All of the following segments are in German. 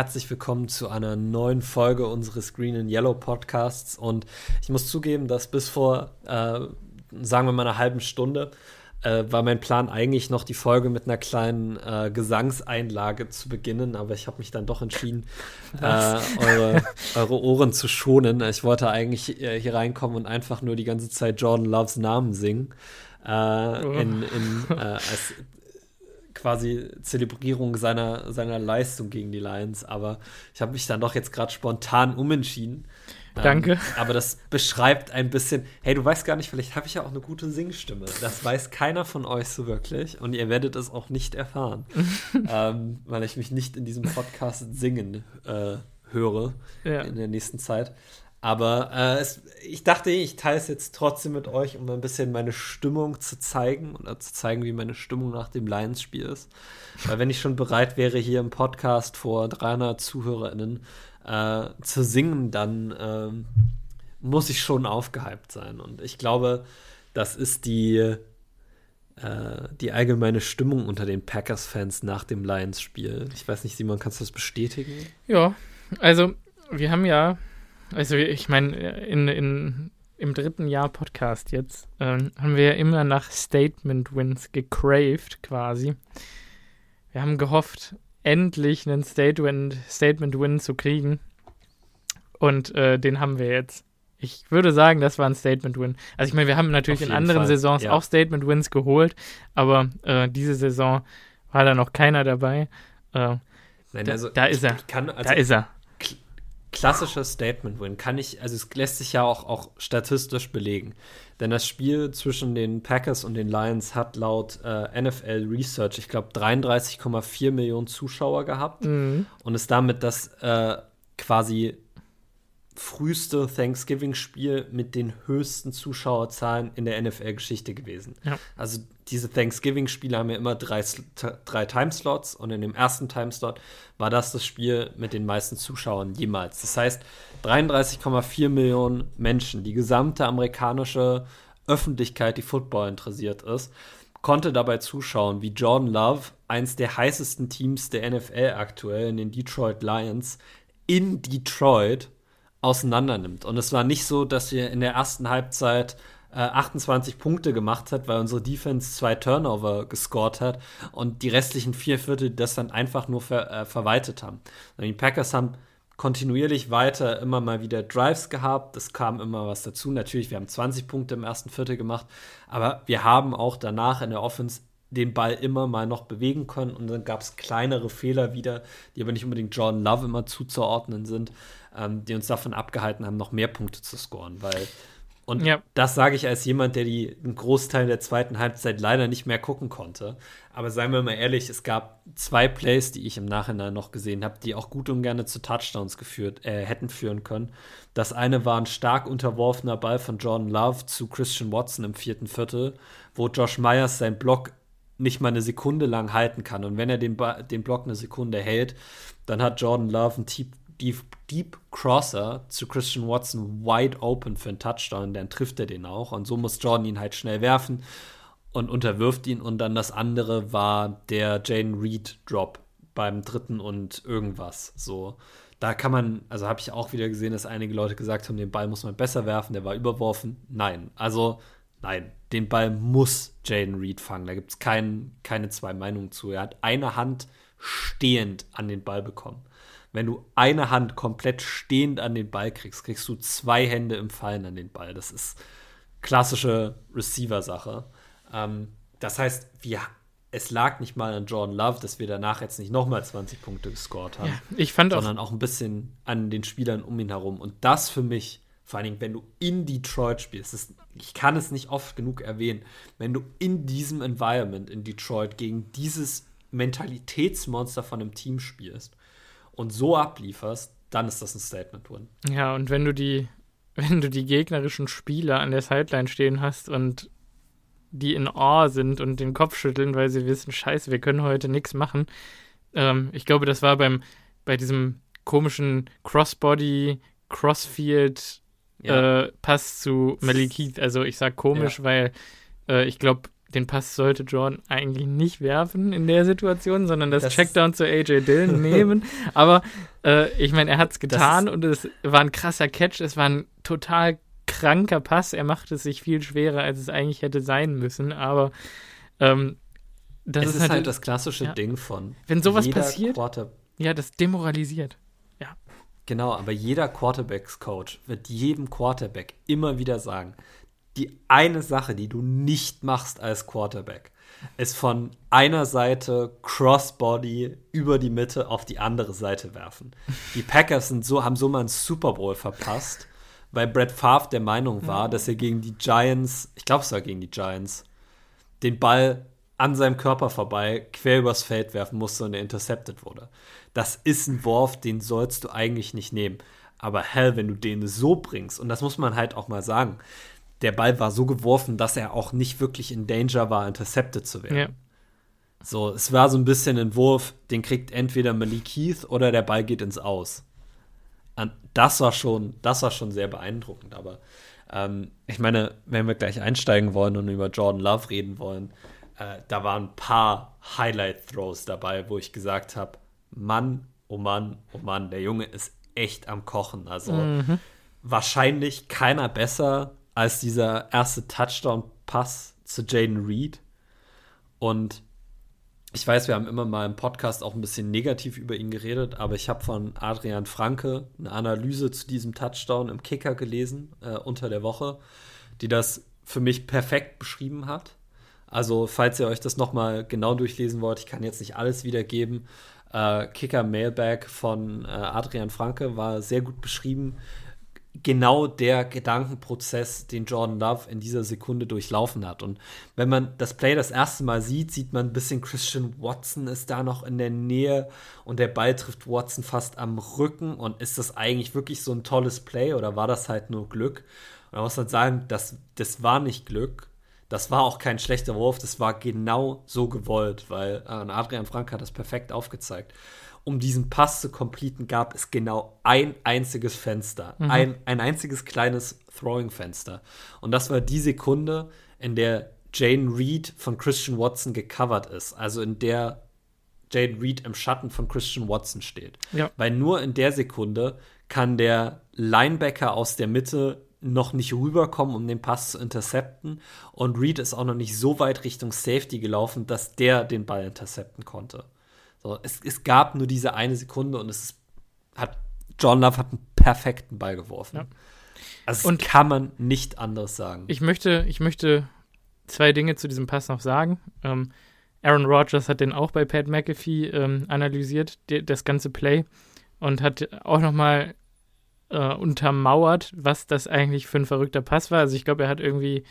herzlich willkommen zu einer neuen Folge unseres Green and Yellow Podcasts. Und ich muss zugeben, dass bis vor, äh, sagen wir mal, einer halben Stunde äh, war mein Plan eigentlich noch die Folge mit einer kleinen äh, Gesangseinlage zu beginnen, aber ich habe mich dann doch entschieden, äh, eure, eure, Ohren zu schonen. Ich wollte eigentlich äh, hier reinkommen und einfach nur die ganze Zeit Jordan Loves Namen singen. Äh, oh. in, in, äh, als quasi Zelebrierung seiner, seiner Leistung gegen die Lions, aber ich habe mich dann doch jetzt gerade spontan umentschieden. Ähm, Danke. Ähm, aber das beschreibt ein bisschen, hey, du weißt gar nicht, vielleicht habe ich ja auch eine gute Singstimme. Das weiß keiner von euch so wirklich und ihr werdet es auch nicht erfahren, ähm, weil ich mich nicht in diesem Podcast singen äh, höre ja. in der nächsten Zeit. Aber äh, es, ich dachte, ich teile es jetzt trotzdem mit euch, um ein bisschen meine Stimmung zu zeigen oder zu zeigen, wie meine Stimmung nach dem Lions-Spiel ist. Weil wenn ich schon bereit wäre, hier im Podcast vor 300 ZuhörerInnen äh, zu singen, dann äh, muss ich schon aufgehypt sein. Und ich glaube, das ist die, äh, die allgemeine Stimmung unter den Packers-Fans nach dem Lions-Spiel. Ich weiß nicht, Simon, kannst du das bestätigen? Ja, also wir haben ja also ich meine, in, in, im dritten Jahr Podcast jetzt ähm, haben wir ja immer nach Statement-Wins gecraved quasi. Wir haben gehofft, endlich einen Statement-Win zu kriegen. Und äh, den haben wir jetzt. Ich würde sagen, das war ein Statement-Win. Also ich meine, wir haben natürlich in anderen Fall. Saisons ja. auch Statement-Wins geholt, aber äh, diese Saison war da noch keiner dabei. Äh, Nein, da, also da, ist er. Kann, also, da ist er klassischer Statement-Win. Kann ich, also es lässt sich ja auch, auch statistisch belegen. Denn das Spiel zwischen den Packers und den Lions hat laut äh, NFL Research, ich glaube, 33,4 Millionen Zuschauer gehabt mhm. und ist damit das äh, quasi früheste Thanksgiving-Spiel mit den höchsten Zuschauerzahlen in der NFL-Geschichte gewesen. Ja. Also diese Thanksgiving-Spiele haben ja immer drei, drei Timeslots und in dem ersten Timeslot war das das Spiel mit den meisten Zuschauern jemals. Das heißt, 33,4 Millionen Menschen, die gesamte amerikanische Öffentlichkeit, die Football interessiert ist, konnte dabei zuschauen, wie Jordan Love, eins der heißesten Teams der NFL aktuell, in den Detroit Lions, in Detroit auseinander nimmt. Und es war nicht so, dass wir in der ersten Halbzeit 28 Punkte gemacht hat, weil unsere Defense zwei Turnover gescored hat und die restlichen vier Viertel das dann einfach nur ver äh, verwaltet haben. Die Packers haben kontinuierlich weiter immer mal wieder Drives gehabt. Es kam immer was dazu. Natürlich, wir haben 20 Punkte im ersten Viertel gemacht, aber wir haben auch danach in der Offense den Ball immer mal noch bewegen können und dann gab es kleinere Fehler wieder, die aber nicht unbedingt Jordan Love immer zuzuordnen sind ähm, die uns davon abgehalten haben, noch mehr Punkte zu scoren, weil und ja. das sage ich als jemand, der die einen Großteil der zweiten Halbzeit leider nicht mehr gucken konnte. Aber seien wir mal ehrlich, es gab zwei Plays, die ich im Nachhinein noch gesehen habe, die auch gut und gerne zu Touchdowns geführt äh, hätten führen können. Das eine war ein stark unterworfener Ball von Jordan Love zu Christian Watson im vierten Viertel, wo Josh Myers seinen Block nicht mal eine Sekunde lang halten kann. Und wenn er den, den Block eine Sekunde hält, dann hat Jordan Love einen Deep, Deep, Crosser zu Christian Watson wide open für einen Touchdown, dann trifft er den auch. Und so muss Jordan ihn halt schnell werfen und unterwirft ihn. Und dann das andere war der Jane Reed Drop beim dritten und irgendwas. So, da kann man, also habe ich auch wieder gesehen, dass einige Leute gesagt haben, den Ball muss man besser werfen, der war überworfen. Nein, also nein, den Ball muss Jaden Reed fangen. Da gibt es kein, keine zwei Meinungen zu. Er hat eine Hand stehend an den Ball bekommen. Wenn du eine Hand komplett stehend an den Ball kriegst, kriegst du zwei Hände im Fallen an den Ball. Das ist klassische Receiver-Sache. Ähm, das heißt, wir, es lag nicht mal an Jordan Love, dass wir danach jetzt nicht nochmal 20 Punkte gescored haben. Ja, ich fand sondern auch, auch ein bisschen an den Spielern um ihn herum. Und das für mich, vor allen Dingen, wenn du in Detroit spielst, ist, ich kann es nicht oft genug erwähnen, wenn du in diesem Environment in Detroit gegen dieses Mentalitätsmonster von einem Team spielst und so ablieferst, dann ist das ein Statement-Win. Ja, und wenn du die, wenn du die gegnerischen Spieler an der Sideline stehen hast und die in Awe sind und den Kopf schütteln, weil sie wissen, scheiße, wir können heute nichts machen. Ähm, ich glaube, das war beim, bei diesem komischen Crossbody, Crossfield ja. äh, Pass zu Malik Heath. Also ich sage komisch, ja. weil äh, ich glaube, den Pass sollte Jordan eigentlich nicht werfen in der Situation, sondern das, das Checkdown zu AJ Dillon nehmen. Aber äh, ich meine, er hat es getan und es war ein krasser Catch. Es war ein total kranker Pass. Er macht es sich viel schwerer, als es eigentlich hätte sein müssen. Aber ähm, das es ist, halt, halt das klassische ja, Ding von. Wenn sowas passiert, Quarter ja, das demoralisiert. Ja. Genau, aber jeder Quarterbacks-Coach wird jedem Quarterback immer wieder sagen, die eine Sache, die du nicht machst als Quarterback, ist von einer Seite Crossbody über die Mitte auf die andere Seite werfen. Die Packers sind so, haben so mal einen Super Bowl verpasst, weil Brett Favre der Meinung war, dass er gegen die Giants, ich glaube es war gegen die Giants, den Ball an seinem Körper vorbei quer übers Feld werfen musste und er intercepted wurde. Das ist ein Wurf, den sollst du eigentlich nicht nehmen. Aber hell, wenn du den so bringst, und das muss man halt auch mal sagen, der Ball war so geworfen, dass er auch nicht wirklich in Danger war, intercepted zu werden. Ja. So, es war so ein bisschen ein Wurf, den kriegt entweder Malik Keith oder der Ball geht ins Aus. Und das war schon, das war schon sehr beeindruckend. Aber ähm, ich meine, wenn wir gleich einsteigen wollen und über Jordan Love reden wollen, äh, da waren ein paar Highlight-Throws dabei, wo ich gesagt habe, Mann, oh Mann, oh Mann, der Junge ist echt am Kochen. Also mhm. wahrscheinlich keiner besser als dieser erste Touchdown-Pass zu Jaden Reed. Und ich weiß, wir haben immer mal im Podcast auch ein bisschen negativ über ihn geredet, aber ich habe von Adrian Franke eine Analyse zu diesem Touchdown im Kicker gelesen äh, unter der Woche, die das für mich perfekt beschrieben hat. Also, falls ihr euch das nochmal genau durchlesen wollt, ich kann jetzt nicht alles wiedergeben. Äh, Kicker Mailbag von äh, Adrian Franke war sehr gut beschrieben, genau der Gedankenprozess, den Jordan Love in dieser Sekunde durchlaufen hat. Und wenn man das Play das erste Mal sieht, sieht man ein bisschen Christian Watson ist da noch in der Nähe und der Ball trifft Watson fast am Rücken. Und ist das eigentlich wirklich so ein tolles Play oder war das halt nur Glück? Und man muss halt sagen, das, das war nicht Glück. Das war auch kein schlechter Wurf, das war genau so gewollt, weil äh, Adrian Frank hat das perfekt aufgezeigt um diesen Pass zu completen, gab es genau ein einziges Fenster. Mhm. Ein, ein einziges kleines Throwing-Fenster. Und das war die Sekunde, in der Jane Reed von Christian Watson gecovert ist. Also in der Jane Reed im Schatten von Christian Watson steht. Ja. Weil nur in der Sekunde kann der Linebacker aus der Mitte noch nicht rüberkommen, um den Pass zu intercepten. Und Reed ist auch noch nicht so weit Richtung Safety gelaufen, dass der den Ball intercepten konnte. So, es, es gab nur diese eine Sekunde und es hat John Love hat einen perfekten Ball geworfen. Ja. Also und kann man nicht anders sagen. Ich möchte, ich möchte zwei Dinge zu diesem Pass noch sagen. Ähm, Aaron Rodgers hat den auch bei Pat McAfee ähm, analysiert, die, das ganze Play, und hat auch noch mal äh, untermauert, was das eigentlich für ein verrückter Pass war. Also ich glaube, er hat irgendwie,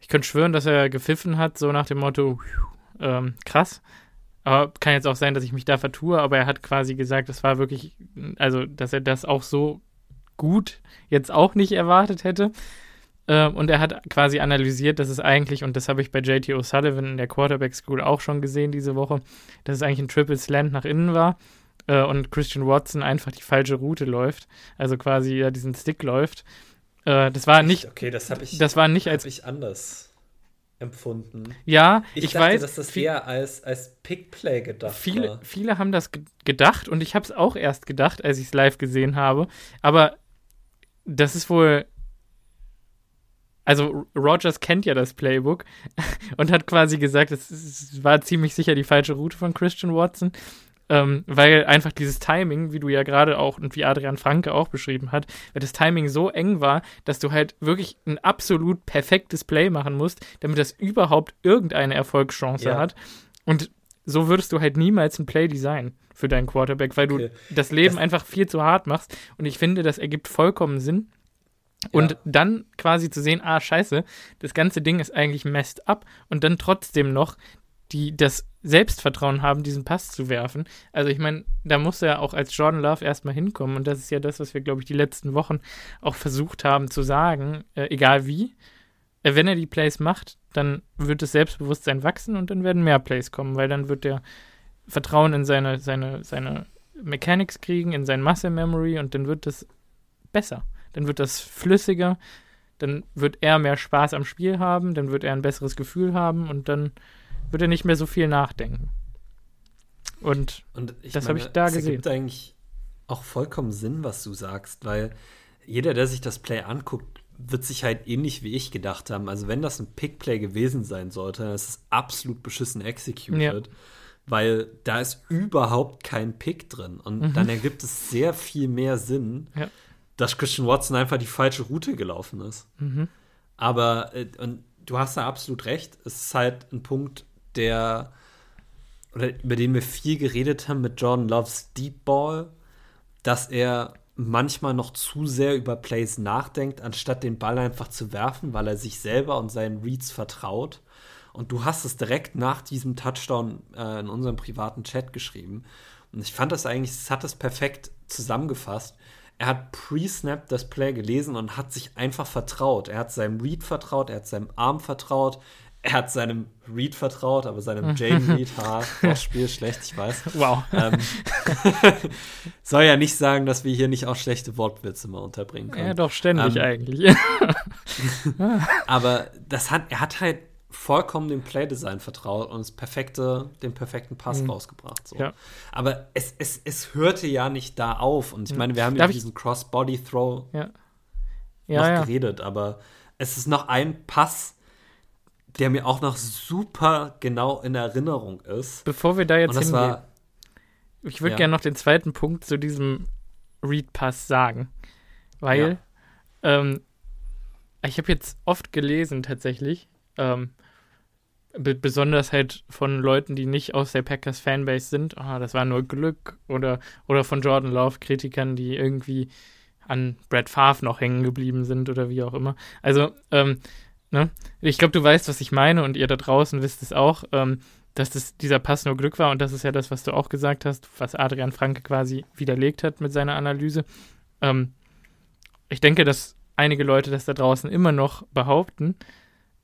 ich könnte schwören, dass er gepfiffen hat, so nach dem Motto, ähm, krass. Aber kann jetzt auch sein, dass ich mich da vertue, aber er hat quasi gesagt, es war wirklich, also, dass er das auch so gut jetzt auch nicht erwartet hätte. Ähm, und er hat quasi analysiert, dass es eigentlich, und das habe ich bei JT O'Sullivan in der Quarterback School auch schon gesehen diese Woche, dass es eigentlich ein Triple Slant nach innen war äh, und Christian Watson einfach die falsche Route läuft, also quasi ja, diesen Stick läuft. Äh, das war nicht. Okay, das habe ich. Das war nicht als. ich anders empfunden. Ja, ich, ich dachte, weiß, dass das viel, eher als, als Pickplay gedacht viele, war. Viele haben das gedacht und ich habe es auch erst gedacht, als ich es live gesehen habe. Aber das ist wohl. Also, Rogers kennt ja das Playbook und hat quasi gesagt, es war ziemlich sicher die falsche Route von Christian Watson ähm, weil einfach dieses Timing, wie du ja gerade auch und wie Adrian Franke auch beschrieben hat, weil das Timing so eng war, dass du halt wirklich ein absolut perfektes Play machen musst, damit das überhaupt irgendeine Erfolgschance ja. hat. Und so würdest du halt niemals ein Play designen für deinen Quarterback, weil okay. du das Leben das einfach viel zu hart machst. Und ich finde, das ergibt vollkommen Sinn. Und ja. dann quasi zu sehen, ah, scheiße, das ganze Ding ist eigentlich messed up und dann trotzdem noch die das Selbstvertrauen haben, diesen Pass zu werfen. Also ich meine, da muss er auch als Jordan Love erstmal hinkommen. Und das ist ja das, was wir, glaube ich, die letzten Wochen auch versucht haben zu sagen, äh, egal wie. Äh, wenn er die Plays macht, dann wird das Selbstbewusstsein wachsen und dann werden mehr Plays kommen, weil dann wird der Vertrauen in seine, seine, seine Mechanics kriegen, in sein Muscle Memory und dann wird das besser. Dann wird das flüssiger. dann wird er mehr Spaß am Spiel haben, dann wird er ein besseres Gefühl haben und dann wird er nicht mehr so viel nachdenken. Und, Und Das meine, hab ich da es gesehen. ergibt eigentlich auch vollkommen Sinn, was du sagst, weil jeder, der sich das Play anguckt, wird sich halt ähnlich wie ich gedacht haben. Also wenn das ein Pick-Play gewesen sein sollte, dann ist es absolut beschissen executed, weil da ist überhaupt kein Pick drin. Und dann ergibt es sehr viel mehr Sinn, Ja. dass Christian Watson einfach die falsche Route gelaufen ist. Mhm. Aber äh, und du hast da absolut recht. Es ist halt ein Punkt, der oder über den wir viel geredet haben mit Jordan Loves Deep Ball, dass er manchmal noch zu sehr über Plays nachdenkt, anstatt den Ball einfach zu werfen, weil er sich selber und seinen Reads vertraut. Und du hast es direkt nach diesem Touchdown äh, in unserem privaten Chat geschrieben. Und ich fand das eigentlich, es hat es perfekt zusammengefasst. Er hat pre-snap das Play gelesen und hat sich einfach vertraut. Er hat seinem Read vertraut, er hat seinem Arm vertraut, er hat seinem Read vertraut, aber seinem Jaden Read, ha, das Spiel schlecht, ich weiß. Wow. Ähm, soll ja nicht sagen, dass wir hier nicht auch schlechte Wortwitze mal unterbringen können. Ja, doch, ständig Ähm, eigentlich. Aber das hat, er hat halt vollkommen dem Playdesign vertraut und das perfekte, den perfekten Pass Mhm. rausgebracht. So. Ja. Aber es, es, es hörte ja nicht da auf. Und ich meine, wir haben Darf über ich- diesen Cross-Body-Throw ja. noch Ja, ja. geredet, aber es ist noch ein Pass, der mir auch noch super genau in Erinnerung ist. Bevor wir da jetzt hingehen, war, ich würde ja. gerne noch den zweiten Punkt zu diesem Read-Pass sagen. Weil ähm, ich habe jetzt oft gelesen tatsächlich, ähm, be besonders halt von Leuten, die nicht aus der Packers Fanbase sind, ah, das war nur Glück oder, oder von Jordan Love Kritikern, die irgendwie an Brad Favre noch hängen geblieben sind oder wie auch immer. Also, ähm, ne? Ich glaube, du weißt, was ich meine und ihr da draußen wisst es auch, ähm, dass das, dieser Pass nur Glück war und das ist ja das, was du auch gesagt hast, was Adrian Franke quasi widerlegt hat mit seiner Analyse. Ähm, ich denke, dass einige Leute das da draußen immer noch behaupten.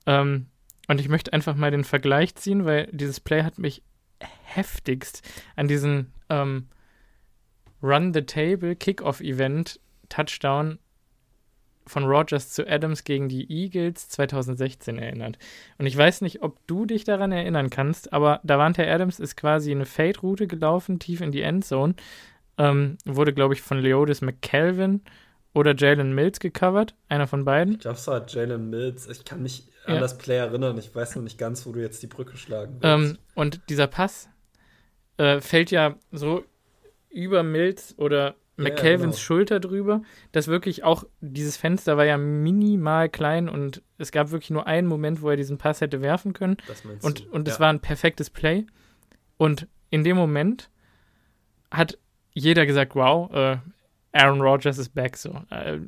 Ähm, und ich möchte einfach mal den Vergleich ziehen, weil dieses Play hat mich heftigst an diesen ähm, Run the Table Kickoff-Event Touchdown von Rogers zu Adams gegen die Eagles 2016 erinnert. Und ich weiß nicht, ob du dich daran erinnern kannst, aber Davante Adams ist quasi eine Fade-Route gelaufen, tief in die Endzone. Ähm, wurde, glaube ich, von Leodis McKelvin oder Jalen Mills gecovert, einer von beiden. ich glaube, es war Jalen Mills. Ich kann mich an Ja. das Play erinnern. Ich weiß noch nicht ganz, wo du jetzt die Brücke schlagen willst. Ähm, und dieser Pass äh, fällt ja so über Mills oder Ja, McKelvins genau. Schulter drüber, dass wirklich auch dieses Fenster war ja minimal klein und es gab wirklich nur einen Moment, wo er diesen Pass hätte werfen können. das meinst Und, du. und es Ja. war ein perfektes Play. Und in dem Moment hat jeder gesagt, wow, äh, Aaron Rodgers ist back so. Äh,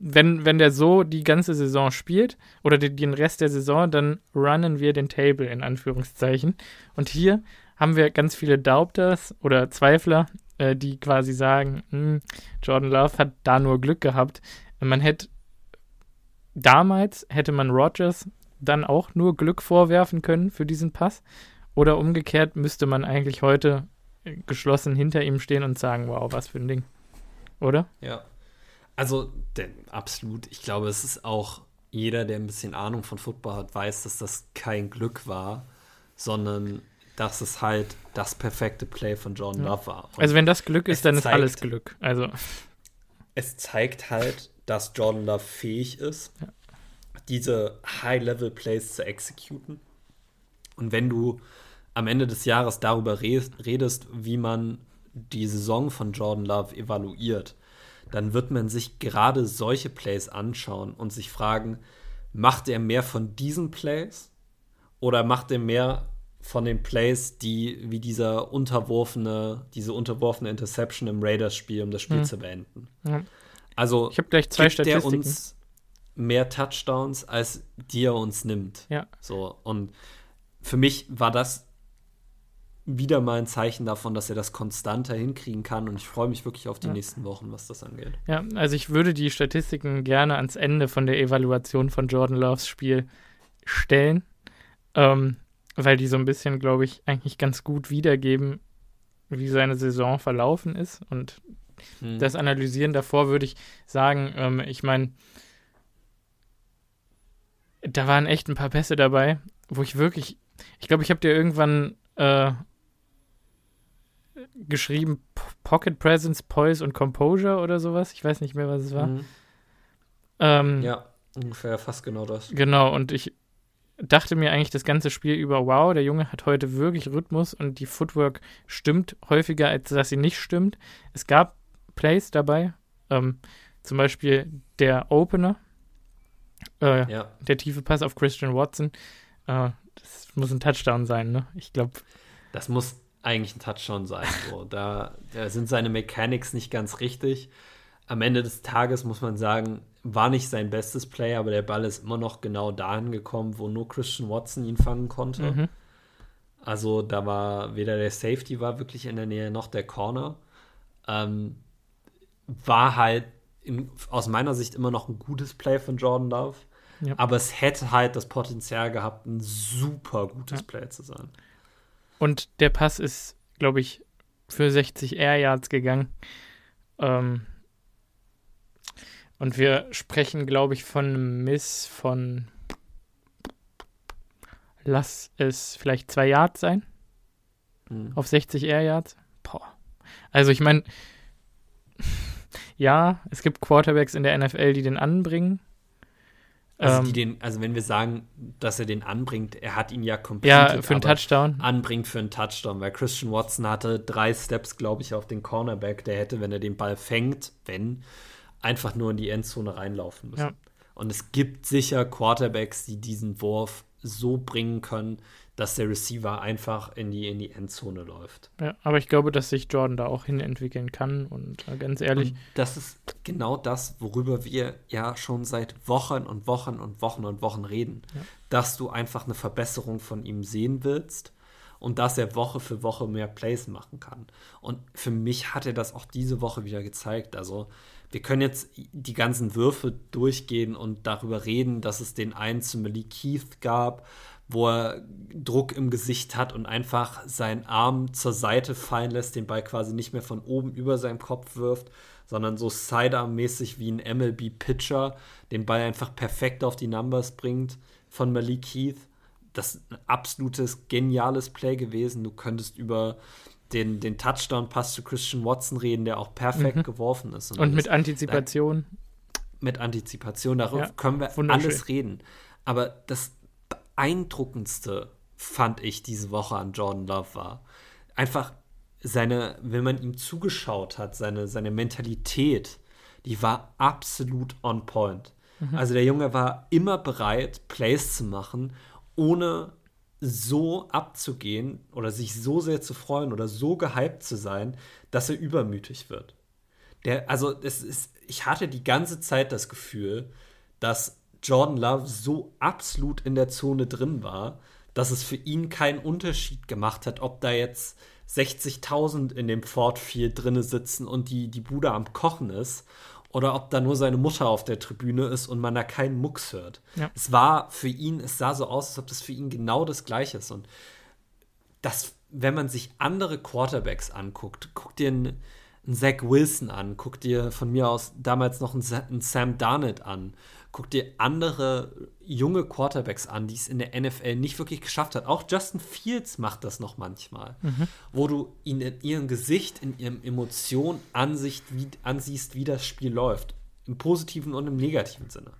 wenn, wenn der so die ganze Saison spielt oder den, den Rest der Saison, dann runnen wir den Table in Anführungszeichen. Und hier haben wir ganz viele Doubters oder Zweifler, äh, die quasi sagen, hm, Jordan Love hat da nur Glück gehabt. Man hätte damals hätte man Rodgers dann auch nur Glück vorwerfen können für diesen Pass. Oder umgekehrt müsste man eigentlich heute äh, geschlossen hinter ihm stehen und sagen, wow, was für ein Ding. Oder? Ja. Also, denn, absolut. Ich glaube, es ist auch jeder, der ein bisschen Ahnung von Football hat, weiß, dass das kein Glück war, sondern dass es halt das perfekte Play von Jordan. Love war. Und Also wenn das Glück ist, dann ist zeigt- alles Glück. Also, es zeigt halt, dass Jordan Love fähig ist, Ja. diese High-Level-Plays zu exekuten. Und wenn du am Ende des Jahres darüber re redest, wie man die Saison von Jordan Love evaluiert, dann wird man sich gerade solche Plays anschauen und sich fragen, macht er mehr von diesen Plays oder macht er mehr von den Plays, die wie dieser unterworfene, diese unterworfene Interception im Raiders-Spiel, um das Spiel Hm. zu beenden. Ja. Also ich habe gleich zwei gibt der Statistiken. uns mehr Touchdowns, als die er uns nimmt. Ja. So, und für mich war das wieder mal ein Zeichen davon, dass er das konstanter hinkriegen kann. Und ich freue mich wirklich auf die Ja. nächsten Wochen, was das angeht. Ja, also ich würde die Statistiken gerne ans Ende von der Evaluation von Jordan Loves Spiel stellen, ähm, weil die so ein bisschen, glaube ich, eigentlich ganz gut wiedergeben, wie seine Saison verlaufen ist. Und Hm. das Analysieren davor würde ich sagen, ähm, ich meine, da waren echt ein paar Pässe dabei, wo ich wirklich, ich glaube, ich habe dir irgendwann äh, geschrieben Pocket Presence, Poise und Composure oder sowas. Ich weiß nicht mehr, was es war. Mhm. Ähm, ja, ungefähr fast genau das. Genau, und ich dachte mir eigentlich das ganze Spiel über, wow, der Junge hat heute wirklich Rhythmus und die Footwork stimmt häufiger, als dass sie nicht stimmt. Es gab Plays dabei, ähm, zum Beispiel der Opener, äh, ja. der tiefe Pass auf Christian Watson. Äh, das muss ein Touchdown sein, ne? Ich glaube. Das muss eigentlich ein Touchdown sein. So. Da, da sind seine Mechanics nicht ganz richtig. Am Ende des Tages muss man sagen, war nicht sein bestes Play, aber der Ball ist immer noch genau dahin gekommen, wo nur Christian Watson ihn fangen konnte. Mhm. Also da war weder der Safety war wirklich in der Nähe noch der Corner. Ähm, war halt in, aus meiner Sicht immer noch ein gutes Play von Jordan Love. Ja. Aber es hätte halt das Potenzial gehabt, ein super gutes ja. Play zu sein. Und der Pass ist, glaube ich, für 60 Air Yards gegangen. Ähm, und wir sprechen, glaube ich, von einem Miss von. Lass es vielleicht zwei Yards sein. Mhm. Auf 60 Air Yards. Boah. Also, ich meine, ja, es gibt Quarterbacks in der NFL, die den anbringen. Also, die ähm, den, also wenn wir sagen, dass er den anbringt, er hat ihn ja komplett ja, für einen Touchdown. anbringt für einen Touchdown, weil Christian Watson hatte drei Steps, glaube ich, auf den Cornerback. Der hätte, wenn er den Ball fängt, wenn, einfach nur in die Endzone reinlaufen müssen. Ja. Und es gibt sicher Quarterbacks, die diesen Wurf so bringen können, dass der Receiver einfach in die, in die Endzone läuft. Ja, aber ich glaube, dass sich Jordan da auch hin entwickeln kann und äh, ganz ehrlich. Und das ist genau das, worüber wir ja schon seit Wochen und Wochen und Wochen und Wochen reden. Ja. Dass du einfach eine Verbesserung von ihm sehen willst und dass er Woche für Woche mehr Plays machen kann. Und für mich hat er das auch diese Woche wieder gezeigt. Also wir können jetzt die ganzen Würfe durchgehen und darüber reden, dass es den einen zu Malik Keith gab, wo er Druck im Gesicht hat und einfach seinen Arm zur Seite fallen lässt, den Ball quasi nicht mehr von oben über seinen Kopf wirft, sondern so Sidearm-mäßig wie ein MLB-Pitcher den Ball einfach perfekt auf die Numbers bringt von Malik Keith. Das ist ein absolutes geniales Play gewesen. Du könntest über den, den Touchdown-Pass zu Christian Watson reden, der auch perfekt mhm. geworfen ist. Und, und mit Antizipation. Da, mit Antizipation, darüber ja, können wir alles reden. Aber das beeindruckendste fand ich diese Woche an Jordan Love war einfach seine, wenn man ihm zugeschaut hat, seine, seine Mentalität, die war absolut on point. Mhm. Also der Junge war immer bereit, Plays zu machen, ohne so abzugehen oder sich so sehr zu freuen oder so gehypt zu sein, dass er übermütig wird. Der, also es ist, ich hatte die ganze Zeit das Gefühl, dass Jordan Love so absolut in der Zone drin war, dass es für ihn keinen Unterschied gemacht hat, ob da jetzt 60.000 in dem Ford Field drinne sitzen und die, die Bude am Kochen ist oder ob da nur seine Mutter auf der Tribüne ist und man da keinen Mucks hört. Ja. Es war für ihn, es sah so aus, als ob das für ihn genau das Gleiche ist. Und das, wenn man sich andere Quarterbacks anguckt, guck dir einen, einen Zach Wilson an, guck dir von mir aus damals noch einen, einen Sam Darnett an, guck dir andere junge Quarterbacks an, die es in der NFL nicht wirklich geschafft hat. Auch Justin Fields macht das noch manchmal, mhm. wo du ihn in ihrem Gesicht, in ihrem Emotion ansicht, wie, ansiehst, wie das Spiel läuft. Im positiven und im negativen Sinne.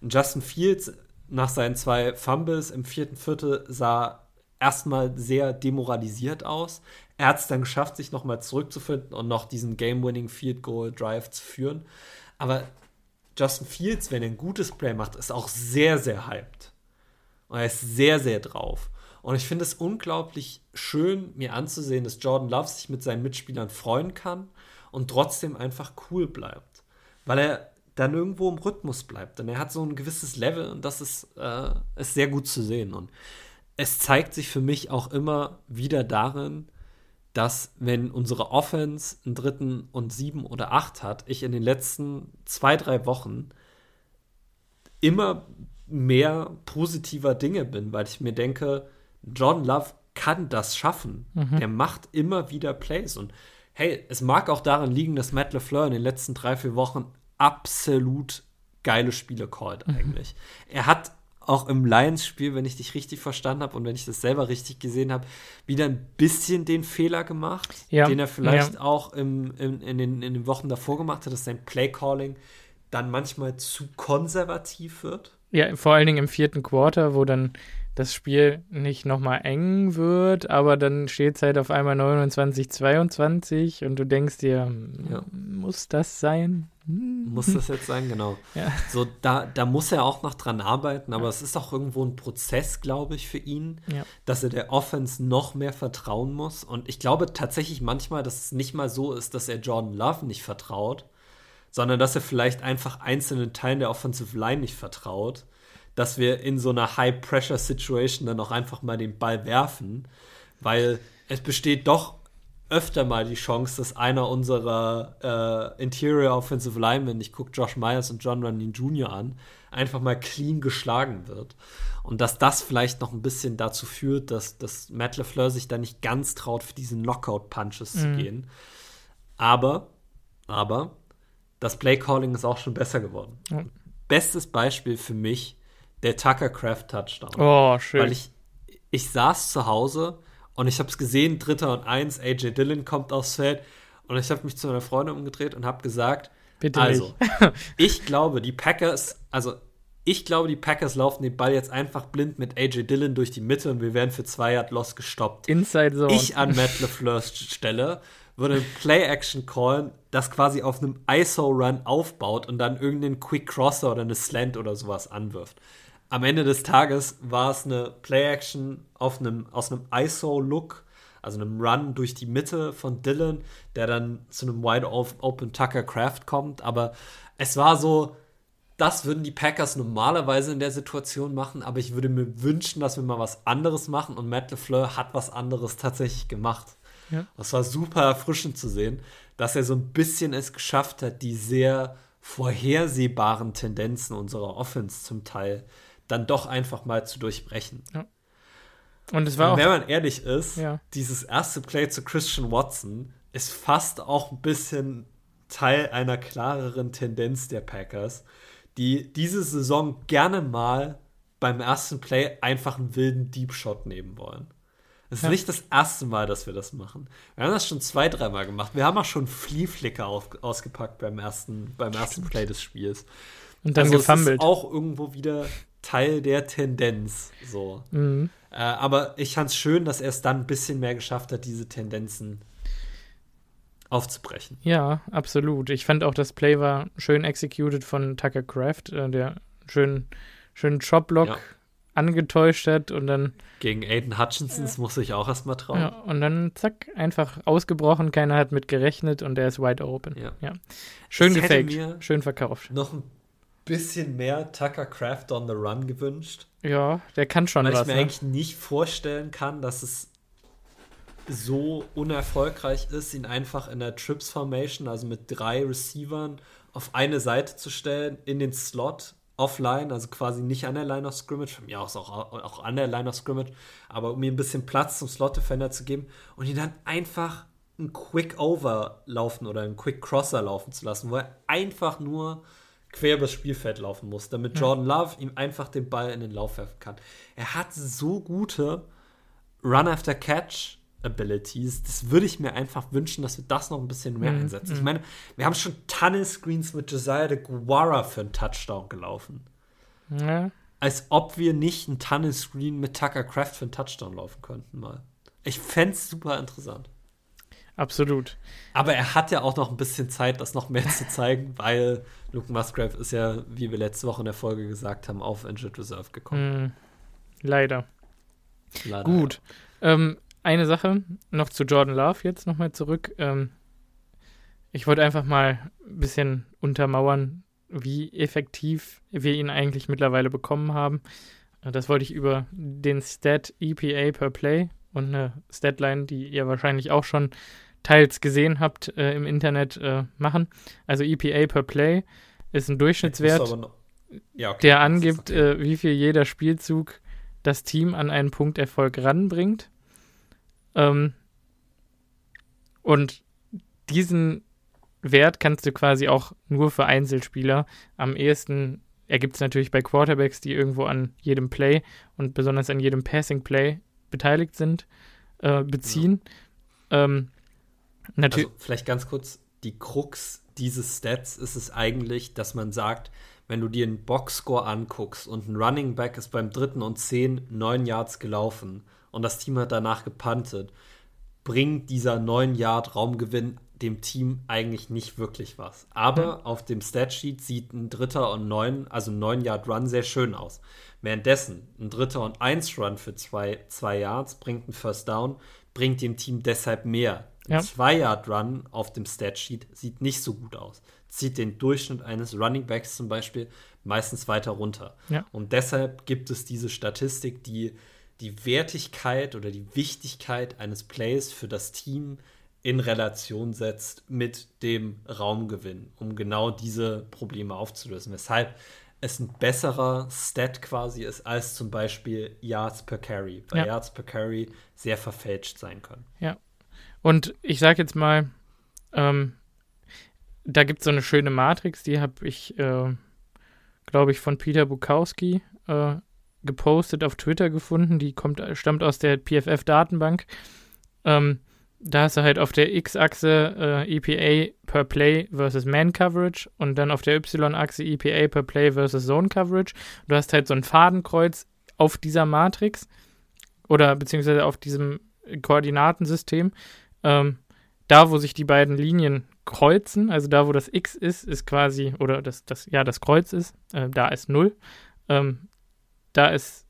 Und Justin Fields nach seinen zwei Fumbles im vierten Viertel sah erstmal sehr demoralisiert aus. Er hat es dann geschafft, sich nochmal zurückzufinden und noch diesen Game-Winning Field Goal Drive zu führen. Aber Justin Fields, wenn er ein gutes Play macht, ist auch sehr, sehr hyped. Und er ist sehr, sehr drauf. Und ich finde es unglaublich schön, mir anzusehen, dass Jordan Love sich mit seinen Mitspielern freuen kann und trotzdem einfach cool bleibt. Weil er dann irgendwo im Rhythmus bleibt. Denn er hat so ein gewisses Level und das ist, äh, ist sehr gut zu sehen. Und es zeigt sich für mich auch immer wieder darin, dass wenn unsere Offense einen dritten und sieben oder acht hat, ich in den letzten zwei, drei Wochen immer mehr positiver Dinge bin, weil ich mir denke, John Love kann das schaffen. Mhm. Er macht immer wieder Plays. Und hey, es mag auch daran liegen, dass Matt LeFleur in den letzten drei, vier Wochen absolut geile Spiele callt, mhm. eigentlich. Er hat auch im Lions-Spiel, wenn ich dich richtig verstanden habe und wenn ich das selber richtig gesehen habe, wieder ein bisschen den Fehler gemacht, ja. den er vielleicht ja. auch im, im, in, den, in den Wochen davor gemacht hat, dass sein Play-Calling dann manchmal zu konservativ wird. Ja, vor allen Dingen im vierten Quarter, wo dann das Spiel nicht nochmal eng wird, aber dann steht es halt auf einmal 29, 22 und du denkst dir, ja. muss das sein? Muss das jetzt sein, genau. Ja. So, da, da muss er auch noch dran arbeiten, aber ja. es ist auch irgendwo ein Prozess, glaube ich, für ihn, ja. dass er der Offense noch mehr vertrauen muss. Und ich glaube tatsächlich manchmal, dass es nicht mal so ist, dass er Jordan Love nicht vertraut, sondern dass er vielleicht einfach einzelnen Teilen der Offensive Line nicht vertraut dass wir in so einer High-Pressure-Situation dann auch einfach mal den Ball werfen, weil es besteht doch öfter mal die Chance, dass einer unserer äh, Interior Offensive Linemen, ich gucke Josh Myers und John Running Jr. an, einfach mal clean geschlagen wird. Und dass das vielleicht noch ein bisschen dazu führt, dass, dass Matt LeFleur sich da nicht ganz traut, für diesen Knockout-Punches mhm. zu gehen. Aber, aber, das Play-Calling ist auch schon besser geworden. Mhm. Bestes Beispiel für mich der Tucker Craft Touchdown. Oh, schön. Weil ich, ich saß zu Hause und ich habe es gesehen, Dritter und Eins, AJ Dillon kommt aufs Feld und ich habe mich zu meiner Freundin umgedreht und habe gesagt, Bitte also, ich glaube, die Packers, also ich glaube, die Packers laufen den Ball jetzt einfach blind mit AJ Dillon durch die Mitte und wir werden für zwei Yard Loss gestoppt. Inside Zone. Ich an Matt LeFleurs Stelle würde ein Play-Action callen, das quasi auf einem ISO-Run aufbaut und dann irgendeinen Quick Crosser oder eine Slant oder sowas anwirft am Ende des Tages war es eine Play-Action aus einem ISO-Look, also einem Run durch die Mitte von Dylan, der dann zu einem Wide Open Tucker Craft kommt. Aber es war so, das würden die Packers normalerweise in der Situation machen, aber ich würde mir wünschen, dass wir mal was anderes machen und Matt LeFleur hat was anderes tatsächlich gemacht. Ja. Das war super erfrischend zu sehen, dass er so ein bisschen es geschafft hat, die sehr vorhersehbaren Tendenzen unserer Offense zum Teil dann doch einfach mal zu durchbrechen. Ja. Und es war Und wenn man ehrlich ist, ja. dieses erste Play zu Christian Watson ist fast auch ein bisschen Teil einer klareren Tendenz der Packers, die diese Saison gerne mal beim ersten Play einfach einen wilden Deep Shot nehmen wollen. Es ist ja. nicht das erste Mal, dass wir das machen. Wir haben das schon zwei, dreimal gemacht. Wir haben auch schon Flea Flicker ausgepackt beim ersten, beim ersten Play des Spiels. Und dann also gefummelt. Es ist auch irgendwo wieder Teil der Tendenz. So. Mhm. Äh, aber ich fand es schön, dass er es dann ein bisschen mehr geschafft hat, diese Tendenzen aufzubrechen. Ja, absolut. Ich fand auch, das Play war schön executed von Tucker Craft, äh, der schön, schönen Chop-Block ja. Angetäuscht hat und dann. Gegen Aiden Hutchinson ja. muss ich auch erstmal trauen. Ja, und dann zack, einfach ausgebrochen, keiner hat mit gerechnet und er ist wide open. Ja. ja. Schön ich gefaked, schön verkauft. Noch ein bisschen mehr Tucker Craft on the Run gewünscht. Ja, der kann schon Weil was. ich mir ne? eigentlich nicht vorstellen kann, dass es so unerfolgreich ist, ihn einfach in der Trips Formation, also mit drei Receivern, auf eine Seite zu stellen, in den Slot, offline, also quasi nicht an der Line of Scrimmage, von mir aus auch, auch an der Line of Scrimmage, aber um ihm ein bisschen Platz zum Slot-Defender zu geben und ihn dann einfach einen Quick Over laufen oder einen Quick Crosser laufen zu lassen, wo er einfach nur quer übers Spielfeld laufen muss, damit Jordan Love ihm einfach den Ball in den Lauf werfen kann. Er hat so gute Run-After-Catch Abilities. Das würde ich mir einfach wünschen, dass wir das noch ein bisschen mehr mhm. einsetzen. Ich mhm. meine, wir haben schon Tunnel-Screens mit Josiah de Guara für einen Touchdown gelaufen. Ja. Als ob wir nicht einen Tunnel-Screen mit Tucker Craft für einen Touchdown laufen könnten mal. Ich fände es super interessant. Absolut. Aber er hat ja auch noch ein bisschen Zeit, das noch mehr zu zeigen, weil Luke Musgrave ist ja, wie wir letzte Woche in der Folge gesagt haben, auf Injured Reserve gekommen. Mm, leider. leider. Gut. Ähm, eine Sache noch zu Jordan Love jetzt nochmal zurück. Ähm, ich wollte einfach mal ein bisschen untermauern, wie effektiv wir ihn eigentlich mittlerweile bekommen haben. Äh, das wollte ich über den Stat EPA per Play und eine Statline, die ihr wahrscheinlich auch schon teils gesehen habt äh, im Internet, äh, machen. Also EPA per Play ist ein Durchschnittswert, ja, okay. der angibt, okay. äh, wie viel jeder Spielzug das Team an einen Punkt Erfolg ranbringt. Ähm, und diesen Wert kannst du quasi auch nur für Einzelspieler am ehesten ergibt es natürlich bei Quarterbacks, die irgendwo an jedem Play und besonders an jedem Passing Play beteiligt sind, äh, beziehen. Ja. Ähm, also vielleicht ganz kurz, die Krux dieses Stats ist es eigentlich, dass man sagt, wenn du dir einen Boxscore anguckst und ein Running Back ist beim dritten und zehn neun Yards gelaufen und das Team hat danach gepuntet, bringt dieser neun Yard Raumgewinn dem Team eigentlich nicht wirklich was. Aber mhm. auf dem Statsheet sieht ein Dritter und neun, also ein neun Yard Run sehr schön aus. Währenddessen ein Dritter und eins Run für zwei, zwei Yards bringt ein First Down, bringt dem Team deshalb mehr. Ein 2-Yard-Run auf dem Statsheet sieht nicht so gut aus. Zieht den Durchschnitt eines Running Backs zum Beispiel meistens weiter runter. Ja. Und deshalb gibt es diese Statistik, die die Wertigkeit oder die Wichtigkeit eines Plays für das Team in Relation setzt mit dem Raumgewinn, um genau diese Probleme aufzulösen. Weshalb es ein besserer Stat quasi ist als zum Beispiel Yards per Carry, weil ja. Yards per Carry sehr verfälscht sein können. Ja, und ich sage jetzt mal, ähm, da gibt es so eine schöne Matrix, die habe ich, äh, glaube ich, von Peter Bukowski äh, gepostet auf Twitter gefunden. Die kommt, stammt aus der PFF-Datenbank. Ähm, da hast du halt auf der X-Achse äh, EPA per Play versus Man Coverage und dann auf der Y-Achse EPA per Play versus Zone Coverage. Du hast halt so ein Fadenkreuz auf dieser Matrix oder beziehungsweise auf diesem Koordinatensystem ähm, da, wo sich die beiden Linien kreuzen, also da, wo das X ist, ist quasi, oder das, das ja, das Kreuz ist, äh, da ist 0. Ähm, da ist,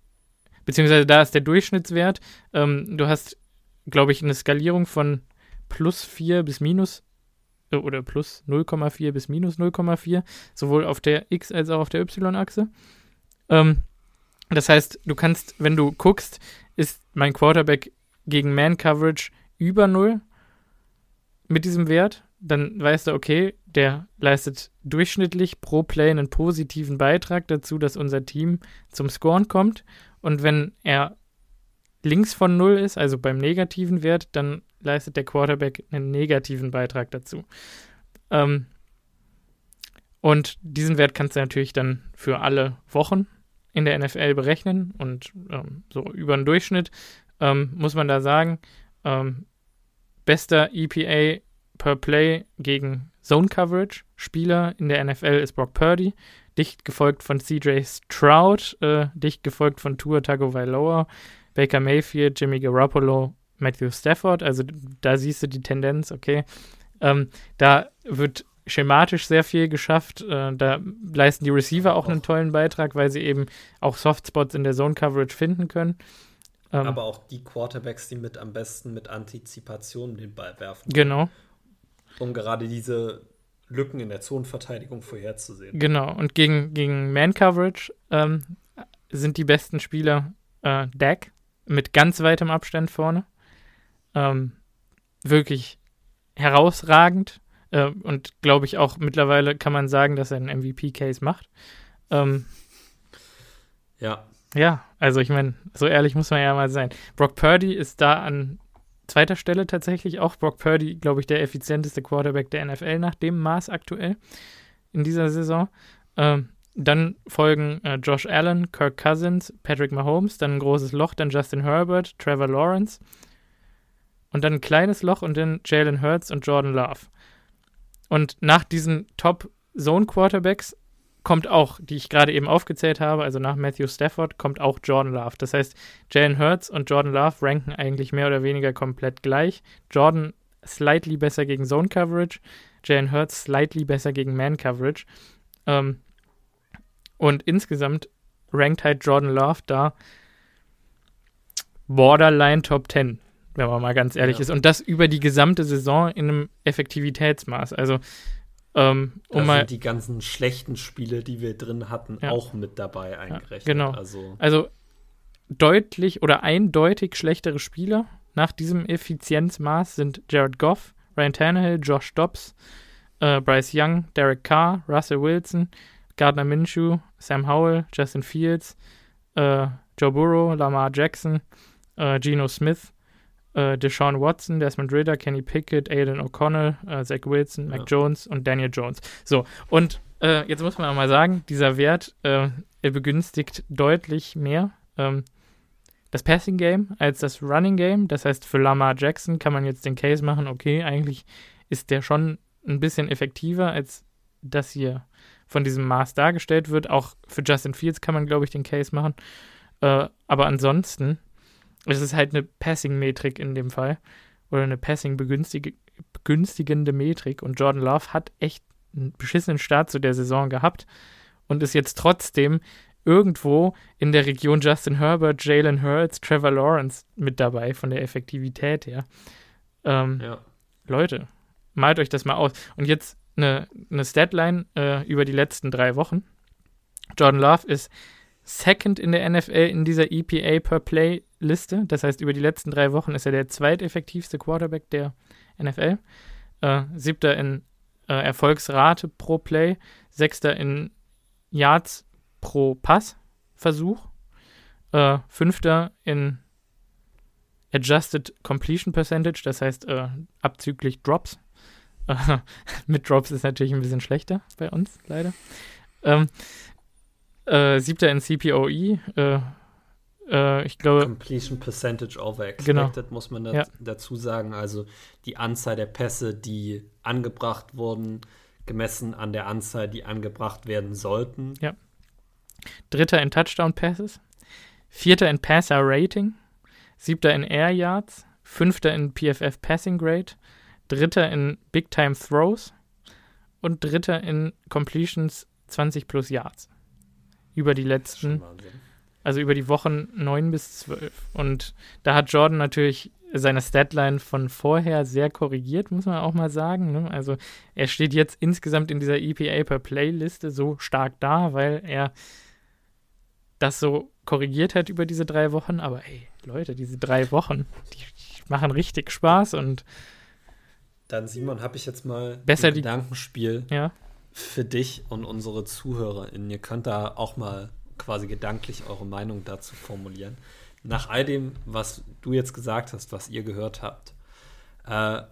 beziehungsweise da ist der Durchschnittswert. Ähm, du hast, glaube ich, eine Skalierung von plus 4 bis minus äh, oder plus 0,4 bis minus 0,4, sowohl auf der X- als auch auf der Y-Achse. Ähm, das heißt, du kannst, wenn du guckst, ist mein Quarterback gegen Man-Coverage über 0 mit diesem Wert, dann weißt du, okay, der leistet durchschnittlich pro Play einen positiven Beitrag dazu, dass unser Team zum Scoren kommt. Und wenn er links von 0 ist, also beim negativen Wert, dann leistet der Quarterback einen negativen Beitrag dazu. Ähm, und diesen Wert kannst du natürlich dann für alle Wochen in der NFL berechnen und ähm, so über den Durchschnitt ähm, muss man da sagen, ähm, bester EPA per Play gegen Zone Coverage Spieler in der NFL ist Brock Purdy, dicht gefolgt von CJ Stroud, äh, dicht gefolgt von Tua Tagovailoa, Baker Mayfield, Jimmy Garoppolo, Matthew Stafford. Also da siehst du die Tendenz, okay. Ähm, da wird schematisch sehr viel geschafft. Äh, da leisten die Receiver auch, auch einen tollen Beitrag, weil sie eben auch Softspots in der Zone Coverage finden können. Ähm, aber auch die Quarterbacks, die mit am besten mit Antizipation den Ball werfen. Genau. Um gerade diese Lücken in der Zonenverteidigung vorherzusehen. Genau. Und gegen, gegen Man-Coverage ähm, sind die besten Spieler äh, Dak mit ganz weitem Abstand vorne. Ähm, wirklich herausragend. Äh, und glaube ich auch mittlerweile kann man sagen, dass er einen MVP-Case macht. Ähm, ja. Ja, also ich meine, so ehrlich muss man ja mal sein. Brock Purdy ist da an zweiter Stelle tatsächlich auch. Brock Purdy, glaube ich, der effizienteste Quarterback der NFL nach dem Maß aktuell in dieser Saison. Ähm, dann folgen äh, Josh Allen, Kirk Cousins, Patrick Mahomes, dann ein großes Loch, dann Justin Herbert, Trevor Lawrence und dann ein kleines Loch und dann Jalen Hurts und Jordan Love. Und nach diesen Top-Zone-Quarterbacks kommt auch, die ich gerade eben aufgezählt habe, also nach Matthew Stafford, kommt auch Jordan Love. Das heißt, Jalen Hurts und Jordan Love ranken eigentlich mehr oder weniger komplett gleich. Jordan slightly besser gegen Zone Coverage, Jalen Hurts slightly besser gegen Man Coverage. Ähm, und insgesamt rankt halt Jordan Love da borderline Top 10, wenn man mal ganz ehrlich ja. ist. Und das über die gesamte Saison in einem Effektivitätsmaß. Also ähm, um da mal, sind die ganzen schlechten Spiele, die wir drin hatten, ja. auch mit dabei eingerechnet. Ja, genau. Also, also deutlich oder eindeutig schlechtere Spieler nach diesem Effizienzmaß sind Jared Goff, Ryan Tannehill, Josh Dobbs, äh, Bryce Young, Derek Carr, Russell Wilson, Gardner Minshew, Sam Howell, Justin Fields, äh, Joe Burrow, Lamar Jackson, äh, Geno Smith, äh, Deshaun Watson, Desmond Ritter, Kenny Pickett, Aiden O'Connell, äh, Zach Wilson, Mac ja. Jones und Daniel Jones. So, und Äh, jetzt muss man auch mal sagen, dieser Wert, äh, er begünstigt deutlich mehr ähm, das Passing Game als das Running Game. Das heißt, für Lamar Jackson kann man jetzt den Case machen, okay, eigentlich ist der schon ein bisschen effektiver, als das hier von diesem Maß dargestellt wird. Auch für Justin Fields kann man, glaube ich, den Case machen. Äh, aber ansonsten es ist halt eine Passing-Metrik in dem Fall. Oder eine Passing-begünstigende Metrik. Und Jordan Love hat echt einen beschissenen Start zu der Saison gehabt und ist jetzt trotzdem irgendwo in der Region Justin Herbert, Jalen Hurts, Trevor Lawrence mit dabei, von der Effektivität her. Ähm, ja. Leute, malt euch das mal aus. Und jetzt eine, eine Statline äh, über die letzten drei Wochen. Jordan Love ist second in der NFL in dieser EPA per Play Liste. Das heißt, über die letzten drei Wochen ist er der zweiteffektivste Quarterback der NFL. Äh, siebter in äh, Erfolgsrate pro Play, sechster in Yards pro Passversuch, äh, fünfter in Adjusted Completion Percentage, das heißt äh, abzüglich Drops. mit Drops ist natürlich ein bisschen schlechter bei uns, leider. Ähm, äh, siebter in CPOE, äh, äh, ich glaube. Completion Percentage over expected, genau. muss man da, ja. dazu sagen. Also die Anzahl der Pässe, die angebracht wurden, gemessen an der Anzahl, die angebracht werden sollten. Ja. Dritter in Touchdown Passes, vierter in Passer Rating, siebter in Air Yards, fünfter in PFF Passing Grade, dritter in Big Time Throws und dritter in Completions 20 plus Yards. Über die letzten also über die Wochen 9 bis 12. Und da hat Jordan natürlich seine Statline von vorher sehr korrigiert, muss man auch mal sagen. Ne? Also er steht jetzt insgesamt in dieser EPA per Play-Liste so stark da, weil er das so korrigiert hat über diese drei Wochen. Aber ey, Leute, diese drei Wochen, die, die machen richtig Spaß und dann, Simon, habe ich jetzt mal besser ein die Gedankenspiel ja? Für dich und unsere ZuhörerInnen. Ihr könnt da auch mal quasi gedanklich eure Meinung dazu formulieren. Nach all dem, was du jetzt gesagt hast, was ihr gehört habt, äh,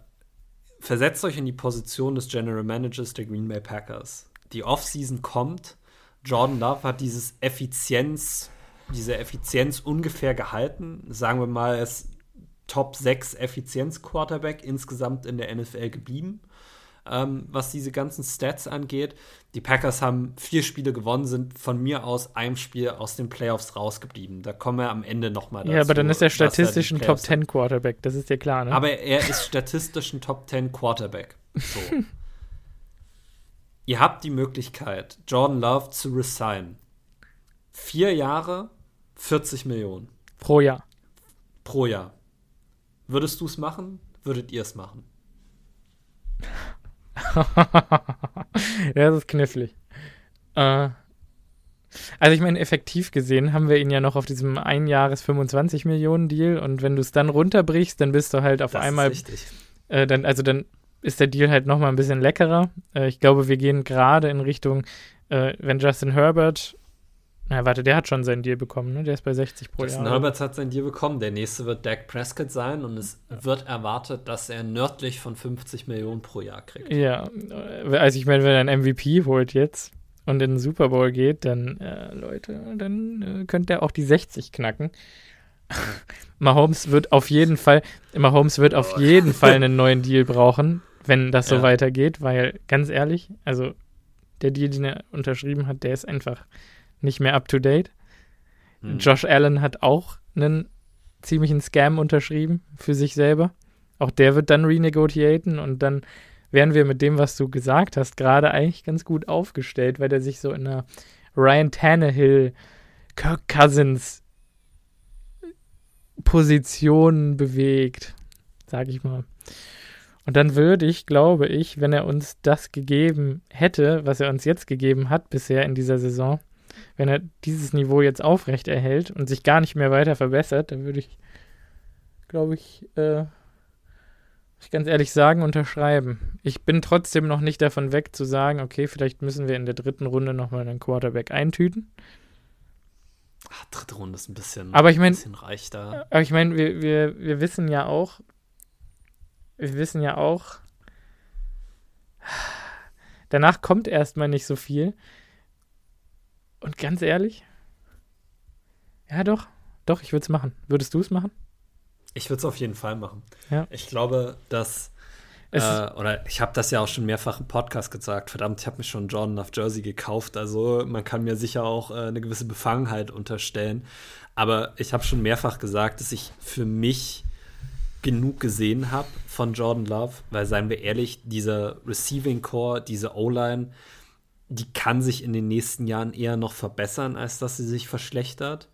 versetzt euch in die Position des General Managers der Green Bay Packers. Die Offseason kommt. Jordan Love hat dieses Effizienz, diese Effizienz ungefähr gehalten. Sagen wir mal, er ist Top 6 Effizienz-Quarterback insgesamt in der NFL geblieben ähm, was diese ganzen Stats angeht. Die Packers haben vier Spiele gewonnen, sind von mir aus einem Spiel aus den Playoffs rausgeblieben. Da kommen wir am Ende nochmal dazu. Ja, aber dann ist er statistisch ein Top 10 Quarterback, das ist dir klar, ne? Aber er ist statistisch ein Top 10 Quarterback. So. Ihr habt die Möglichkeit, Jordan Love zu resignen. Vier Jahre, 40 Millionen. Pro Jahr. Pro Jahr. Würdest du es machen? Würdet ihr es machen? ja, das ist knifflig. Äh, also ich meine, effektiv gesehen haben wir ihn ja noch auf diesem Einjahres 25 Millionen Deal und wenn du es dann runterbrichst, dann bist du halt auf das einmal. Ist richtig. Äh, dann, also dann ist der Deal halt nochmal ein bisschen leckerer. Äh, ich glaube, wir gehen gerade in Richtung, äh, wenn Justin Herbert na, warte, der hat schon seinen Deal bekommen, ne? Der ist bei 60 pro Justin Jahr. Herbert hat seinen Deal bekommen. Der nächste wird Dak Prescott sein und es ja. wird erwartet, dass er nördlich von 50 Millionen pro Jahr kriegt. Ja, also ich meine, wenn er einen MVP holt jetzt und in den Super Bowl geht, dann, äh, Leute, dann äh, könnte er auch die 60 knacken. Mahomes wird auf jeden Fall, Mahomes wird auf oh. jeden Fall einen neuen Deal brauchen, wenn das so ja. weitergeht, weil ganz ehrlich, also der Deal, den er unterschrieben hat, der ist einfach nicht mehr up to date. Hm. Josh Allen hat auch einen ziemlichen Scam unterschrieben für sich selber. Auch der wird dann renegotiaten und dann wären wir mit dem, was du gesagt hast, gerade eigentlich ganz gut aufgestellt, weil der sich so in einer Ryan Tannehill, Kirk Cousins Position bewegt, sag ich mal. Und dann würde ich, glaube ich, wenn er uns das gegeben hätte, was er uns jetzt gegeben hat bisher in dieser Saison, wenn er dieses Niveau jetzt aufrecht erhält und sich gar nicht mehr weiter verbessert, dann würde ich, glaube ich, äh, ich ganz ehrlich sagen, unterschreiben. Ich bin trotzdem noch nicht davon weg zu sagen, okay, vielleicht müssen wir in der dritten Runde nochmal einen Quarterback eintüten. Ach, dritte Runde ist ein bisschen, aber ich mein, bisschen reich da. Aber ich meine, wir, wir, wir wissen ja auch, wir wissen ja auch, Danach kommt erstmal nicht so viel. Und ganz ehrlich, ja doch, doch, ich würde es machen. Würdest du es machen? Ich würde es auf jeden Fall machen. Ja. Ich glaube, dass äh, oder ich habe das ja auch schon mehrfach im Podcast gesagt. Verdammt, ich habe mir schon Jordan auf Jersey gekauft. Also man kann mir sicher auch äh, eine gewisse Befangenheit unterstellen. Aber ich habe schon mehrfach gesagt, dass ich für mich genug gesehen habe von Jordan Love, weil seien wir ehrlich, dieser Receiving Core, diese O-Line, die kann sich in den nächsten Jahren eher noch verbessern, als dass sie sich verschlechtert.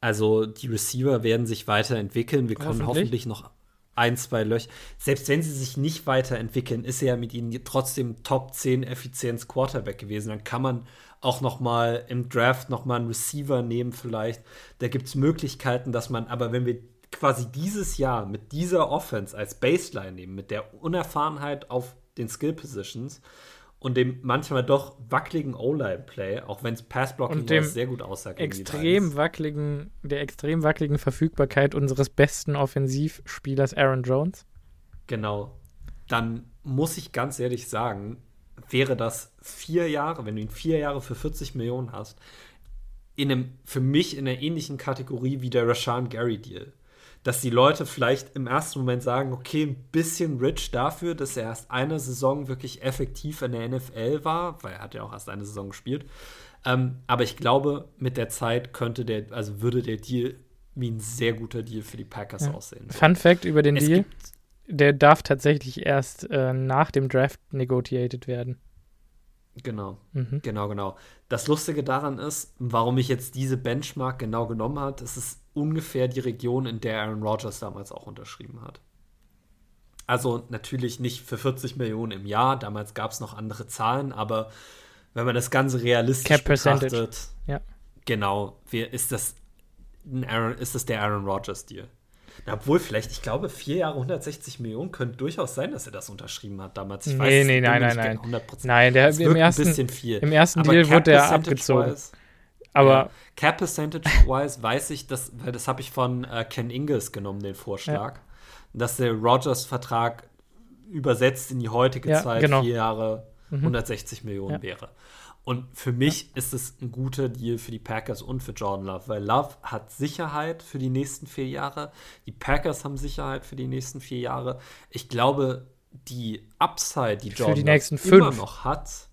Also die Receiver werden sich weiterentwickeln. Wir können hoffentlich, hoffentlich noch ein, zwei Löcher. Selbst wenn sie sich nicht weiterentwickeln, ist er ja mit ihnen trotzdem Top 10 Effizienz Quarterback gewesen. Dann kann man auch noch mal im Draft noch mal einen Receiver nehmen vielleicht. Da gibt es Möglichkeiten, dass man, aber wenn wir quasi dieses Jahr mit dieser Offense als Baseline nehmen, mit der Unerfahrenheit auf den Skill Positions und dem manchmal doch wackeligen O-Line-Play, auch wenn es Passblocking sehr gut aussah. Extrem wackeligen, der extrem wackeligen Verfügbarkeit unseres besten Offensivspielers Aaron Jones. Genau. Dann muss ich ganz ehrlich sagen, wäre das vier Jahre, wenn du ihn vier Jahre für 40 Millionen hast, in einem, für mich in einer ähnlichen Kategorie wie der Rashan Gary Deal dass die Leute vielleicht im ersten Moment sagen, okay, ein bisschen rich dafür, dass er erst eine Saison wirklich effektiv in der NFL war, weil er hat ja auch erst eine Saison gespielt. Ähm, aber ich glaube, mit der Zeit könnte der, also würde der Deal wie ein sehr guter Deal für die Packers ja. aussehen. Fun Fact über den es Deal: Der darf tatsächlich erst äh, nach dem Draft negotiated werden. Genau, mhm. genau, genau. Das Lustige daran ist, warum ich jetzt diese Benchmark genau genommen habe, es ist ungefähr die Region, in der Aaron Rodgers damals auch unterschrieben hat. Also natürlich nicht für 40 Millionen im Jahr, damals gab es noch andere Zahlen, aber wenn man das Ganze realistisch Cap betrachtet, ja. genau, ist das, Aaron, ist das der Aaron Rodgers Obwohl, vielleicht, ich glaube, vier Jahre 160 Millionen könnte durchaus sein, dass er das unterschrieben hat damals. Ich nee, weiß, nee, nein, nein, nein. 100%. Nein, der im ersten, ein bisschen viel. Im ersten Aber Deal wurde er abgezogen. Aber ja, Cap Percentage-wise weiß ich, dass, weil das habe ich von äh, Ken Ingles genommen, den Vorschlag, ja. dass der Rogers-Vertrag übersetzt in die heutige ja, Zeit genau. vier Jahre mhm. 160 Millionen wäre. Und für mich ja. ist es ein guter Deal für die Packers und für Jordan Love, weil Love hat Sicherheit für die nächsten vier Jahre. Die Packers haben Sicherheit für die nächsten vier Jahre. Ich glaube, die Upside, die Jordan die Love immer noch hat,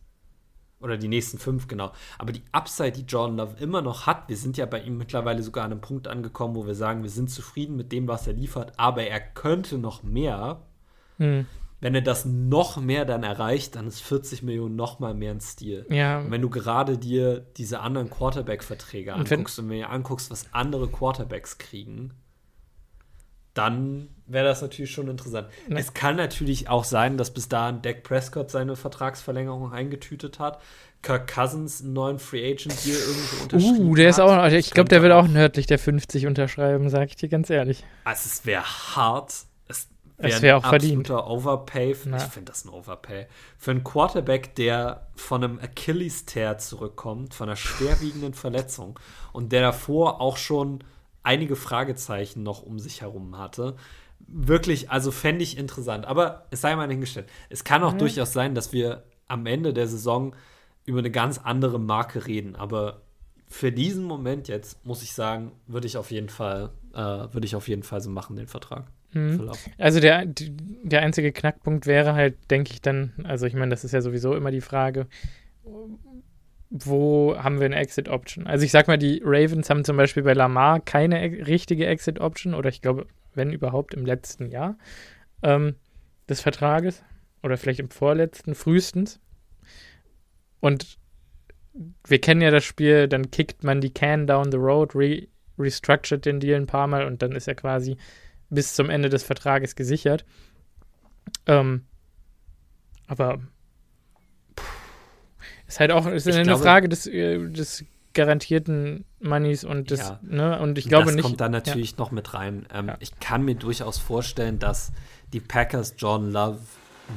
oder die nächsten fünf, genau. Aber die Upside, die Jordan Love immer noch hat, wir sind ja bei ihm mittlerweile sogar an einem Punkt angekommen, wo wir sagen, wir sind zufrieden mit dem, was er liefert, aber er könnte noch mehr. Hm wenn er das noch mehr dann erreicht, dann ist 40 Millionen noch mal mehr ein Stil. Ja. Und wenn du gerade dir diese anderen Quarterback-Verträge anguckst und wenn du anguckst, was andere Quarterbacks kriegen, dann wäre das natürlich schon interessant. Ne. Es kann natürlich auch sein, dass bis dahin Dak Prescott seine Vertragsverlängerung eingetütet hat. Kirk Cousins einen neuen Free Agent Deal irgendwo unterschrieben. Uh, der ist auch, ich glaube, der will auch nördlich der 50 unterschreiben, sag ich dir ganz ehrlich. Also es wäre hart, es wäre auch verdient. Overpay. Na. Ich finde das ein Overpay. Für einen Quarterback, der von einem Achilles-Tear zurückkommt, von einer schwerwiegenden Verletzung und der davor auch schon einige Fragezeichen noch um sich herum hatte. Wirklich, also fände ich interessant. Aber es sei mal hingestellt. Es kann auch mhm. durchaus sein, dass wir am Ende der Saison über eine ganz andere Marke reden. Aber für diesen Moment jetzt, muss ich sagen, würde ich auf jeden Fall, äh, würde ich auf jeden Fall so machen, den Vertrag. Mhm. Also der, der einzige Knackpunkt wäre halt, denke ich dann, also ich meine, das ist ja sowieso immer die Frage, wo haben wir eine Exit-Option? Also ich sag mal, die Ravens haben zum Beispiel bei Lamar keine richtige Exit-Option oder ich glaube, wenn überhaupt im letzten Jahr ähm, des Vertrages oder vielleicht im vorletzten, frühestens. Und wir kennen ja das Spiel, dann kickt man die Can down the road, re restructured den Deal ein paar Mal und dann ist er quasi bis zum Ende des Vertrages gesichert. Ähm, aber pff, ist halt auch ist eine glaube, Frage des, äh, des garantierten Moneys und des, ja, ne, und ich glaube das nicht. Das kommt dann natürlich ja. noch mit rein. Ähm, ja. Ich kann mir durchaus vorstellen, dass die Packers John Love,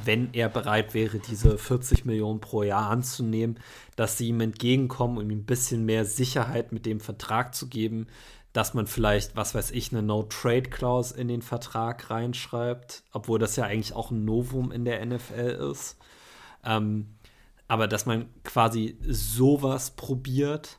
wenn er bereit wäre, diese 40 Millionen pro Jahr anzunehmen, dass sie ihm entgegenkommen, um ihm ein bisschen mehr Sicherheit mit dem Vertrag zu geben, dass man vielleicht, was weiß ich, eine No-Trade-Clause in den Vertrag reinschreibt, obwohl das ja eigentlich auch ein Novum in der NFL ist. Ähm, aber dass man quasi sowas probiert,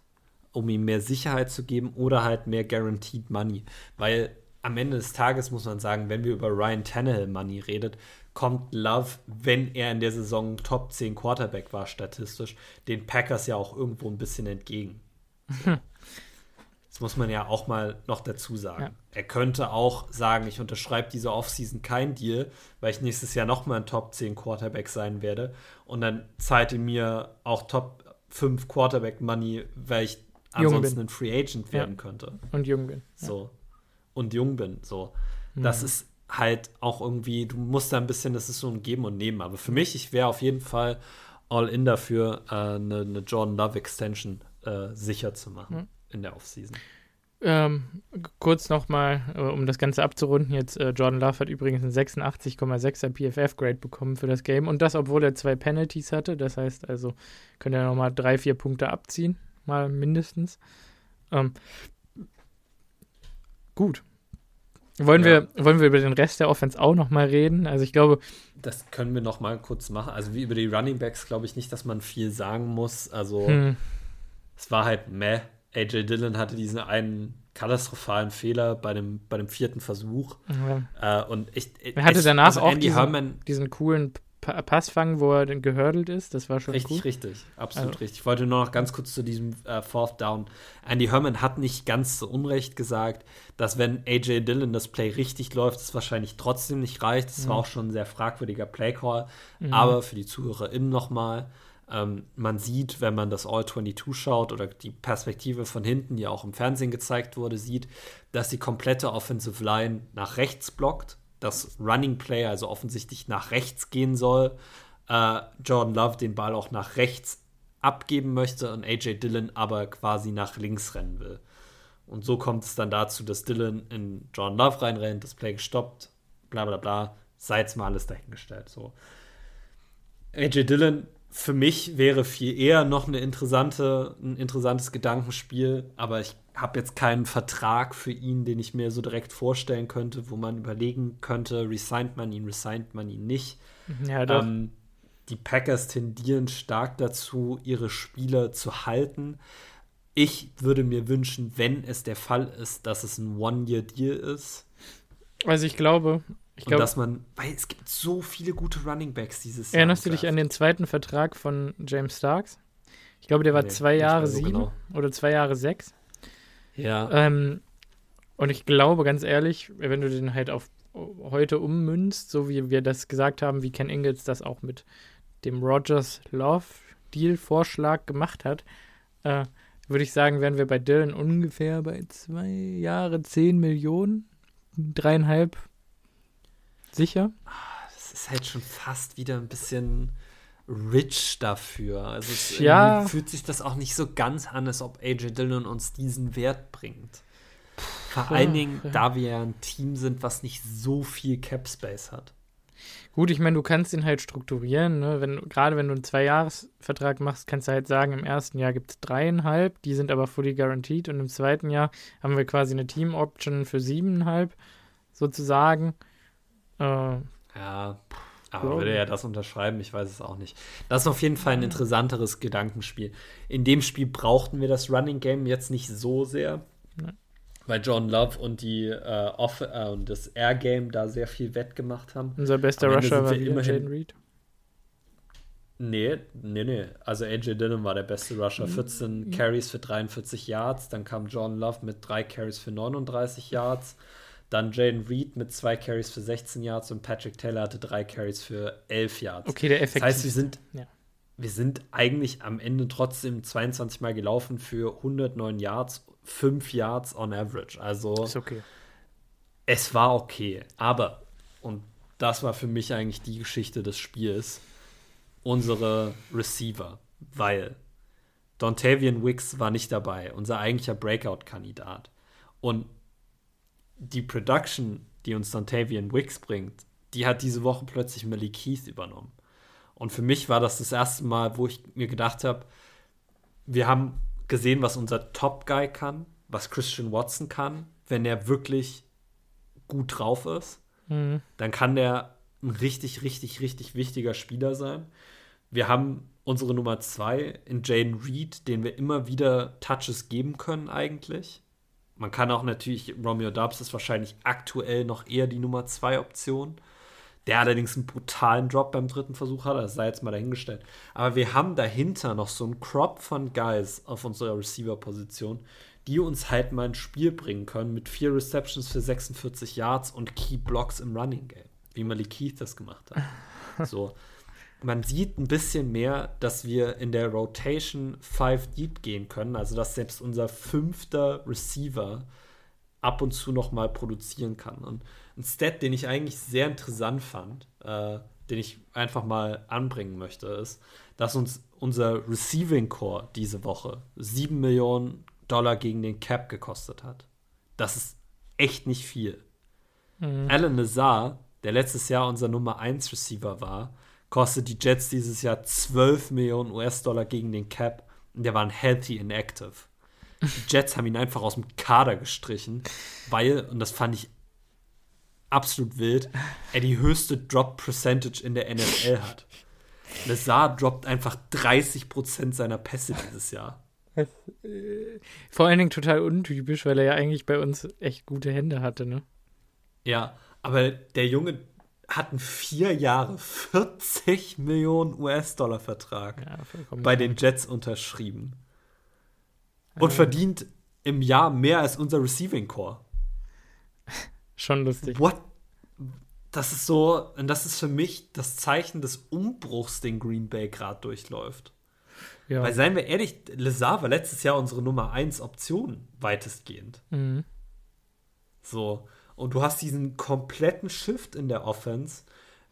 um ihm mehr Sicherheit zu geben oder halt mehr Guaranteed Money. Weil am Ende des Tages muss man sagen, wenn wir über Ryan Tannehill Money redet, kommt Love, wenn er in der Saison Top 10 Quarterback war, statistisch, den Packers ja auch irgendwo ein bisschen entgegen. Das muss man ja auch mal noch dazu sagen. Ja. Er könnte auch sagen, ich unterschreibe diese Offseason kein Deal, weil ich nächstes Jahr nochmal ein Top 10 Quarterback sein werde. Und dann zahlt er mir auch Top 5 Quarterback Money, weil ich ansonsten ein Free Agent werden ja. könnte. Und jung bin. So. Und jung bin. So. Mhm. Das ist halt auch irgendwie, du musst da ein bisschen, das ist so ein Geben und Nehmen. Aber für mich, ich wäre auf jeden Fall all in dafür, äh, eine, eine Jordan Love Extension äh, sicher zu machen mhm. In der Offseason. Ähm, kurz nochmal, äh, um das Ganze abzurunden, jetzt äh, Jordan Love hat übrigens einen 86,6er PFF-Grade bekommen für das Game und das, obwohl er zwei Penalties hatte. Das heißt also, könnte er nochmal drei, vier Punkte abziehen, mal mindestens. Ähm, gut. Wollen, ja. wir, wollen wir über den Rest der Offense auch nochmal reden? Also ich glaube. Das können wir nochmal kurz machen. Also wie über die Running Backs glaube ich nicht, dass man viel sagen muss. Also hm. es war halt meh. AJ Dillon hatte diesen einen katastrophalen Fehler bei dem, bei dem vierten Versuch. Ja. Äh, und ich, er hatte danach also auch diesen, Herman, diesen coolen Pass fangen, wo er dann gehördelt ist. Das war schon richtig, gut. Richtig, absolut also. richtig. Ich wollte nur noch ganz kurz zu diesem äh, Fourth Down. Andy Herman hat nicht ganz so unrecht gesagt, dass wenn AJ Dillon das Play richtig läuft, es wahrscheinlich trotzdem nicht reicht. Das mhm. war auch schon ein sehr fragwürdiger Play-Call. Mhm. Aber für die ZuhörerInnen nochmal, ähm, man sieht, wenn man das All-22 schaut oder die Perspektive von hinten, die auch im Fernsehen gezeigt wurde, sieht, dass die komplette Offensive Line nach rechts blockt, das Running Play also offensichtlich nach rechts gehen soll, äh, Jordan Love den Ball auch nach rechts abgeben möchte und AJ Dillon aber quasi nach links rennen will. Und so kommt es dann dazu, dass Dillon in Jordan Love reinrennt, das Play gestoppt, bla bla bla, sei jetzt mal alles dahingestellt. So. AJ Dillon für mich wäre viel eher noch eine interessante, ein interessantes Gedankenspiel, aber ich habe jetzt keinen Vertrag für ihn, den ich mir so direkt vorstellen könnte, wo man überlegen könnte, resigned man ihn, resigned man ihn nicht. Ja, doch. Ähm, die Packers tendieren stark dazu, ihre Spieler zu halten. Ich würde mir wünschen, wenn es der Fall ist, dass es ein One-Year-Deal ist. Also ich glaube, ich glaube, dass man, weil es gibt so viele gute Running Backs dieses Jahr. Erinnerst du dich an den zweiten Vertrag von James Starks? Ich glaube, der war nee, zwei Jahre so sieben genau. oder zwei Jahre sechs. Ja. Ähm, und ich glaube, ganz ehrlich, wenn du den halt auf heute ummünzt, so wie wir das gesagt haben, wie Ken Ingalls das auch mit dem Rogers Love Deal Vorschlag gemacht hat, äh, würde ich sagen, wären wir bei Dylan ungefähr bei zwei Jahre zehn Millionen, dreieinhalb Sicher? Das ist halt schon fast wieder ein bisschen rich dafür. Also es ja. fühlt sich das auch nicht so ganz an, als ob AJ Dillon uns diesen Wert bringt. Vor allen Dingen, da wir ja ein Team sind, was nicht so viel Cap Space hat. Gut, ich meine, du kannst ihn halt strukturieren. Ne? Wenn, gerade wenn du einen Zwei-Jahres-Vertrag machst, kannst du halt sagen, im ersten Jahr gibt es dreieinhalb, die sind aber fully guaranteed und im zweiten Jahr haben wir quasi eine Team-Option für siebeneinhalb, sozusagen. Äh, ja, aber würde er das unterschreiben? Ich weiß es auch nicht. Das ist auf jeden Fall ein interessanteres Gedankenspiel. In dem Spiel brauchten wir das Running Game jetzt nicht so sehr, Nein. weil John Love und die äh, Off äh, und das Air Game da sehr viel wettgemacht haben. Unser bester Rusher war immerhin Jaden Reed. Nee, nee, nee. Also AJ Dillon war der beste Rusher. 14 mhm. Carries für 43 Yards. Dann kam John Love mit drei Carries für 39 Yards. Dann Jaden Reed mit zwei Carries für 16 Yards und Patrick Taylor hatte drei Carries für 11 Yards. Okay, der Effekt. Das heißt, wir sind, ja. wir sind eigentlich am Ende trotzdem 22 Mal gelaufen für 109 Yards, 5 Yards on average. Also ist okay. es war okay. Aber, und das war für mich eigentlich die Geschichte des Spiels, unsere Receiver, weil Dontavian Wicks war nicht dabei, unser eigentlicher Breakout-Kandidat. Und die Production, die uns Dontavian Wicks bringt, die hat diese Woche plötzlich Malik Keith übernommen. Und für mich war das das erste Mal, wo ich mir gedacht habe, wir haben gesehen, was unser Top-Guy kann, was Christian Watson kann, wenn er wirklich gut drauf ist. Mhm. Dann kann der ein richtig, richtig, richtig wichtiger Spieler sein. Wir haben unsere Nummer zwei in Jaden Reed, den wir immer wieder Touches geben können, eigentlich. Man kann auch natürlich, Romeo Dubs ist wahrscheinlich aktuell noch eher die Nummer zwei Option. Der allerdings einen brutalen Drop beim dritten Versuch hat, das sei jetzt mal dahingestellt. Aber wir haben dahinter noch so einen Crop von Guys auf unserer Receiver-Position, die uns halt mal ein Spiel bringen können mit vier Receptions für 46 Yards und Key Blocks im Running Game, wie Malik Keith das gemacht hat. so. Man sieht ein bisschen mehr, dass wir in der Rotation 5 Deep gehen können, also dass selbst unser fünfter Receiver ab und zu noch mal produzieren kann. Und ein Stat, den ich eigentlich sehr interessant fand, äh, den ich einfach mal anbringen möchte, ist, dass uns unser Receiving Core diese Woche 7 Millionen Dollar gegen den Cap gekostet hat. Das ist echt nicht viel. Mhm. Alan Lazar, der letztes Jahr unser Nummer 1 Receiver war, kostet die Jets dieses Jahr 12 Millionen US-Dollar gegen den Cap und der war ein healthy inactive. Die Jets haben ihn einfach aus dem Kader gestrichen, weil, und das fand ich absolut wild, er die höchste Drop Percentage in der NFL hat. Lazar droppt einfach 30% seiner Pässe dieses Jahr. Äh, vor allen Dingen total untypisch, weil er ja eigentlich bei uns echt gute Hände hatte, ne? Ja, aber der Junge hat einen vier Jahre 40 Millionen US-Dollar Vertrag ja, bei den Jets unterschrieben. Und äh. verdient im Jahr mehr als unser Receiving Core. Schon lustig. What? Das ist so, und das ist für mich das Zeichen des Umbruchs, den Green Bay gerade durchläuft. Ja. Weil, seien wir ehrlich, Lazar war letztes Jahr unsere Nummer 1 Option, weitestgehend. Mhm. So. Und du hast diesen kompletten Shift in der Offense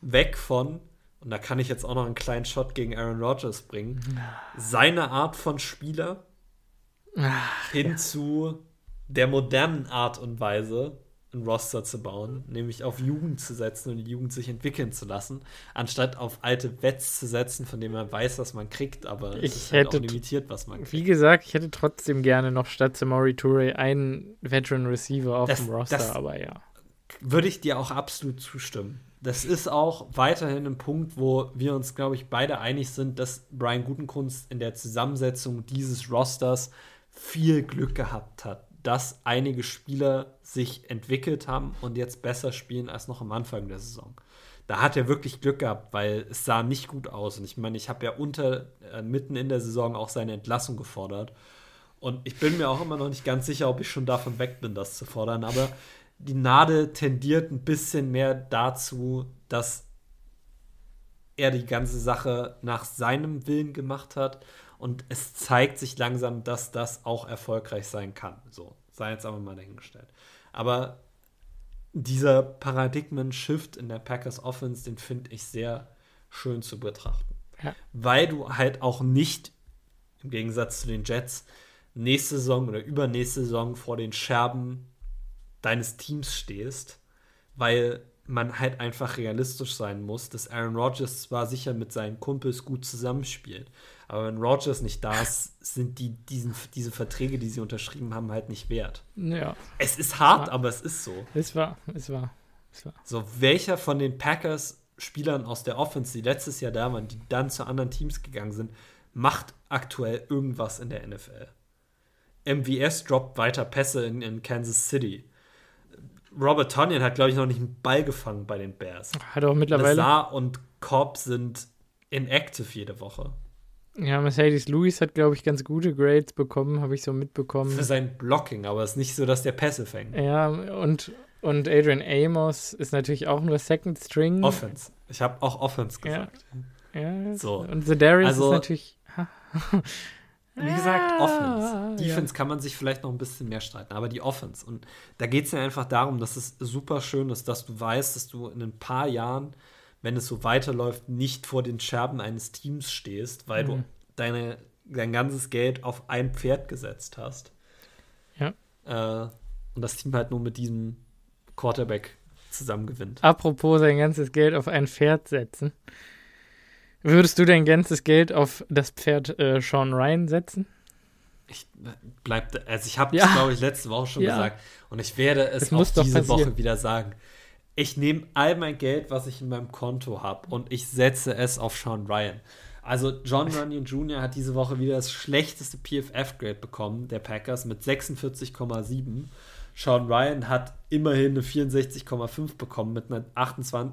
weg von, und da kann ich jetzt auch noch einen kleinen Shot gegen Aaron Rodgers bringen, seine Art von Spieler Ach, hin ja. zu der modernen Art und Weise, ein Roster zu bauen, nämlich auf Jugend zu setzen und die Jugend sich entwickeln zu lassen, anstatt auf alte Wets zu setzen, von denen man weiß, was man kriegt, aber ich es ist halt hätte, auch limitiert, was man kriegt. Wie gesagt, ich hätte trotzdem gerne noch statt Samori Toure einen Veteran Receiver auf das, dem Roster, das aber ja. Würde ich dir auch absolut zustimmen. Das ist auch weiterhin ein Punkt, wo wir uns, glaube ich, beide einig sind, dass Brian Gutenkunst in der Zusammensetzung dieses Rosters viel Glück gehabt hat dass einige Spieler sich entwickelt haben und jetzt besser spielen als noch am Anfang der Saison. Da hat er wirklich Glück gehabt, weil es sah nicht gut aus. Und ich meine, ich habe ja unter, äh, mitten in der Saison auch seine Entlassung gefordert. Und ich bin mir auch immer noch nicht ganz sicher, ob ich schon davon weg bin, das zu fordern. Aber die Nadel tendiert ein bisschen mehr dazu, dass er die ganze Sache nach seinem Willen gemacht hat und es zeigt sich langsam, dass das auch erfolgreich sein kann. So, sei jetzt aber mal dahingestellt. Aber dieser Paradigmen-Shift in der Packers Offense, den finde ich sehr schön zu betrachten. Ja. Weil du halt auch nicht, im Gegensatz zu den Jets, nächste Saison oder übernächste Saison vor den Scherben deines Teams stehst, weil man halt einfach realistisch sein muss, dass Aaron Rodgers zwar sicher mit seinen Kumpels gut zusammenspielt, aber wenn Rogers nicht da ist, sind die diesen, diese Verträge, die sie unterschrieben haben, halt nicht wert. Ja. Es ist hart, aber es ist so. Es war, es war, es war. So, welcher von den Packers Spielern aus der Offense, die letztes Jahr da waren, die dann zu anderen Teams gegangen sind, macht aktuell irgendwas in der NFL? MVS droppt weiter Pässe in, in Kansas City. Robert Tonyan hat, glaube ich, noch nicht einen Ball gefangen bei den Bears. Hat auch mittlerweile. Lazar und Cobb sind inactive jede Woche. Ja, Mercedes Lewis hat, glaube ich, ganz gute Grades bekommen, habe ich so mitbekommen. Für sein Blocking, aber es ist nicht so, dass der Pässe fängt. Ja, und, und Adrian Amos ist natürlich auch nur Second String. Offense. Ich habe auch Offense gesagt. Ja, ja so. Und The Darius also, ist natürlich. Wie gesagt, ah, Offense. Defense ja. kann man sich vielleicht noch ein bisschen mehr streiten, aber die Offense. Und da geht es ja einfach darum, dass es super schön ist, dass du weißt, dass du in ein paar Jahren wenn es so weiterläuft, nicht vor den Scherben eines Teams stehst, weil mhm. du deine, dein ganzes Geld auf ein Pferd gesetzt hast. Ja. Äh, und das Team halt nur mit diesem Quarterback zusammen gewinnt. Apropos sein ganzes Geld auf ein Pferd setzen. Würdest du dein ganzes Geld auf das Pferd äh, Sean Ryan setzen? Ich bleib, also ich habe ja. glaube ich, letzte Woche schon ja. gesagt und ich werde es auch diese Woche wieder sagen ich nehme all mein Geld, was ich in meinem Konto habe, und ich setze es auf Sean Ryan. Also John Runyon Jr. hat diese Woche wieder das schlechteste PFF-Grade bekommen, der Packers, mit 46,7. Sean Ryan hat immerhin eine 64,5 bekommen mit einer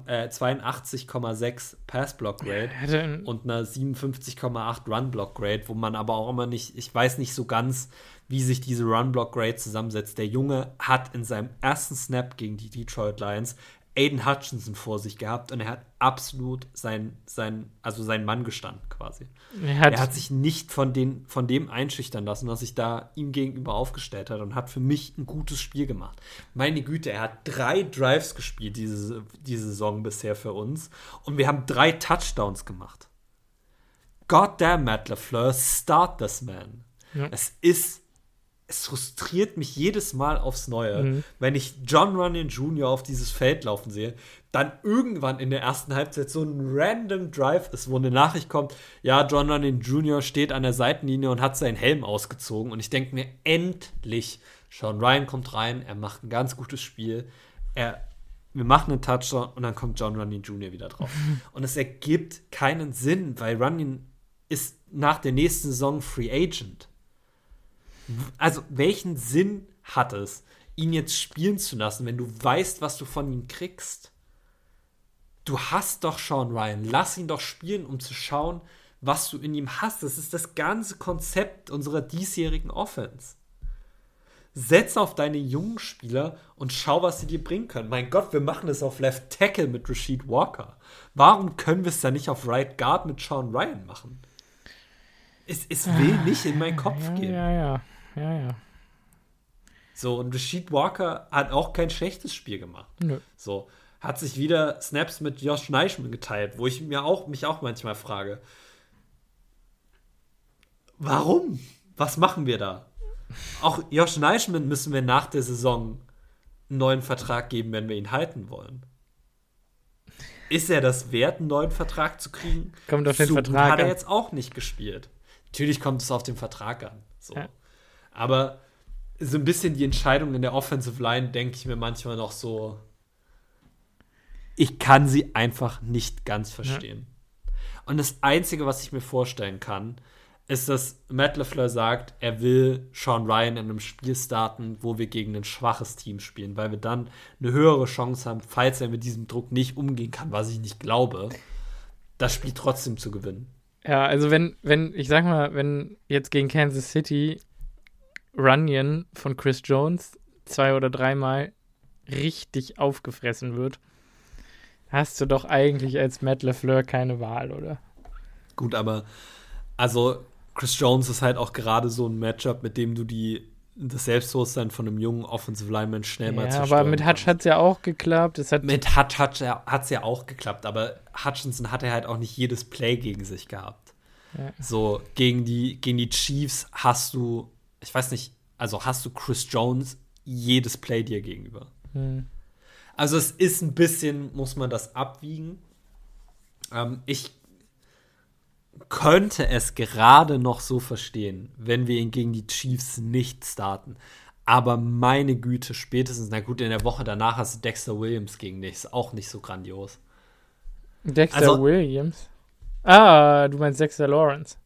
äh, 82,6 Pass-Block-Grade Ja, und einer 57,8 Run-Block-Grade, wo man aber auch immer nicht, ich weiß nicht so ganz, wie sich diese Run-Block-Grade zusammensetzt. Der Junge hat in seinem ersten Snap gegen die Detroit Lions Aiden Hutchinson vor sich gehabt und er hat absolut sein, sein, also sein Mann gestanden quasi. Er hat, Er hat sich nicht von, den, von dem einschüchtern lassen, was sich da ihm gegenüber aufgestellt hat und hat für mich ein gutes Spiel gemacht. Meine Güte, er hat drei Drives gespielt diese, diese Saison bisher für uns und wir haben drei Touchdowns gemacht. Goddamn, Matt LaFleur, start this man. Ja. Es ist, es frustriert mich jedes Mal aufs Neue, Mhm. wenn ich John Runyon Jr. auf dieses Feld laufen sehe, dann irgendwann in der ersten Halbzeit so ein random Drive ist, wo eine Nachricht kommt, ja, John Runyon Jr. steht an der Seitenlinie und hat seinen Helm ausgezogen und ich denke mir, endlich, Sean Ryan kommt rein, er macht ein ganz gutes Spiel, er wir machen einen Touchdown und dann kommt John Runyon Jr. wieder drauf. Und es ergibt keinen Sinn, weil Runyon ist nach der nächsten Saison Free Agent. Also, welchen Sinn hat es, ihn jetzt spielen zu lassen, wenn du weißt, was du von ihm kriegst? Du hast doch Sean Ryan. Lass ihn doch spielen, um zu schauen, was du in ihm hast. Das ist das ganze Konzept unserer diesjährigen Offense. Setz auf deine jungen Spieler und schau, was sie dir bringen können. Mein Gott, wir machen es auf Left Tackle mit Rashid Walker. Warum können wir es dann nicht auf Right Guard mit Sean Ryan machen? Es, es will nicht in meinen Kopf ja, gehen. ja, ja, ja, ja. So, und Rashid Walker hat auch kein schlechtes Spiel gemacht. Nö. So, hat sich wieder Snaps mit Josh Neischmann geteilt, wo ich mir auch, mich auch manchmal frage, warum? Was machen wir da? Auch Josh Neischmann müssen wir nach der Saison einen neuen Vertrag geben, wenn wir ihn halten wollen. Ist er das wert, einen neuen Vertrag zu kriegen? Kommt auf den gut Vertrag hat er an. jetzt auch nicht gespielt. Natürlich kommt es auf den Vertrag an. So. Ja. Aber so ein bisschen die Entscheidung in der Offensive Line denke ich mir manchmal noch so. Ich kann sie einfach nicht ganz verstehen. Und das Einzige, was ich mir vorstellen kann, ist, dass Matt LeFleur sagt, er will Sean Ryan in einem Spiel starten, wo wir gegen ein schwaches Team spielen, weil wir dann eine höhere Chance haben, falls er mit diesem Druck nicht umgehen kann, was ich nicht glaube, das Spiel trotzdem zu gewinnen. Ja, also wenn, wenn, ich sag mal, wenn jetzt gegen Kansas City Runyon von Chris Jones zwei oder dreimal richtig aufgefressen wird, hast du doch eigentlich als Matt LeFleur keine Wahl, oder? Gut, aber also Chris Jones ist halt auch gerade so ein Matchup, mit dem du die das Selbstbewusstsein von einem jungen Offensive Lineman schnell mal Ja, zerstören aber mit Hutch hat es ja auch geklappt. Es hat, Mit Hutch hat es ja auch geklappt, aber Hutchinson hatte halt auch nicht jedes Play gegen sich gehabt. Ja. So, gegen die, gegen die Chiefs hast du, ich weiß nicht, also hast du Chris Jones jedes Play dir gegenüber. Hm. Also es ist ein bisschen, muss man das abwiegen. Ähm, ich könnte es gerade noch so verstehen, wenn wir ihn gegen die Chiefs nicht starten. Aber meine Güte, spätestens, na gut, in der Woche danach hast du Dexter Williams gegen dich. Ist auch nicht so grandios. Dexter Also- Williams. Ah, du meinst Dexter Lawrence.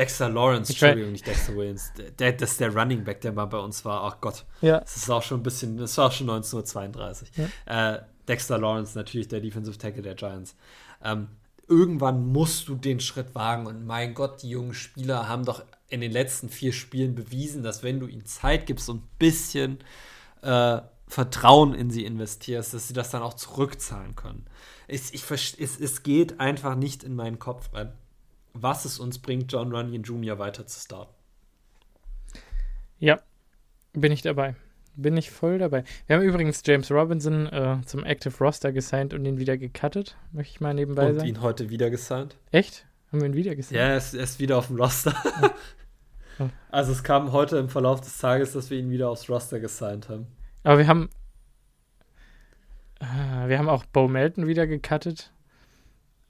Dexter Lawrence, Ich Entschuldigung, nicht Dexter Williams. Der, das ist der Running Back, der mal bei uns war. Ach Gott, Ja. das ist auch schon ein bisschen, das war auch schon 1932. Äh, Dexter Lawrence, natürlich der Defensive Tackle der Giants. Ähm, irgendwann musst du den Schritt wagen und mein Gott, die jungen Spieler haben doch in den letzten vier Spielen bewiesen, dass wenn du ihnen Zeit gibst und ein bisschen äh, Vertrauen in sie investierst, dass sie das dann auch zurückzahlen können. Es, ich, verst- es, es geht einfach nicht in meinen Kopf rein, was es uns bringt, John Runyon Jr. weiter zu starten. Ja, bin ich dabei. Bin ich voll dabei. Wir haben übrigens James Robinson äh, zum Active Roster gesigned und ihn wieder gecuttet. Möchte ich mal nebenbei Und sagen. ihn heute wieder gesigned. Echt? Haben wir ihn wieder gesigned? Ja, er ist, er ist wieder auf dem Roster. Oh. Also es kam heute im Verlauf des Tages, dass wir ihn wieder aufs Roster gesigned haben. Aber wir haben. Äh, wir haben auch Bo Melton wieder gecuttet.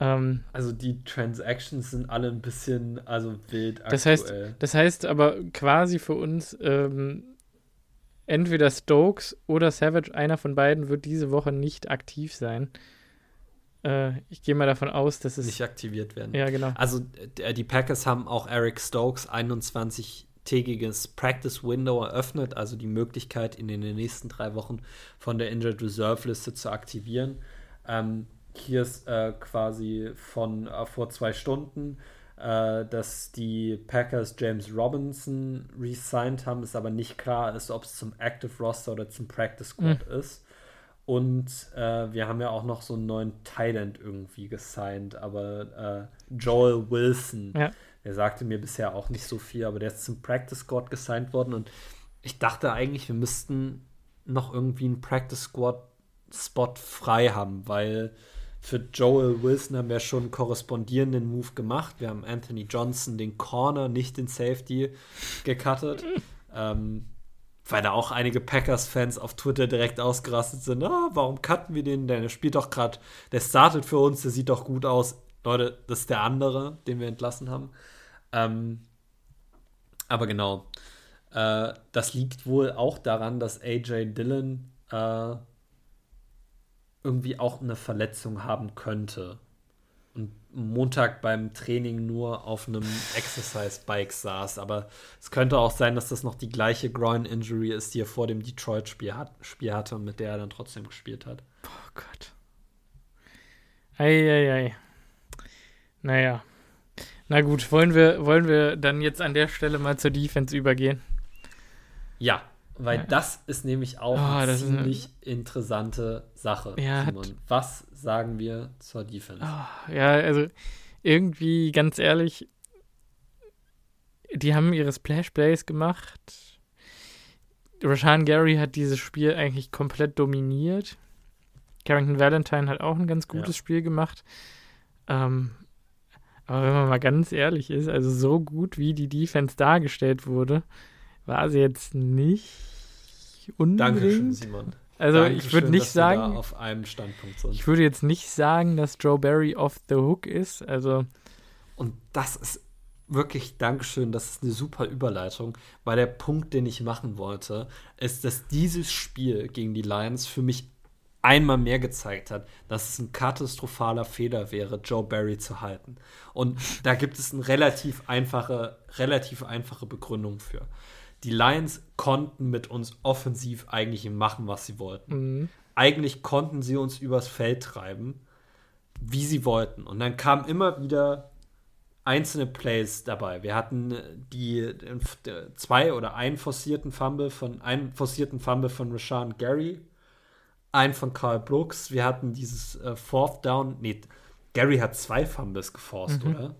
Ähm, Also die Transactions sind alle ein bisschen also wild Das heißt- aktuell. das heißt aber quasi für uns, ähm, entweder Stokes oder Savage, einer von beiden, wird diese Woche nicht aktiv sein. Äh, ich gehe mal davon aus, dass es. Nicht aktiviert werden. Ja, genau. Also äh, die Packers haben auch Eric Stokes 21-tägiges Practice Window eröffnet, also die Möglichkeit, ihn in den nächsten drei Wochen von der Injured Reserve Liste zu aktivieren. Ähm, hier ist äh, quasi von äh, vor zwei Stunden, äh, dass die Packers James Robinson resigned haben, ist aber nicht klar ist, ob es zum Active Roster oder zum Practice Squad mhm. ist. Und äh, wir haben ja auch noch so einen neuen Thailand irgendwie gesigned, aber äh, Joel Wilson, ja. der sagte mir bisher auch nicht so viel, aber der ist zum Practice Squad gesigned worden und ich dachte eigentlich, wir müssten noch irgendwie einen Practice Squad Spot frei haben, weil für Joel Wilson haben wir schon einen korrespondierenden Move gemacht. Wir haben Anthony Johnson den Corner, nicht den Safety, gecuttet. ähm, weil da auch einige Packers-Fans auf Twitter direkt ausgerastet sind. Ah, warum cutten wir den? Der spielt doch gerade, der startet für uns, der sieht doch gut aus. Leute, das ist der andere, den wir entlassen haben. Ähm, aber genau, äh, das liegt wohl auch daran, dass AJ Dillon äh, irgendwie auch eine Verletzung haben könnte und Montag beim Training nur auf einem Exercise-Bike saß. Aber es könnte auch sein, dass das noch die gleiche Groin-Injury ist, die er vor dem Detroit-Spiel hat, Spiel hatte und mit der er dann trotzdem gespielt hat. Oh Gott. Eieiei. Ei, ei. Naja. Na gut, wollen wir, wollen wir dann jetzt an der Stelle mal zur Defense übergehen? Ja, weil ja. das ist nämlich auch oh, eine ziemlich eine... interessante Sache, ja, Simon. Was sagen wir zur Defense? Oh, ja, also irgendwie, ganz ehrlich, die haben ihre Splash Plays gemacht. Rashan Gary hat dieses Spiel eigentlich komplett dominiert. Carrington Valentine hat auch ein ganz gutes ja. Spiel gemacht. Ähm, aber wenn man mal ganz ehrlich ist, also so gut wie die Defense dargestellt wurde, war sie jetzt nicht unbedingt. Dankeschön, Simon. Also Dankeschön, ich würde nicht sagen, auf einem Standpunkt sind. Ich würde jetzt nicht sagen, dass Joe Barry off the hook ist. Also und das ist wirklich Dankeschön, das ist eine super Überleitung, weil der Punkt, den ich machen wollte, ist, dass dieses Spiel gegen die Lions für mich einmal mehr gezeigt hat, dass es ein katastrophaler Fehler wäre, Joe Barry zu halten. Und da gibt es eine relativ einfache, relativ einfache Begründung für die Lions konnten mit uns offensiv eigentlich machen, was sie wollten. Mhm. Eigentlich konnten sie uns übers Feld treiben, wie sie wollten. Und dann kamen immer wieder einzelne Plays dabei. Wir hatten die zwei oder einen forcierten Fumble von einen forcierten Fumble von Rashawn Gary, einen von Carl Brooks. Wir hatten dieses äh, Fourth Down. Nee, Gary hat zwei Fumbles geforst, mhm. oder?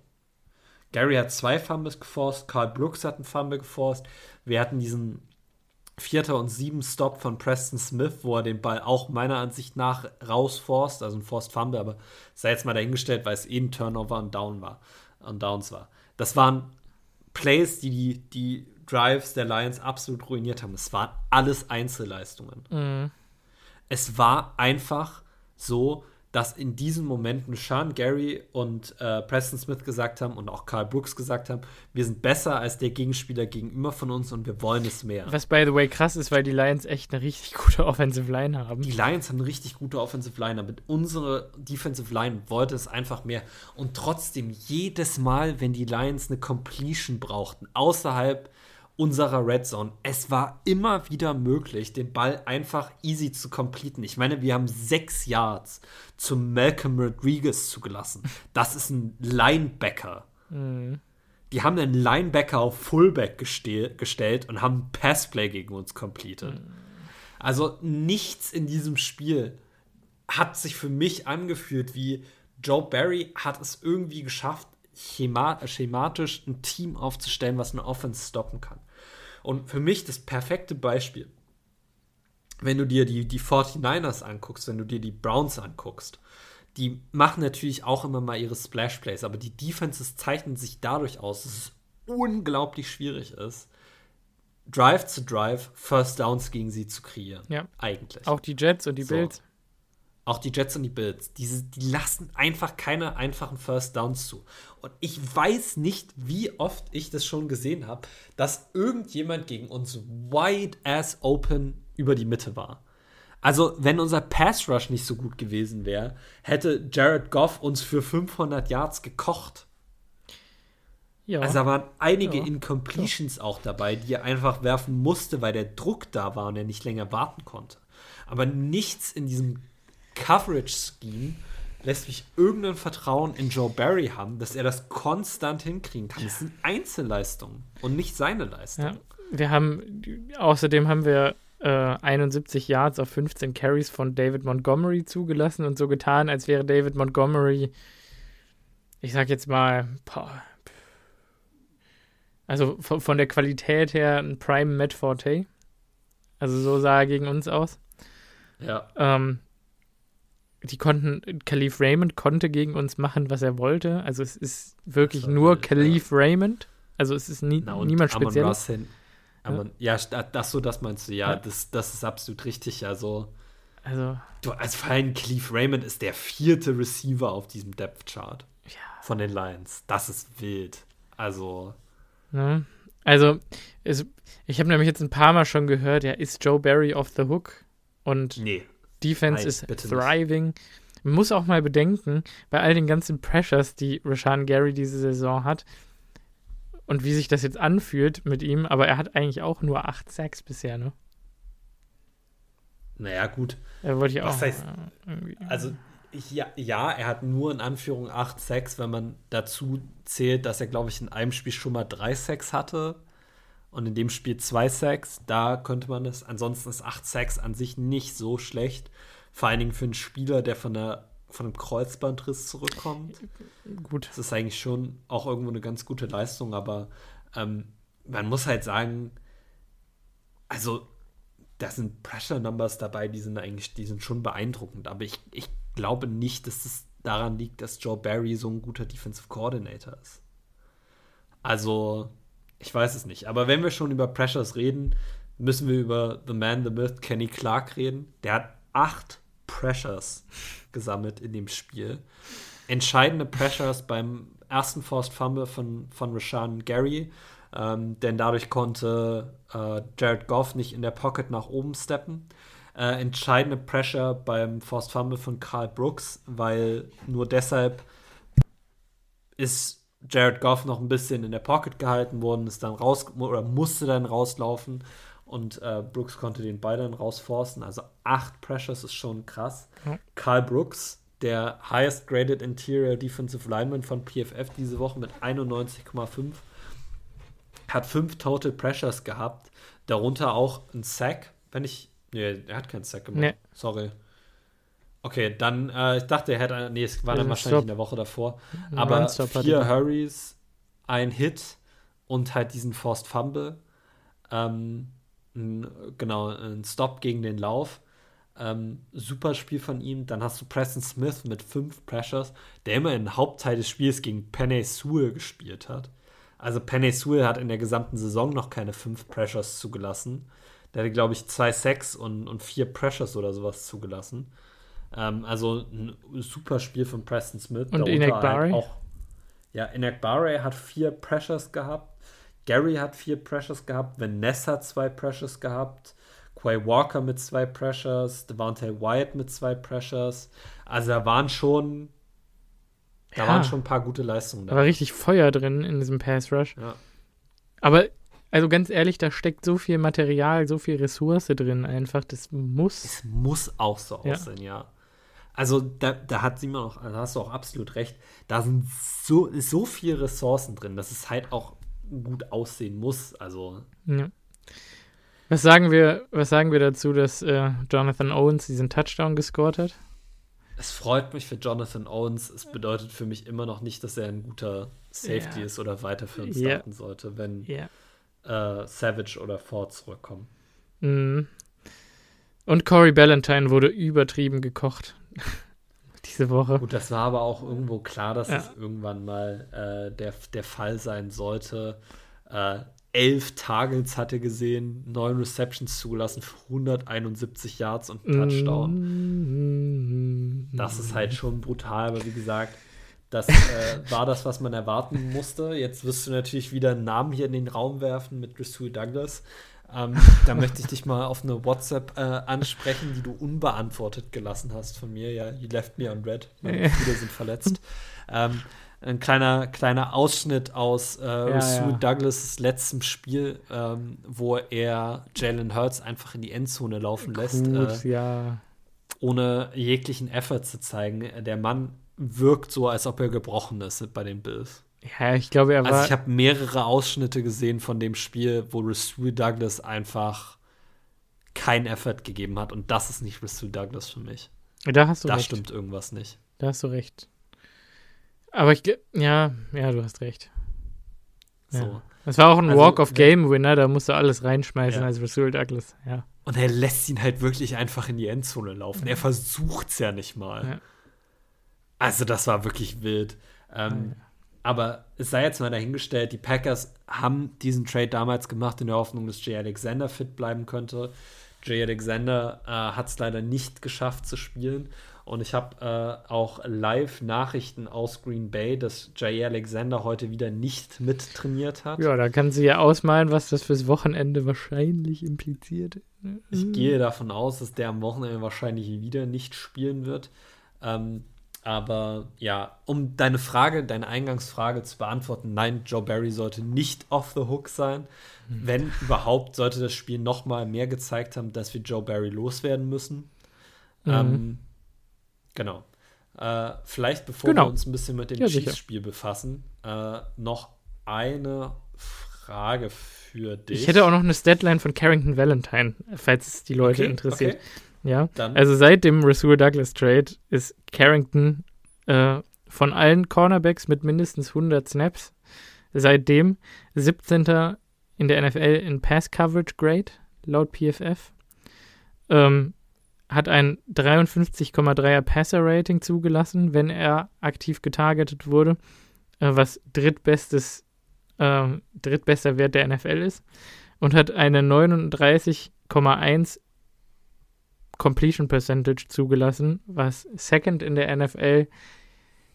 Gary hat zwei Fumbles geforst, Carl Brooks hat einen Fumble geforst. Wir hatten diesen Vierter und sieben Stop von Preston Smith, wo er den Ball auch meiner Ansicht nach rausforst, also ein Forced Fumble, aber sei jetzt mal dahingestellt, weil es eben eh Turnover und Down war und Downs war. Das waren Plays, die, die die Drives der Lions absolut ruiniert haben. Es waren alles Einzelleistungen. Mhm. Es war einfach so, dass in diesen Momenten Sean Gary und äh, Preston Smith gesagt haben und auch Carl Brooks gesagt haben, wir sind besser als der Gegenspieler gegenüber von uns und wir wollen es mehr. Was by the way krass ist, weil die Lions echt eine richtig gute Offensive Line haben. Die Lions haben eine richtig gute Offensive Line, aber unsere Defensive Line wollte es einfach mehr. Und trotzdem, jedes Mal, wenn die Lions eine Completion brauchten, außerhalb unserer Red Zone. Es war immer wieder möglich, den Ball einfach easy zu completen. Ich meine, wir haben sechs Yards zu Malcolm Rodriguez zugelassen. Das ist ein Linebacker. Mhm. Die haben einen Linebacker auf Fullback gestellt und haben Passplay gegen uns completed. Mhm. Also nichts in diesem Spiel hat sich für mich angefühlt wie Joe Barry hat es irgendwie geschafft, schematisch ein Team aufzustellen, was eine Offense stoppen kann. Und für mich das perfekte Beispiel, wenn du dir die, die 49ers anguckst, wenn du dir die Browns anguckst, die machen natürlich auch immer mal ihre Splash Plays, aber die Defenses zeichnen sich dadurch aus, dass es unglaublich schwierig ist, Drive zu Drive First Downs gegen sie zu kreieren. Ja. Eigentlich. Auch die Jets und die so. Bills. Auch die Jets und die Bills, diese, die lassen einfach keine einfachen First Downs zu. Und ich weiß nicht, wie oft ich das schon gesehen habe, dass irgendjemand gegen uns wide as open über die Mitte war. Also, wenn unser Pass Rush nicht so gut gewesen wäre, hätte Jared Goff uns für 500 Yards gekocht. Ja. Also da waren einige ja. Incompletions ja. auch dabei, die er einfach werfen musste, weil der Druck da war und er nicht länger warten konnte. Aber nichts in diesem Coverage-Scheme lässt mich irgendein Vertrauen in Joe Barry haben, dass er das konstant hinkriegen kann. Das sind Einzelleistungen und nicht seine Leistung. Ja, wir haben, außerdem haben wir äh, 71 Yards auf 15 Carries von David Montgomery zugelassen und so getan, als wäre David Montgomery, ich sag jetzt mal, boah, also von, von der Qualität her ein Prime Matt Forte. Also so sah er gegen uns aus. Ja. Ähm, die konnten, Khalif Raymond konnte gegen uns machen, was er wollte. Also es ist wirklich nur wild, Khalif ja. Raymond. Also es ist nie, Na, niemand speziell. Ja. ja, das so, das meinst du, ja, ja, Das, das ist absolut richtig. Also, also du, als vor allem Khalif Raymond ist der vierte Receiver auf diesem Depth-Chart ja. von den Lions. Das ist wild. Also. Ne? Also, es, ich habe nämlich jetzt ein paar Mal schon gehört, ja, ist Joe Barry off the hook? Und nee. Defense ist thriving. Nicht. Man muss auch mal bedenken, bei all den ganzen Pressures, die Rashan Gary diese Saison hat, und wie sich das jetzt anfühlt mit ihm, aber er hat eigentlich auch nur 8 Sacks bisher, ne? Naja, gut. Er wollte ich auch. Was heißt, also, ja, ja, er hat nur in Anführung 8 Sacks, wenn man dazu zählt, dass er, glaube ich, in einem Spiel schon mal 3 Sacks hatte und in dem Spiel zwei Sacks, da könnte man es. Ansonsten ist acht Sacks an sich nicht so schlecht. Vor allen Dingen für einen Spieler, der von, der, von einem Kreuzbandriss zurückkommt. Gut. Das ist eigentlich schon auch irgendwo eine ganz gute Leistung, aber ähm, man muss halt sagen, also da sind Pressure Numbers dabei, die sind eigentlich, die sind schon beeindruckend, aber ich, ich glaube nicht, dass es daran liegt, dass Joe Barry so ein guter Defensive Coordinator ist. Also, ich weiß es nicht. Aber wenn wir schon über Pressures reden, müssen wir über The Man, The Myth, Kenny Clark reden. Der hat acht Pressures gesammelt in dem Spiel. Entscheidende Pressures beim ersten Forced Fumble von, von Rashan Gary, ähm, denn dadurch konnte äh, Jared Goff nicht in der Pocket nach oben steppen. Äh, entscheidende Pressure beim Forced Fumble von Carl Brooks, weil nur deshalb ist Jared Goff noch ein bisschen in der Pocket gehalten worden, ist dann raus oder musste dann rauslaufen und äh, Brooks konnte den Ball dann rausforcen. Also acht Pressures ist schon krass. Mhm. Carl Brooks, der highest graded Interior Defensive Lineman von PFF diese Woche mit 91,5, hat fünf Total Pressures gehabt, darunter auch ein Sack, wenn ich Nee, er hat keinen Sack gemacht. Nee. Sorry. Okay, dann, äh, ich dachte, er hätte, nee, es war dann wahrscheinlich Stop. in der Woche davor. Aber vier Hurries, ein Hit und halt diesen Forced Fumble. Ähm, genau, ein Stop gegen den Lauf. Ähm, super Spiel von ihm. Dann hast du Preston Smith mit fünf Pressures, der immer einen Hauptteil des Spiels gegen Penny Sewell gespielt hat. Also Penny Sewell hat in der gesamten Saison noch keine fünf Pressures zugelassen. Der hatte, glaube ich, zwei Sacks und, und vier Pressures oder sowas zugelassen. Ähm, also ein super Spiel von Preston Smith. Und halt Barry? Auch, ja, Inek Barry hat vier Pressures gehabt. Gary hat vier Pressures gehabt. Vanessa hat zwei Pressures gehabt. Quay Walker mit zwei Pressures. Devontae Wyatt mit zwei Pressures. Also da waren schon da ja, waren schon ein paar gute Leistungen da. Da war richtig Feuer drin in diesem Pass Rush. Ja. Aber also ganz ehrlich, da steckt so viel Material, so viel Ressource drin einfach. Das muss. Es muss auch so aussehen, ja. ja. Also da, da hat Simon auch, da hast du auch absolut recht. Da sind so, so viele Ressourcen drin, dass es halt auch gut aussehen muss. Also. Ja. Was sagen wir, was sagen wir dazu, dass äh, Jonathan Owens diesen Touchdown gescored hat? Es freut mich für Jonathan Owens. Es bedeutet für mich immer noch nicht, dass er ein guter Safety yeah. ist oder weiter für uns yeah. starten sollte, wenn yeah. äh, Savage oder Ford zurückkommen. Mhm. Und Corey Ballantyne wurde übertrieben gekocht. Diese Woche. Gut, das war aber auch irgendwo klar, dass ja. es irgendwann mal äh, der, der Fall sein sollte. Äh, elf Targets hatte gesehen, neun Receptions zugelassen für 171 Yards und einen Touchdown. Mm -hmm. Das ist halt schon brutal, aber wie gesagt, das äh, war das, was man erwarten musste. Jetzt wirst du natürlich wieder einen Namen hier in den Raum werfen mit Rasul Douglas. Ähm, da möchte ich dich mal auf eine WhatsApp äh, ansprechen, die du unbeantwortet gelassen hast von mir. Ja, you left me on red. Meine Gefühle sind verletzt. Ähm, ein kleiner, kleiner Ausschnitt aus äh, ja, Rasul ja. Douglas' letztem Spiel, ähm, wo er Jalen Hurts einfach in die Endzone laufen lässt. Gut, äh, ja. Ohne jeglichen Effort zu zeigen. Der Mann wirkt so, als ob er gebrochen ist bei den Bills. Ja, ich glaube, er war. Also ich habe mehrere Ausschnitte gesehen von dem Spiel, wo Rasul Douglas einfach kein Effort gegeben hat. Und das ist nicht Rasul Douglas für mich. Da hast du da recht. Da stimmt irgendwas nicht. Da hast du recht. Aber ich, ja, ja, du hast recht. So. Es war auch ein also, Walk of Game Winner, da musst du alles reinschmeißen ja. als Rasul Douglas, ja. Und er lässt ihn halt wirklich einfach in die Endzone laufen. Er versucht es ja nicht mal. Ja. Also, das war wirklich wild. Ähm, ja. Aber es sei jetzt mal dahingestellt, die Packers haben diesen Trade damals gemacht in der Hoffnung, dass Jay Alexander fit bleiben könnte. Jay Alexander äh, hat es leider nicht geschafft zu spielen. Und ich habe äh, auch Live-Nachrichten aus Green Bay, dass Jay Alexander heute wieder nicht mittrainiert hat. Ja, da kann sie ja ausmalen, was das fürs Wochenende wahrscheinlich impliziert. Ich gehe davon aus, dass der am Wochenende wahrscheinlich wieder nicht spielen wird. Ähm, aber ja, um deine Frage, deine Eingangsfrage zu beantworten, nein, Joe Barry sollte nicht off the hook sein. Mhm. Wenn überhaupt, sollte das Spiel noch mal mehr gezeigt haben, dass wir Joe Barry loswerden müssen. Mhm. Ähm, genau. Äh, vielleicht, bevor genau. wir uns ein bisschen mit dem ja, Chiefs-Spiel befassen, äh, noch eine Frage für dich. Ich hätte auch noch eine Statline von Carrington Valentine, falls es die Leute okay, interessiert. Okay. Ja, Dann. also seit dem Rasul Douglas Trade ist Carrington äh, von allen Cornerbacks mit mindestens 100 Snaps seitdem 17. in der NFL in Pass Coverage Grade laut PFF. Ähm, hat ein 53,3er Passer Rating zugelassen, wenn er aktiv getargetet wurde, äh, was drittbestes, äh, drittbester Wert der NFL ist und hat eine 39,1 Completion Percentage zugelassen, was Second in der NFL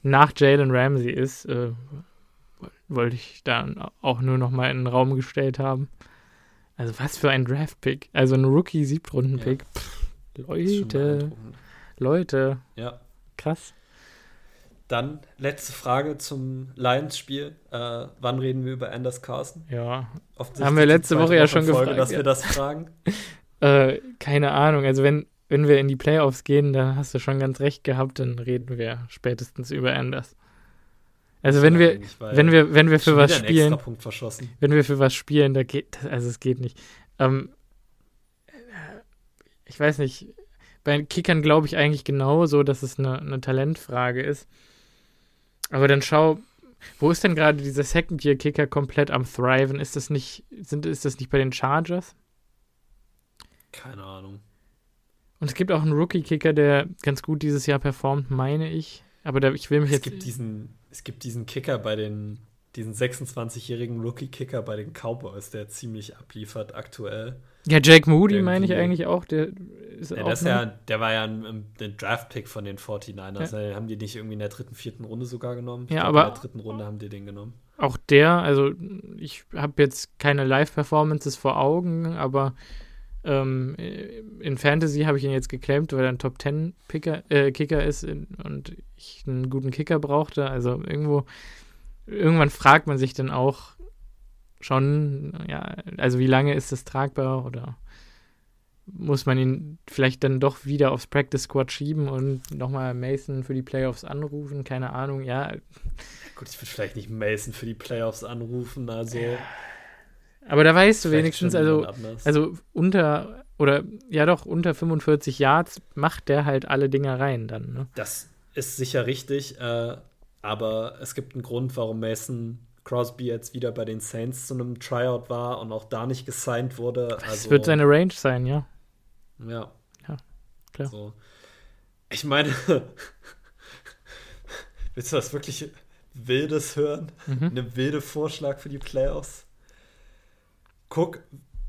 nach Jalen Ramsey ist. Äh, wollte ich dann auch nur noch mal in den Raum gestellt haben. Also was für ein Draft-Pick. Also ein Rookie-Siebtrunden-Pick. Ja. Leute. Leute. Ja. Krass. Dann letzte Frage zum Lions-Spiel. Äh, wann reden wir über Anders Carson? Ja. Haben wir letzte Woche ja schon Folge, gefragt. dass wir das fragen. äh, keine Ahnung. Also wenn, wenn wir in die Playoffs gehen, da hast du schon ganz recht gehabt, dann reden wir spätestens über Anders. Also wenn wir, wenn wir, wenn wir für was spielen, wenn wir für was spielen, da geht, also es geht nicht. Ähm, ich weiß nicht, bei Kickern glaube ich eigentlich genauso, dass es eine, eine Talentfrage ist. Aber dann schau, wo ist denn gerade dieser Second-Year-Kicker komplett am Thriven? Ist das nicht, sind, ist das nicht bei den Chargers? Keine Ahnung. Und es gibt auch einen Rookie-Kicker, der ganz gut dieses Jahr performt, meine ich. Aber da, ich will mich es jetzt. Gibt diesen, es gibt diesen Kicker bei den, diesen 26-jährigen Rookie-Kicker bei den Cowboys, der ziemlich abliefert aktuell. Ja, Jake Moody meine ich eigentlich auch. Der ist ja, auch das ja, der war ja ein, ein Draft-Pick von den 49ers. Ja. Haben die nicht irgendwie in der dritten, vierten Runde sogar genommen? Ich ja, aber. In der dritten Runde haben die den genommen. Auch der, also ich habe jetzt keine Live-Performances vor Augen, aber ähm, in Fantasy habe ich ihn jetzt geclaimt, weil er ein Top 10 Picker, äh, Kicker ist und ich einen guten Kicker brauchte. Also irgendwo, irgendwann fragt man sich dann auch schon, ja, also wie lange ist das tragbar oder muss man ihn vielleicht dann doch wieder aufs Practice Squad schieben und nochmal Mason für die Playoffs anrufen? Keine Ahnung, ja. Gut, ich würde vielleicht nicht Mason für die Playoffs anrufen, also. Ja. Aber da weißt du wenigstens, also, also unter, oder ja doch, unter 45 Yards macht der halt alle Dinger rein dann. Ne? Das ist sicher richtig, äh, aber es gibt einen Grund, warum Mason Crosby jetzt wieder bei den Saints zu einem Tryout war und auch da nicht gesigned wurde. Das also, wird seine Range sein, ja. Ja. Ja, klar. So. Ich meine, willst du was wirklich Wildes hören? Mhm. Eine wilde Vorschlag für die Playoffs? Guck,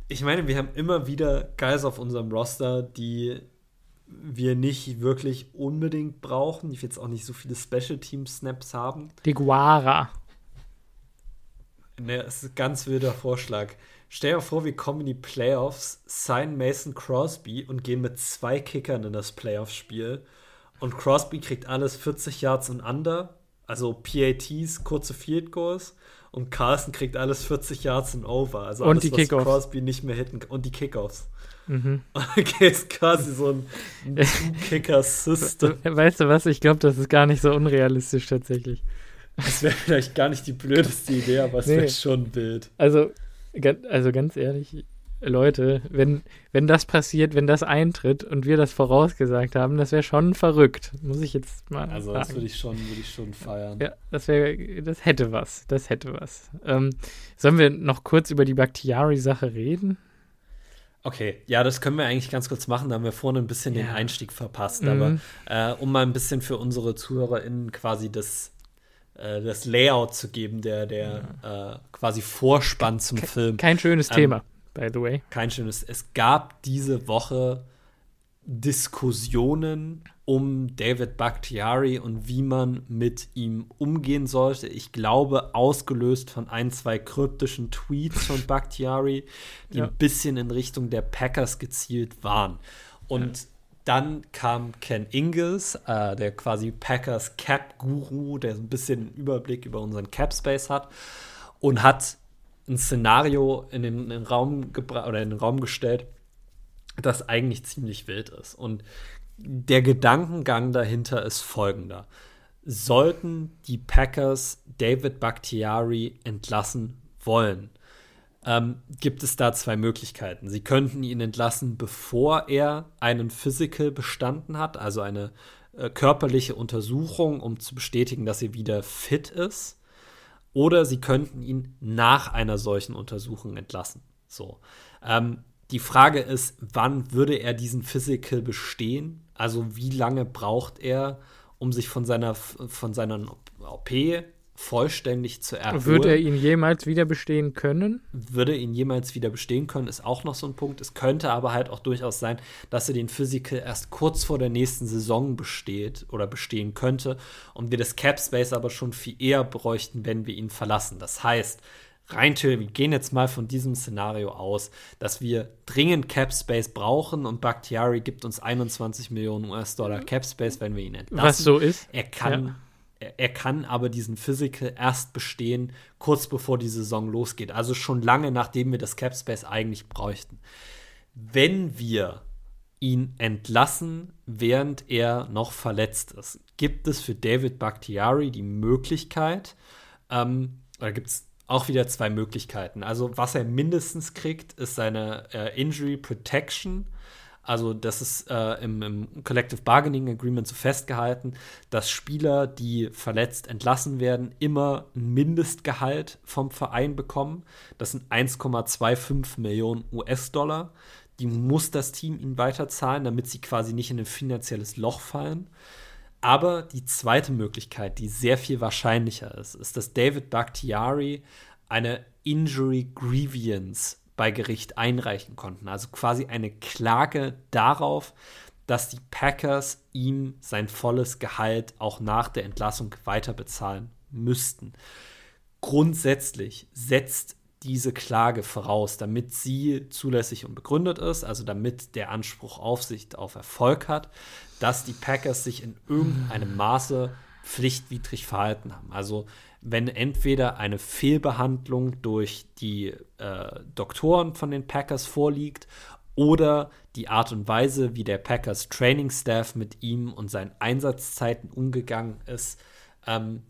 ich meine, wir haben immer wieder Guys auf unserem Roster, die wir nicht wirklich unbedingt brauchen, die jetzt auch nicht so viele Special Team Snaps haben. Die Guara. Ne, das ist ein ganz wilder Vorschlag. stell dir vor, wir kommen in die Playoffs, sign Mason Crosby und gehen mit zwei Kickern in das Playoff-Spiel. Und Crosby kriegt alles 40 Yards und under, also PATs, kurze Field Goals. Und Carlson kriegt alles 40 Yards und over. Also und alles, die was Kickoffs. Crosby nicht mehr hitten. Und die Kickoffs. Mhm. Okay, ist quasi so ein Two-Kicker-System. Weißt du was? Ich glaube, das ist gar nicht so unrealistisch tatsächlich. Das wäre vielleicht gar nicht die blödeste Idee, aber es Nee. wäre schon wild. Also, also ganz ehrlich, Leute, wenn, wenn das passiert, wenn das eintritt und wir das vorausgesagt haben, das wäre schon verrückt, muss ich jetzt mal Also das sagen. würde ich schon, würde ich schon feiern. Ja, das wäre, das hätte was, das hätte was. Ähm, sollen wir noch kurz über die Bakhtiari-Sache reden? Okay, ja, das können wir eigentlich ganz kurz machen. Da haben wir vorne ein bisschen den Ja. Einstieg verpasst. Mhm. Aber äh, um mal ein bisschen für unsere ZuhörerInnen quasi das, äh, das Layout zu geben, der, der äh, quasi Vorspann zum Film. Kein schönes Ähm, Thema, by the way. Kein schönes. Es gab diese Woche Diskussionen um David Bakhtiari und wie man mit ihm umgehen sollte. Ich glaube, ausgelöst von ein, zwei kryptischen Tweets von Bakhtiari, die Ja. ein bisschen in Richtung der Packers gezielt waren. Und dann kam Ken Ingalls, äh, der quasi Packers Cap-Guru, der so ein bisschen einen Überblick über unseren Cap-Space hat und hat ein Szenario in den, in den Raum gebra- oder in den Raum gestellt, das eigentlich ziemlich wild ist. Und der Gedankengang dahinter ist folgender. Sollten die Packers David Bakhtiari entlassen wollen, ähm, gibt es da zwei Möglichkeiten. Sie könnten ihn entlassen, bevor er einen Physical bestanden hat, also eine äh, körperliche Untersuchung, um zu bestätigen, dass er wieder fit ist. Oder sie könnten ihn nach einer solchen Untersuchung entlassen. So. Ähm, die Frage ist, wann würde er diesen Physical bestehen? Also wie lange braucht er, um sich von seiner, von seiner OP vollständig zu erholen? Wird er ihn jemals wieder bestehen können? würde ihn jemals wieder bestehen können, ist auch noch so ein Punkt. Es könnte aber halt auch durchaus sein, dass er den Physical erst kurz vor der nächsten Saison besteht oder bestehen könnte und wir das Cap Space aber schon viel eher bräuchten, wenn wir ihn verlassen. Das heißt, rein theoretisch, wir gehen jetzt mal von diesem Szenario aus, dass wir dringend Cap Space brauchen und Bakhtiari gibt uns 21 Millionen US-Dollar Cap Space, wenn wir ihn entlassen. Was so ist? Er kann, Ja. Er, kann aber diesen Physical erst bestehen, kurz bevor die Saison losgeht. Also schon lange nachdem wir das Cap Space eigentlich bräuchten. Wenn wir ihn entlassen, während er noch verletzt ist, gibt es für David Bakhtiari die Möglichkeit, ähm, oder gibt es auch wieder zwei Möglichkeiten. Also was er mindestens kriegt, ist seine äh, Injury Protection. Also das ist äh, im, im Collective Bargaining Agreement so festgehalten, dass Spieler, die verletzt entlassen werden, immer ein Mindestgehalt vom Verein bekommen. Das sind 1,25 Millionen US-Dollar. Die muss das Team ihnen weiterzahlen, damit sie quasi nicht in ein finanzielles Loch fallen. Aber die zweite Möglichkeit, die sehr viel wahrscheinlicher ist, ist, dass David Bakhtiari eine Injury Grievance bei Gericht einreichen konnten. Also quasi eine Klage darauf, dass die Packers ihm sein volles Gehalt auch nach der Entlassung weiter bezahlen müssten. Grundsätzlich setzt diese Klage voraus, damit sie zulässig und begründet ist, also damit der Anspruch auf sich auf Erfolg hat, dass die Packers sich in irgendeinem Maße pflichtwidrig verhalten haben. Also wenn entweder eine Fehlbehandlung durch die äh, Doktoren von den Packers vorliegt oder die Art und Weise, wie der Packers Training Staff mit ihm und seinen Einsatzzeiten umgegangen ist, ähm,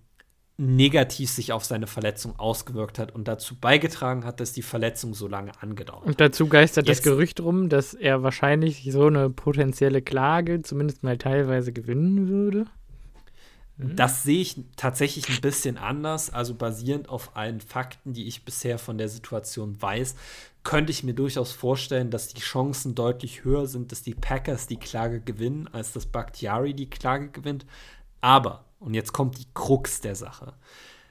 negativ sich auf seine Verletzung ausgewirkt hat und dazu beigetragen hat, dass die Verletzung so lange angedauert hat. Und dazu geistert das Jetzt- Gerücht rum, dass er wahrscheinlich so eine potenzielle Klage zumindest mal teilweise gewinnen würde. Das sehe ich tatsächlich ein bisschen anders. Also basierend auf allen Fakten, die ich bisher von der Situation weiß, könnte ich mir durchaus vorstellen, dass die Chancen deutlich höher sind, dass die Packers die Klage gewinnen, als dass Bakhtiari die Klage gewinnt. Aber, und jetzt kommt die Krux der Sache,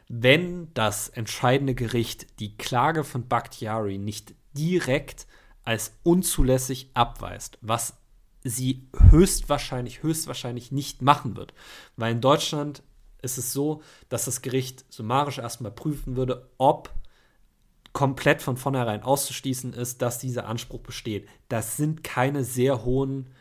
wenn das entscheidende Gericht die Klage von Bakhtiari nicht direkt als unzulässig abweist, was sie höchstwahrscheinlich, höchstwahrscheinlich nicht machen wird. Weil in Deutschland ist es so, dass das Gericht summarisch erstmal prüfen würde, ob komplett von vornherein auszuschließen ist, dass dieser Anspruch besteht. Das sind keine sehr hohen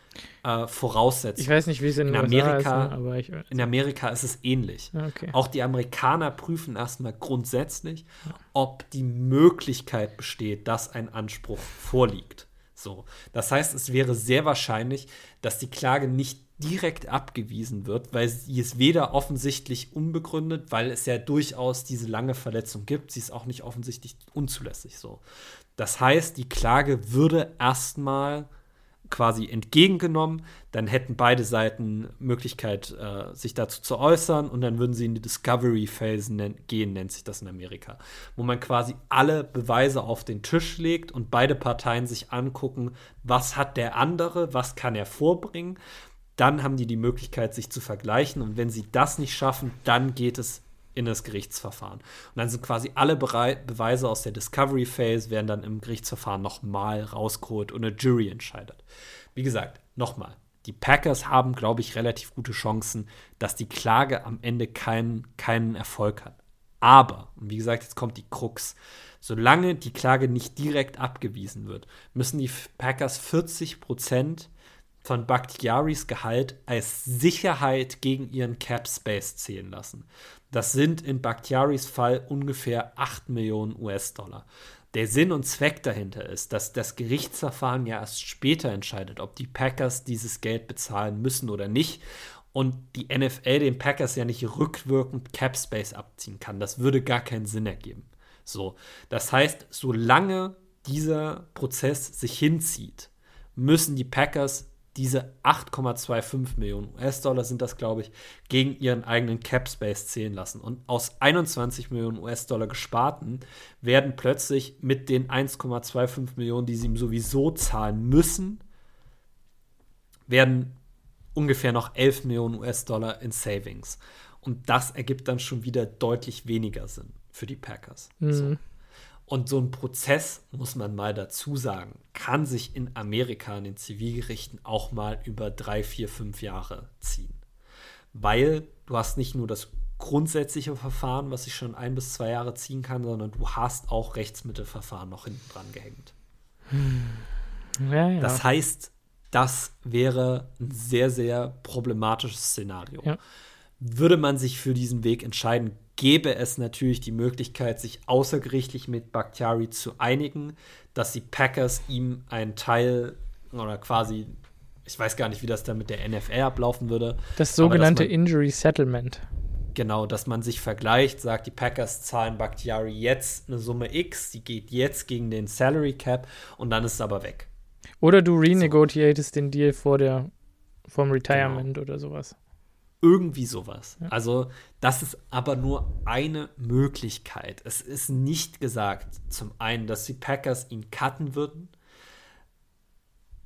äh, Voraussetzungen. Ich weiß nicht, wie es in, in Amerika ist, ne, aber ich, in Amerika ist es ähnlich. okay. Auch die Amerikaner prüfen erstmal grundsätzlich, ob die Möglichkeit besteht, dass ein Anspruch vorliegt. So. Das heißt, es wäre sehr wahrscheinlich, dass die Klage nicht direkt abgewiesen wird, weil sie ist weder offensichtlich unbegründet, weil es ja durchaus diese lange Verletzung gibt, sie ist auch nicht offensichtlich unzulässig so. Das heißt, die Klage würde erstmal quasi entgegengenommen, dann hätten beide Seiten Möglichkeit, äh, sich dazu zu äußern und dann würden sie in die Discovery Phase nen gehen, nennt sich das in Amerika, wo man quasi alle Beweise auf den Tisch legt und beide Parteien sich angucken, was hat der andere, was kann er vorbringen. Dann haben die die Möglichkeit, sich zu vergleichen und wenn sie das nicht schaffen, dann geht es in das Gerichtsverfahren. Und dann sind quasi alle Berei Beweise aus der Discovery Phase werden dann im Gerichtsverfahren nochmal rausgeholt und eine Jury entscheidet. Wie gesagt, nochmal, die Packers haben, glaube ich, relativ gute Chancen, dass die Klage am Ende keinen, keinen Erfolg hat. Aber, und wie gesagt, jetzt kommt die Krux. Solange die Klage nicht direkt abgewiesen wird, müssen die Packers 40 Prozent von Bakhtiaris Gehalt als Sicherheit gegen ihren Cap Space zählen lassen. Das sind in Bakhtiaris Fall ungefähr 8 Millionen US-Dollar. Der Sinn und Zweck dahinter ist, dass das Gerichtsverfahren ja erst später entscheidet, ob die Packers dieses Geld bezahlen müssen oder nicht. Und die NFL den Packers ja nicht rückwirkend Cap Space abziehen kann. Das würde gar keinen Sinn ergeben. So, das heißt, solange dieser Prozess sich hinzieht, müssen die Packers diese 8,25 Millionen US-Dollar sind das, glaube ich, gegen ihren eigenen Cap Space zählen lassen. Und aus 21 Millionen US-Dollar gesparten werden plötzlich mit den 1,25 Millionen, die sie ihm sowieso zahlen müssen, werden ungefähr noch 11 Millionen US-Dollar in Savings. Und das ergibt dann schon wieder deutlich weniger Sinn für die Packers. Mhm. So. Und so ein Prozess, muss man mal dazu sagen, kann sich in Amerika in den Zivilgerichten auch mal über drei, vier, fünf Jahre ziehen. Weil du hast nicht nur das grundsätzliche Verfahren, was sich schon ein bis zwei Jahre ziehen kann, sondern du hast auch Rechtsmittelverfahren noch hinten dran gehängt. Ja, ja. Das heißt, das wäre ein sehr, sehr problematisches Szenario. Ja. Würde man sich für diesen Weg entscheiden, gäbe es natürlich die Möglichkeit, sich außergerichtlich mit Bakhtiari zu einigen, dass die Packers ihm einen Teil oder quasi, ich weiß gar nicht, wie das dann mit der NFL ablaufen würde. das sogenannte dass Injury Settlement. Genau, dass man sich vergleicht, sagt, die Packers zahlen Bakhtiari jetzt eine Summe X, die geht jetzt gegen den Salary Cap und dann ist es aber weg. Oder du renegotiatest den Deal vor der vom Retirement oder sowas. Irgendwie sowas. Also, das ist aber nur eine Möglichkeit. Es ist nicht gesagt, zum einen, dass die Packers ihn cutten würden.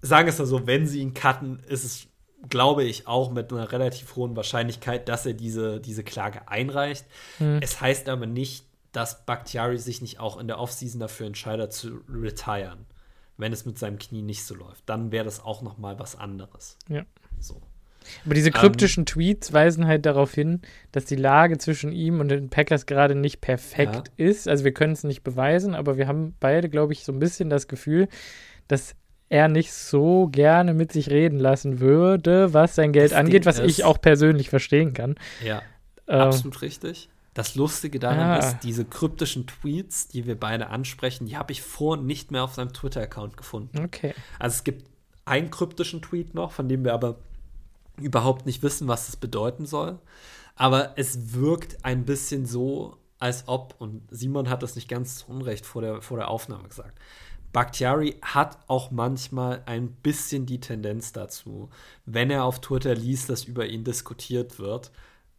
Sagen wir es mal so, wenn sie ihn cutten, ist es, glaube ich, auch mit einer relativ hohen Wahrscheinlichkeit, dass er diese, diese Klage einreicht. Hm. Es heißt aber nicht, dass Bakhtiari sich nicht auch in der Offseason dafür entscheidet, zu retiren, wenn es mit seinem Knie nicht so läuft. Dann wäre das auch noch mal was anderes. Ja. So. Aber diese kryptischen Tweets weisen halt darauf hin, dass die Lage zwischen ihm und den Packers gerade nicht perfekt ist. Also wir können es nicht beweisen, aber wir haben beide, glaube ich, so ein bisschen das Gefühl, dass er nicht so gerne mit sich reden lassen würde, was sein Geld Das angeht, Ding was ich ist- auch persönlich verstehen kann. Ja, Ähm, absolut richtig. Das Lustige daran Ah. ist, diese kryptischen Tweets, die wir beide ansprechen, die habe ich vor nicht mehr auf seinem Twitter-Account gefunden. okay. Also es gibt einen kryptischen Tweet noch, von dem wir aber überhaupt nicht wissen, was es bedeuten soll. Aber es wirkt ein bisschen so, als ob, und Simon hat das nicht ganz zu Unrecht vor der, vor der Aufnahme gesagt, Bakhtiari hat auch manchmal ein bisschen die Tendenz dazu, wenn er auf Twitter liest, dass über ihn diskutiert wird,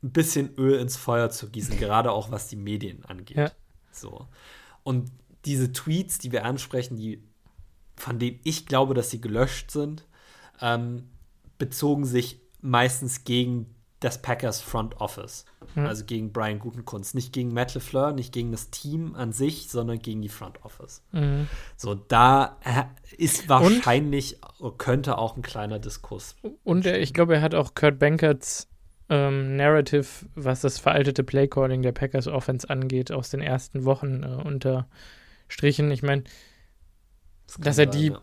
ein bisschen Öl ins Feuer zu gießen, gerade auch was die Medien angeht. Ja. So. Und diese Tweets, die wir ansprechen, die, von denen ich glaube, dass sie gelöscht sind, ähm, bezogen sich meistens gegen das Packers Front Office. Ja. Also gegen Brian Gutenkunst. Nicht gegen Matt LeFleur, nicht gegen das Team an sich, sondern gegen die Front Office. Mhm. So, da äh, ist wahrscheinlich, könnte auch ein kleiner Diskurs. Und er, ich glaube, er hat auch Kurt Bankerts ähm, Narrative, was das veraltete Playcalling der Packers Offense angeht, aus den ersten Wochen äh, unter Anführungsstrichen. Ich meine, das dass er sein, die ja.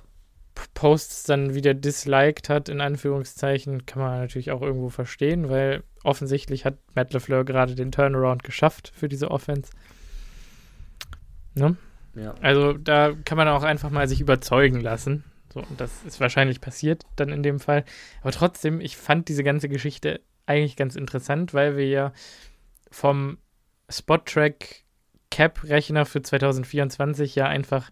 Posts dann wieder disliked hat, in Anführungszeichen, kann man natürlich auch irgendwo verstehen, weil offensichtlich hat Matt LeFleur gerade den Turnaround geschafft für diese Offense. Ne? Ja. Also da kann man auch einfach mal sich überzeugen lassen. So, und das ist wahrscheinlich passiert dann in dem Fall. Aber trotzdem, ich fand diese ganze Geschichte eigentlich ganz interessant, weil wir ja vom Spot-Track Cap-Rechner für 2024 ja einfach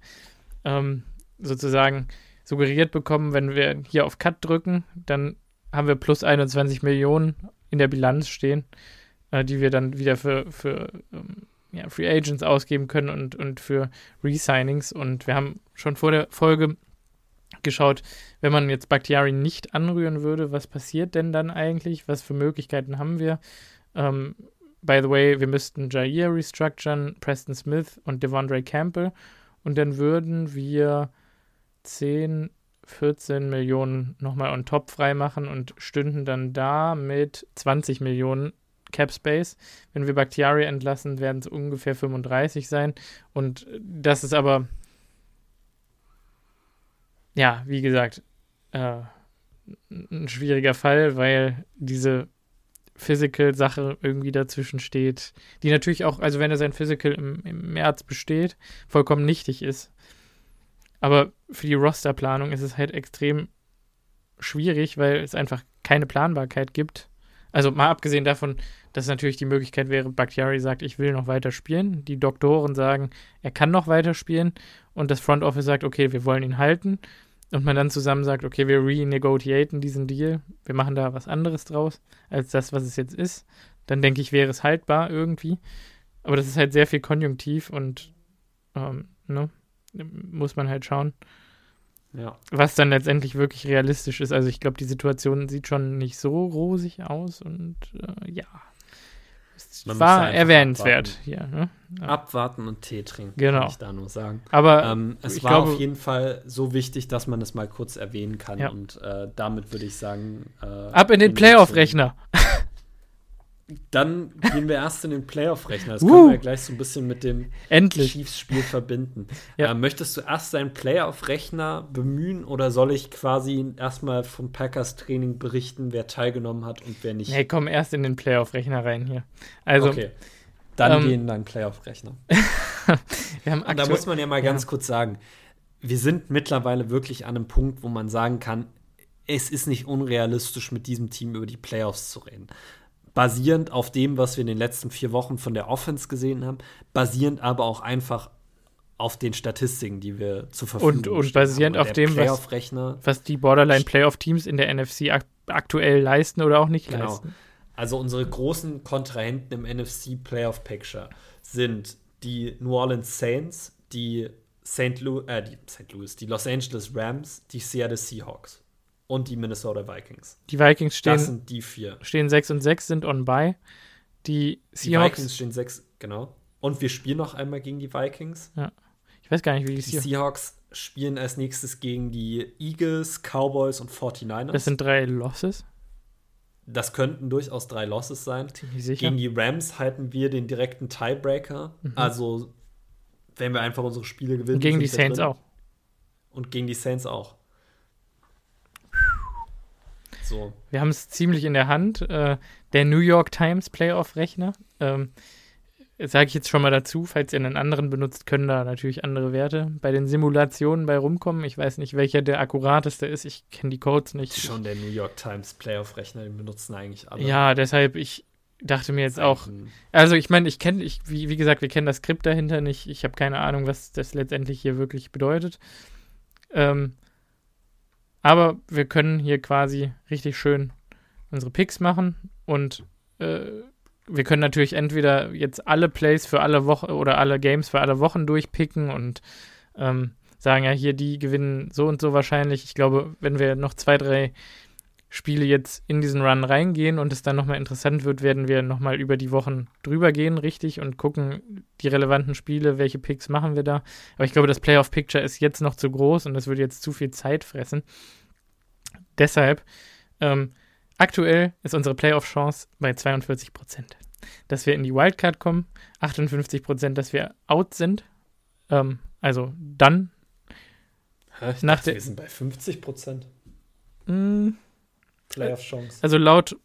ähm, sozusagen suggeriert bekommen, wenn wir hier auf Cut drücken, dann haben wir plus 21 Millionen in der Bilanz stehen, äh, die wir dann wieder für, für ähm, ja, Free Agents ausgeben können und, und für Resignings. Und wir haben schon vor der Folge geschaut, wenn man jetzt Bakhtiari nicht anrühren würde, was passiert denn dann eigentlich? Was für Möglichkeiten haben wir? Ähm, by the way, wir müssten Jair restructuren, Preston Smith und Devondre Campbell. Und dann würden wir 10, 14 Millionen nochmal on top freimachen und stünden dann da mit 20 Millionen Cap Space. Wenn wir Bakhtiari entlassen, werden es ungefähr 35 sein. Und das ist aber, ja, wie gesagt, äh, ein schwieriger Fall, weil diese Physical-Sache irgendwie dazwischen steht, die natürlich auch, also wenn er sein Physical im, im März besteht, vollkommen nichtig ist. Aber für die Rosterplanung ist es halt extrem schwierig, weil es einfach keine Planbarkeit gibt. Also mal abgesehen davon, dass natürlich die Möglichkeit wäre, Bakhtiari sagt, ich will noch weiter spielen. Die Doktoren sagen, er kann noch weiter spielen. Und das Front Office sagt, okay, wir wollen ihn halten. Und man dann zusammen sagt, okay, wir renegotiaten diesen Deal. Wir machen da was anderes draus, als das, was es jetzt ist. Dann denke ich, wäre es haltbar irgendwie. Aber das ist halt sehr viel konjunktiv und ähm, ne, muss man halt schauen. Ja. Was dann letztendlich wirklich realistisch ist. Also ich glaube, die Situation sieht schon nicht so rosig aus und äh, ja. Man war erwähnenswert abwarten. hier. Ne? Ja. Abwarten und Tee trinken, genau. kann ich da nur sagen. Aber ähm, es war glaube, auf jeden Fall so wichtig, dass man es mal kurz erwähnen kann. Ja. Und äh, damit würde ich sagen. Äh, Ab in den Playoff-Rechner. Dann gehen wir erst in den Playoff-Rechner. Das uh, können wir ja gleich so ein bisschen mit dem Chiefs-Spiel verbinden. Ja. Äh, möchtest du erst deinen Playoff-Rechner bemühen oder soll ich quasi erstmal vom Packers-Training berichten, wer teilgenommen hat und wer nicht? Nee, komm erst in den Playoff-Rechner rein hier. Also, okay. Dann ähm, gehen in deinen Playoff-Rechner. da muss man ja mal ganz ja. kurz sagen, wir sind mittlerweile wirklich an einem Punkt, wo man sagen kann, es ist nicht unrealistisch, mit diesem Team über die Playoffs zu reden basierend auf dem, was wir in den letzten vier Wochen von der Offense gesehen haben, basierend aber auch einfach auf den Statistiken, die wir zur Verfügung haben. Und, und basierend auf dem, was, was, die Borderline-Playoff-Teams in der NFC ak aktuell leisten oder auch nicht genau. leisten. Also unsere großen Kontrahenten im NFC Playoff Picture sind die New Orleans Saints, die St. Louis, äh, die St. Louis, die Los Angeles Rams, die Seattle Seahawks und die Minnesota Vikings. Die Vikings stehen, das sind die vier. stehen 6 und 6, sind on by. Die Seahawks. Die Vikings stehen 6, genau. Und wir spielen noch einmal gegen die Vikings. Ja. Ich weiß gar nicht, wie die, die Seahawks spielen als nächstes gegen die Eagles, Cowboys und 49ers. Das sind drei Losses. Das könnten durchaus drei Losses sein. Ziemlich sicher. Gegen die Rams halten wir den direkten Tiebreaker. Mhm. Also, wenn wir einfach unsere Spiele gewinnen. Und gegen die Saints drin. auch. Und gegen die Saints auch. So. Wir haben es ziemlich in der Hand. Äh, der New York Times Playoff-Rechner. Ähm, Sage ich jetzt schon mal dazu, falls ihr einen anderen benutzt, können da natürlich andere Werte bei den Simulationen bei rumkommen. Ich weiß nicht, welcher der akkurateste ist. Ich kenne die Codes nicht. Schon der New York Times Playoff-Rechner, den benutzen eigentlich alle. Ja, deshalb, ich dachte mir jetzt auch. Also, ich meine, ich kenne, ich, wie, wie gesagt, wir kennen das Skript dahinter nicht. Ich habe keine Ahnung, was das letztendlich hier wirklich bedeutet. Ähm, aber wir können hier quasi richtig schön unsere Picks machen und äh, wir können natürlich entweder jetzt alle Plays für alle Wochen oder alle Games für alle Wochen durchpicken und ähm, sagen, ja, hier die gewinnen so und so wahrscheinlich. Ich glaube, wenn wir noch zwei, drei Spiele jetzt in diesen Run reingehen und es dann nochmal interessant wird, werden wir nochmal über die Wochen drüber gehen, richtig, und gucken, die relevanten Spiele, welche Picks machen wir da. Aber ich glaube, das Playoff-Picture ist jetzt noch zu groß und das würde jetzt zu viel Zeit fressen. Deshalb, ähm, aktuell ist unsere Playoff-Chance bei 42 Prozent. Dass wir in die Wildcard kommen, 58 Prozent, dass wir out sind. Ähm, also dann. Hä? Ich Nach dachte, wir sind bei 50 Prozent Mh, Playoff-Chance. also laut,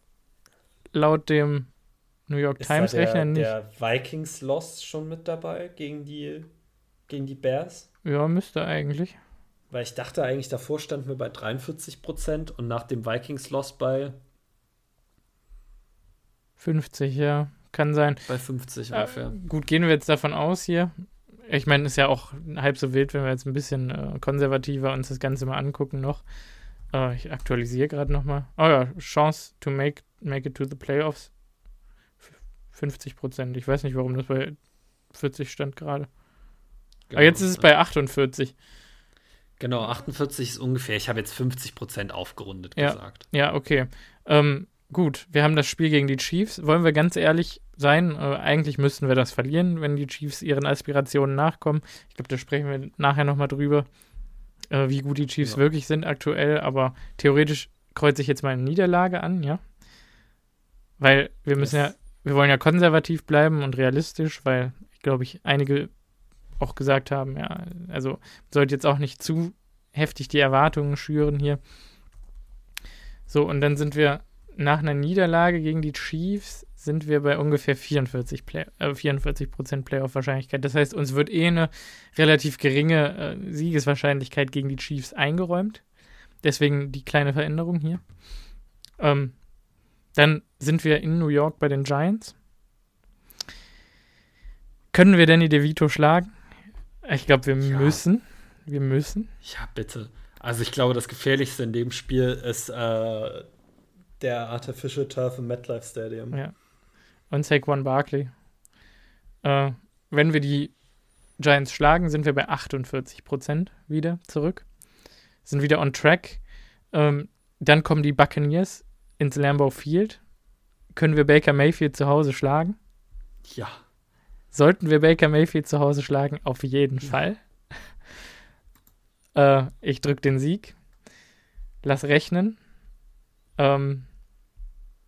laut dem New York Ist da Times der, Rechner nicht. der Vikings-Loss schon mit dabei gegen die, gegen die Bears? Ja, müsste eigentlich. Weil ich dachte eigentlich, davor standen wir bei 43 Prozent und nach dem Vikings-Loss bei, 50, ja. Kann sein. bei 50 Äh, ungefähr. gut, gehen wir jetzt davon aus hier. Ich meine, ist ja auch halb so wild, wenn wir jetzt ein bisschen äh, konservativer uns das Ganze mal angucken noch. Äh, ich aktualisiere gerade nochmal. Oh ja, Chance to make, make it to the playoffs. F- 50 Prozent. Ich weiß nicht, warum das bei 40 stand gerade. Aber jetzt ist es bei 48. Genau, 48 ist ungefähr. Ich habe jetzt 50 Prozent aufgerundet Ja. gesagt. Ja, okay. Ähm, gut, wir haben das Spiel gegen die Chiefs. Wollen wir ganz ehrlich sein? Äh, eigentlich müssten wir das verlieren, wenn die Chiefs ihren Aspirationen nachkommen. Ich glaube, da sprechen wir nachher nochmal drüber, äh, wie gut die Chiefs Ja. wirklich sind aktuell. Aber theoretisch kreuze ich jetzt mal eine Niederlage an, ja? Weil wir müssen Yes. ja, wir wollen ja konservativ bleiben und realistisch, weil ich glaube, ich einige auch gesagt haben, ja, also sollte jetzt auch nicht zu heftig die Erwartungen schüren hier. So, und dann sind wir nach einer Niederlage gegen die Chiefs sind wir bei ungefähr 44 Play äh, 44% Playoff-Wahrscheinlichkeit. Das heißt, uns wird eh eine relativ geringe äh, Siegeswahrscheinlichkeit gegen die Chiefs eingeräumt. Deswegen die kleine Veränderung hier. Ähm, dann sind wir in New York bei den Giants. Können wir Danny DeVito schlagen? Ich glaube, wir Ja. müssen. Wir müssen. Ja, bitte. Also ich glaube, das Gefährlichste in dem Spiel ist äh, der Artificial Turf im MetLife Stadium. Ja. Und Saquon Barkley. Äh, wenn wir die Giants schlagen, sind wir bei 48% wieder zurück. Sind wieder on track. Ähm, dann kommen die Buccaneers ins Lambeau Field. Können wir Baker Mayfield zu Hause schlagen? Ja. Sollten wir Baker Mayfield zu Hause schlagen? Auf jeden Fall. Äh, ich drücke den Sieg. Lass rechnen. Ähm,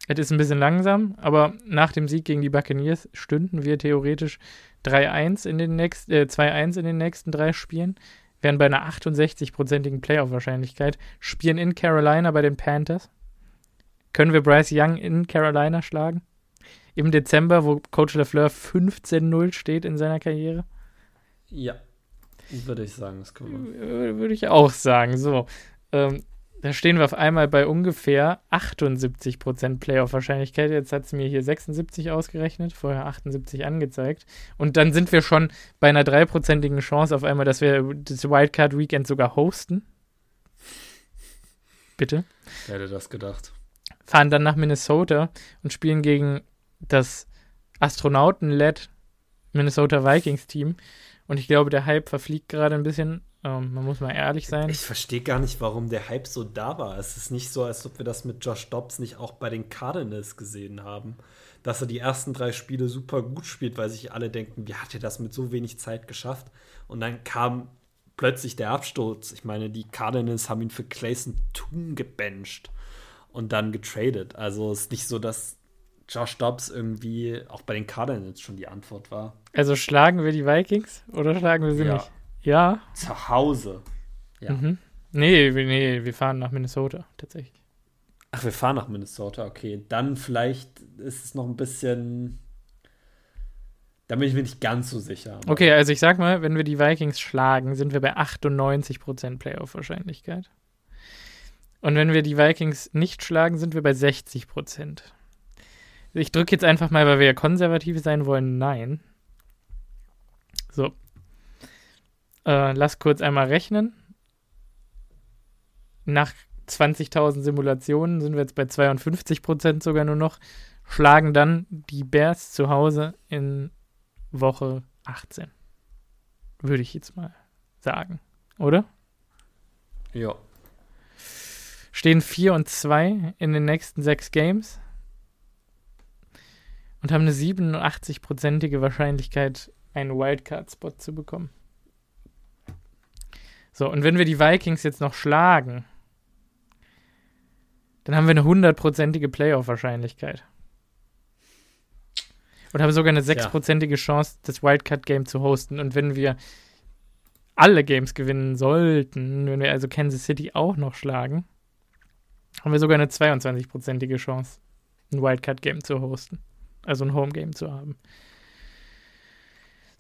es ist ein bisschen langsam, aber nach dem Sieg gegen die Buccaneers stünden wir theoretisch 3-1 in den nächsten, äh, 2-1 in den nächsten drei Spielen. Wären bei einer 68-prozentigen Playoff-Wahrscheinlichkeit. Spielen in Carolina bei den Panthers. Können wir Bryce Young in Carolina schlagen? Im Dezember, wo Coach LaFleur 15-0 steht in seiner Karriere? Ja. Würde ich sagen, das können wir. Wür- Würde ich auch sagen. So, ähm, da stehen wir auf einmal bei ungefähr 78% Playoff-Wahrscheinlichkeit. Jetzt hat es mir hier 76 ausgerechnet, vorher 78 angezeigt. Und dann sind wir schon bei einer dreiprozentigen Chance auf einmal, dass wir das Wildcard-Weekend sogar hosten. Bitte. Wer hätte das gedacht? Fahren dann nach Minnesota und spielen gegen das Astronauten-led Minnesota Vikings-Team. Und ich glaube, der Hype verfliegt gerade ein bisschen. Ähm, man muss mal ehrlich sein. Ich verstehe gar nicht, warum der Hype so da war. Es ist nicht so, als ob wir das mit Josh Dobbs nicht auch bei den Cardinals gesehen haben. Dass er die ersten drei Spiele super gut spielt, weil sich alle denken, wie hat er das mit so wenig Zeit geschafft? Und dann kam plötzlich der Absturz. Ich meine, die Cardinals haben ihn für Clayson Toon gebencht und dann getradet. Also es ist nicht so, dass Josh Dobbs irgendwie auch bei den Cardinals schon die Antwort war. Also schlagen wir die Vikings oder schlagen wir sie Ja. nicht? Ja. Zu Hause. Ja. Mhm. Nee, wir- nee, wir fahren nach Minnesota tatsächlich. Ach, wir fahren nach Minnesota, okay. Dann vielleicht ist es noch ein bisschen. Da bin ich mir nicht ganz so sicher. Okay, also ich sag mal, wenn wir die Vikings schlagen, sind wir bei 98% Playoff-Wahrscheinlichkeit. Und wenn wir die Vikings nicht schlagen, sind wir bei 60%. Ich drücke jetzt einfach mal, weil wir ja konservativ sein wollen, nein. So. Äh, lass kurz einmal rechnen. Nach 20.000 Simulationen sind wir jetzt bei 52% sogar nur noch. Schlagen dann die Bears zu Hause in Woche 18. Würde ich jetzt mal sagen. Oder? Ja. Stehen 4 und 2 in den nächsten sechs Games. Und haben eine 87-prozentige Wahrscheinlichkeit, einen Wildcard-Spot zu bekommen. So, und wenn wir die Vikings jetzt noch schlagen, dann haben wir eine hundertprozentige Playoff-Wahrscheinlichkeit. Und haben sogar eine sechsprozentige Chance, das Wildcard-Game zu hosten. Und wenn wir alle Games gewinnen sollten, wenn wir also Kansas City auch noch schlagen, haben wir sogar eine 22-prozentige Chance, ein Wildcard-Game zu hosten. Also ein Home-Game zu haben.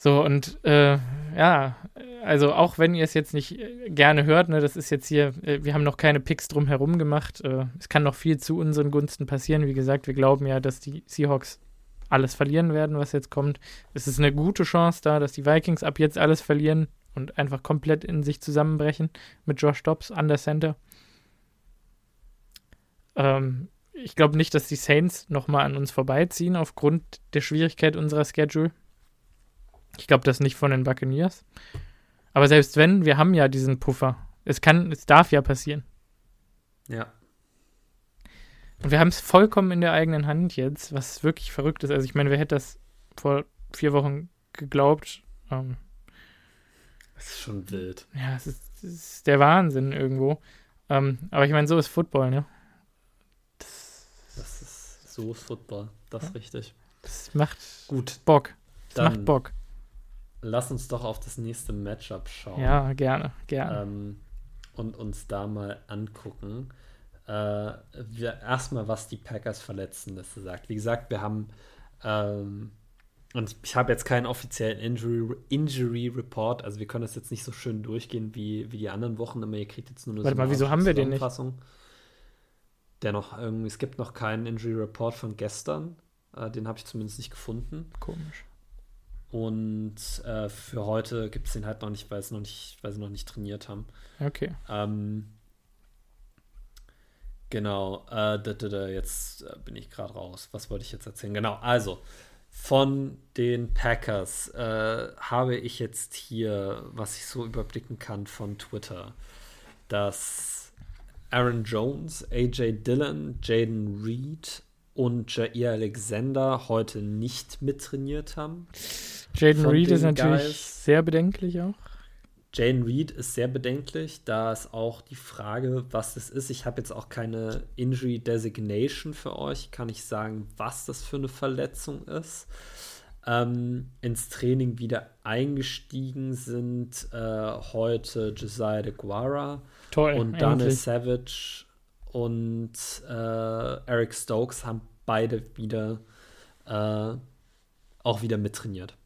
So, und äh, ja, also auch wenn ihr es jetzt nicht äh, gerne hört, ne, das ist jetzt hier, äh, wir haben noch keine Picks drumherum gemacht. Äh, es kann noch viel zu unseren Gunsten passieren. Wie gesagt, wir glauben ja, dass die Seahawks alles verlieren werden, was jetzt kommt. Es ist eine gute Chance da, dass die Vikings ab jetzt alles verlieren und einfach komplett in sich zusammenbrechen mit Josh Dobbs an der Center. Ähm, ich glaube nicht, dass die Saints nochmal an uns vorbeiziehen aufgrund der Schwierigkeit unserer Schedule. Ich glaube das nicht von den Buccaneers. Aber selbst wenn, wir haben ja diesen Puffer. Es kann, es darf ja passieren. Ja. Und wir haben es vollkommen in der eigenen Hand jetzt, was wirklich verrückt ist. Also ich meine, wer hätte das vor vier Wochen geglaubt? Ähm, das ist schon wild. Ja, es ist, ist der Wahnsinn irgendwo. Ähm, aber ich meine, so ist Football, ne? Das, das so ist Football. Das ist richtig. Das macht gut Bock. Das Dann macht Bock. Lass uns doch auf das nächste Matchup schauen. Ja, gerne, gerne. Ähm, und uns da mal angucken. Äh, erstmal, was die Packers Verletztenliste sagt. Wie gesagt, wir haben ähm, und ich habe jetzt keinen offiziellen Injury, Injury Report, also wir können das jetzt nicht so schön durchgehen wie, wie die anderen Wochen immer. Ihr kriegt jetzt nur eine Warte mal, wieso haben wir den nicht? Der noch irgendwie, es gibt noch keinen Injury Report von gestern. Äh, den habe ich zumindest nicht gefunden. Komisch. Und äh, für heute gibt es den halt noch nicht, weil, es noch nicht, weil sie noch nicht trainiert haben. Okay. Ähm, genau. Äh, jetzt äh, bin ich gerade raus. Was wollte ich jetzt erzählen? Genau. Also, von den Packers äh, habe ich jetzt hier, was ich so überblicken kann von Twitter, dass Aaron Jones, AJ Dillon, Jaden Reed und Jair Alexander heute nicht mittrainiert haben. Jaden Reed ist natürlich Guys. sehr bedenklich auch. Jane Reed ist sehr bedenklich. Da ist auch die Frage, was das ist. Ich habe jetzt auch keine Injury Designation für euch. Kann ich sagen, was das für eine Verletzung ist. Ähm, ins Training wieder eingestiegen sind äh, heute Josiah de Guara Toll, und Daniel Savage und äh, Eric Stokes haben beide wieder äh, auch wieder mittrainiert.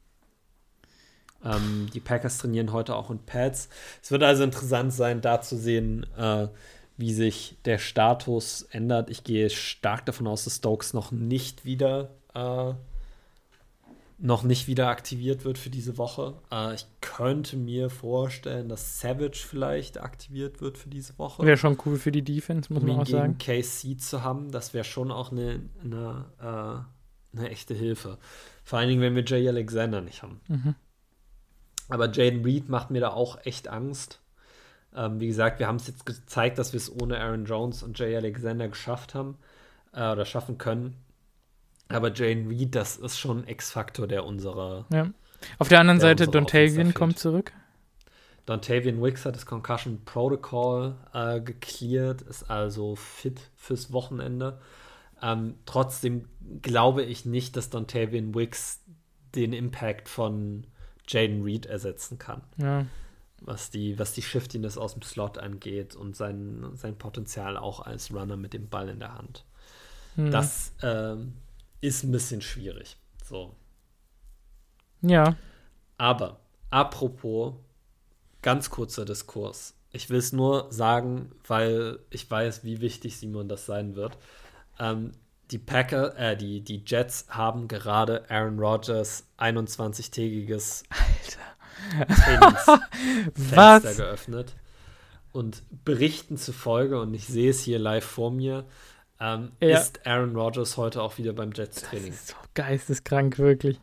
Ähm, die Packers trainieren heute auch in Pads. Es wird also interessant sein, da zu sehen, äh, wie sich der Status ändert. Ich gehe stark davon aus, dass Stokes noch nicht wieder äh, noch nicht wieder aktiviert wird für diese Woche. Äh, ich könnte mir vorstellen, dass Savage vielleicht aktiviert wird für diese Woche. Wäre schon cool für die Defense, muss um man auch gegen sagen. KC zu haben, das wäre schon auch eine, eine, äh, eine echte Hilfe. Vor allen Dingen, wenn wir Jay Alexander nicht haben. Mhm. Aber Jaden Reed macht mir da auch echt Angst. Ähm, wie gesagt, wir haben es jetzt gezeigt, dass wir es ohne Aaron Jones und Jay Alexander geschafft haben äh, oder schaffen können. Aber Jaden Reed, das ist schon ein X-Faktor, der unsere. Ja. Auf der anderen der Seite, Dontavian kommt zurück. Dontavian Wicks hat das Concussion Protocol äh, geklärt, ist also fit fürs Wochenende. Ähm, trotzdem glaube ich nicht, dass Dontavian Wicks den Impact von Jaden Reed ersetzen kann. Ja. Was die, was die Shiftiness aus dem Slot angeht und sein, sein Potenzial auch als Runner mit dem Ball in der Hand. Hm. Das ähm, ist ein bisschen schwierig. So. Ja. Aber apropos, ganz kurzer Diskurs. Ich will es nur sagen, weil ich weiß, wie wichtig Simon das sein wird. Ähm, die Packer, äh, die, die Jets haben gerade Aaron Rodgers 21-tägiges Trainingsfenster geöffnet und berichten zufolge, und ich sehe es hier live vor mir, ähm, ja. ist Aaron Rodgers heute auch wieder beim Jets-Training. Das ist so geisteskrank, wirklich.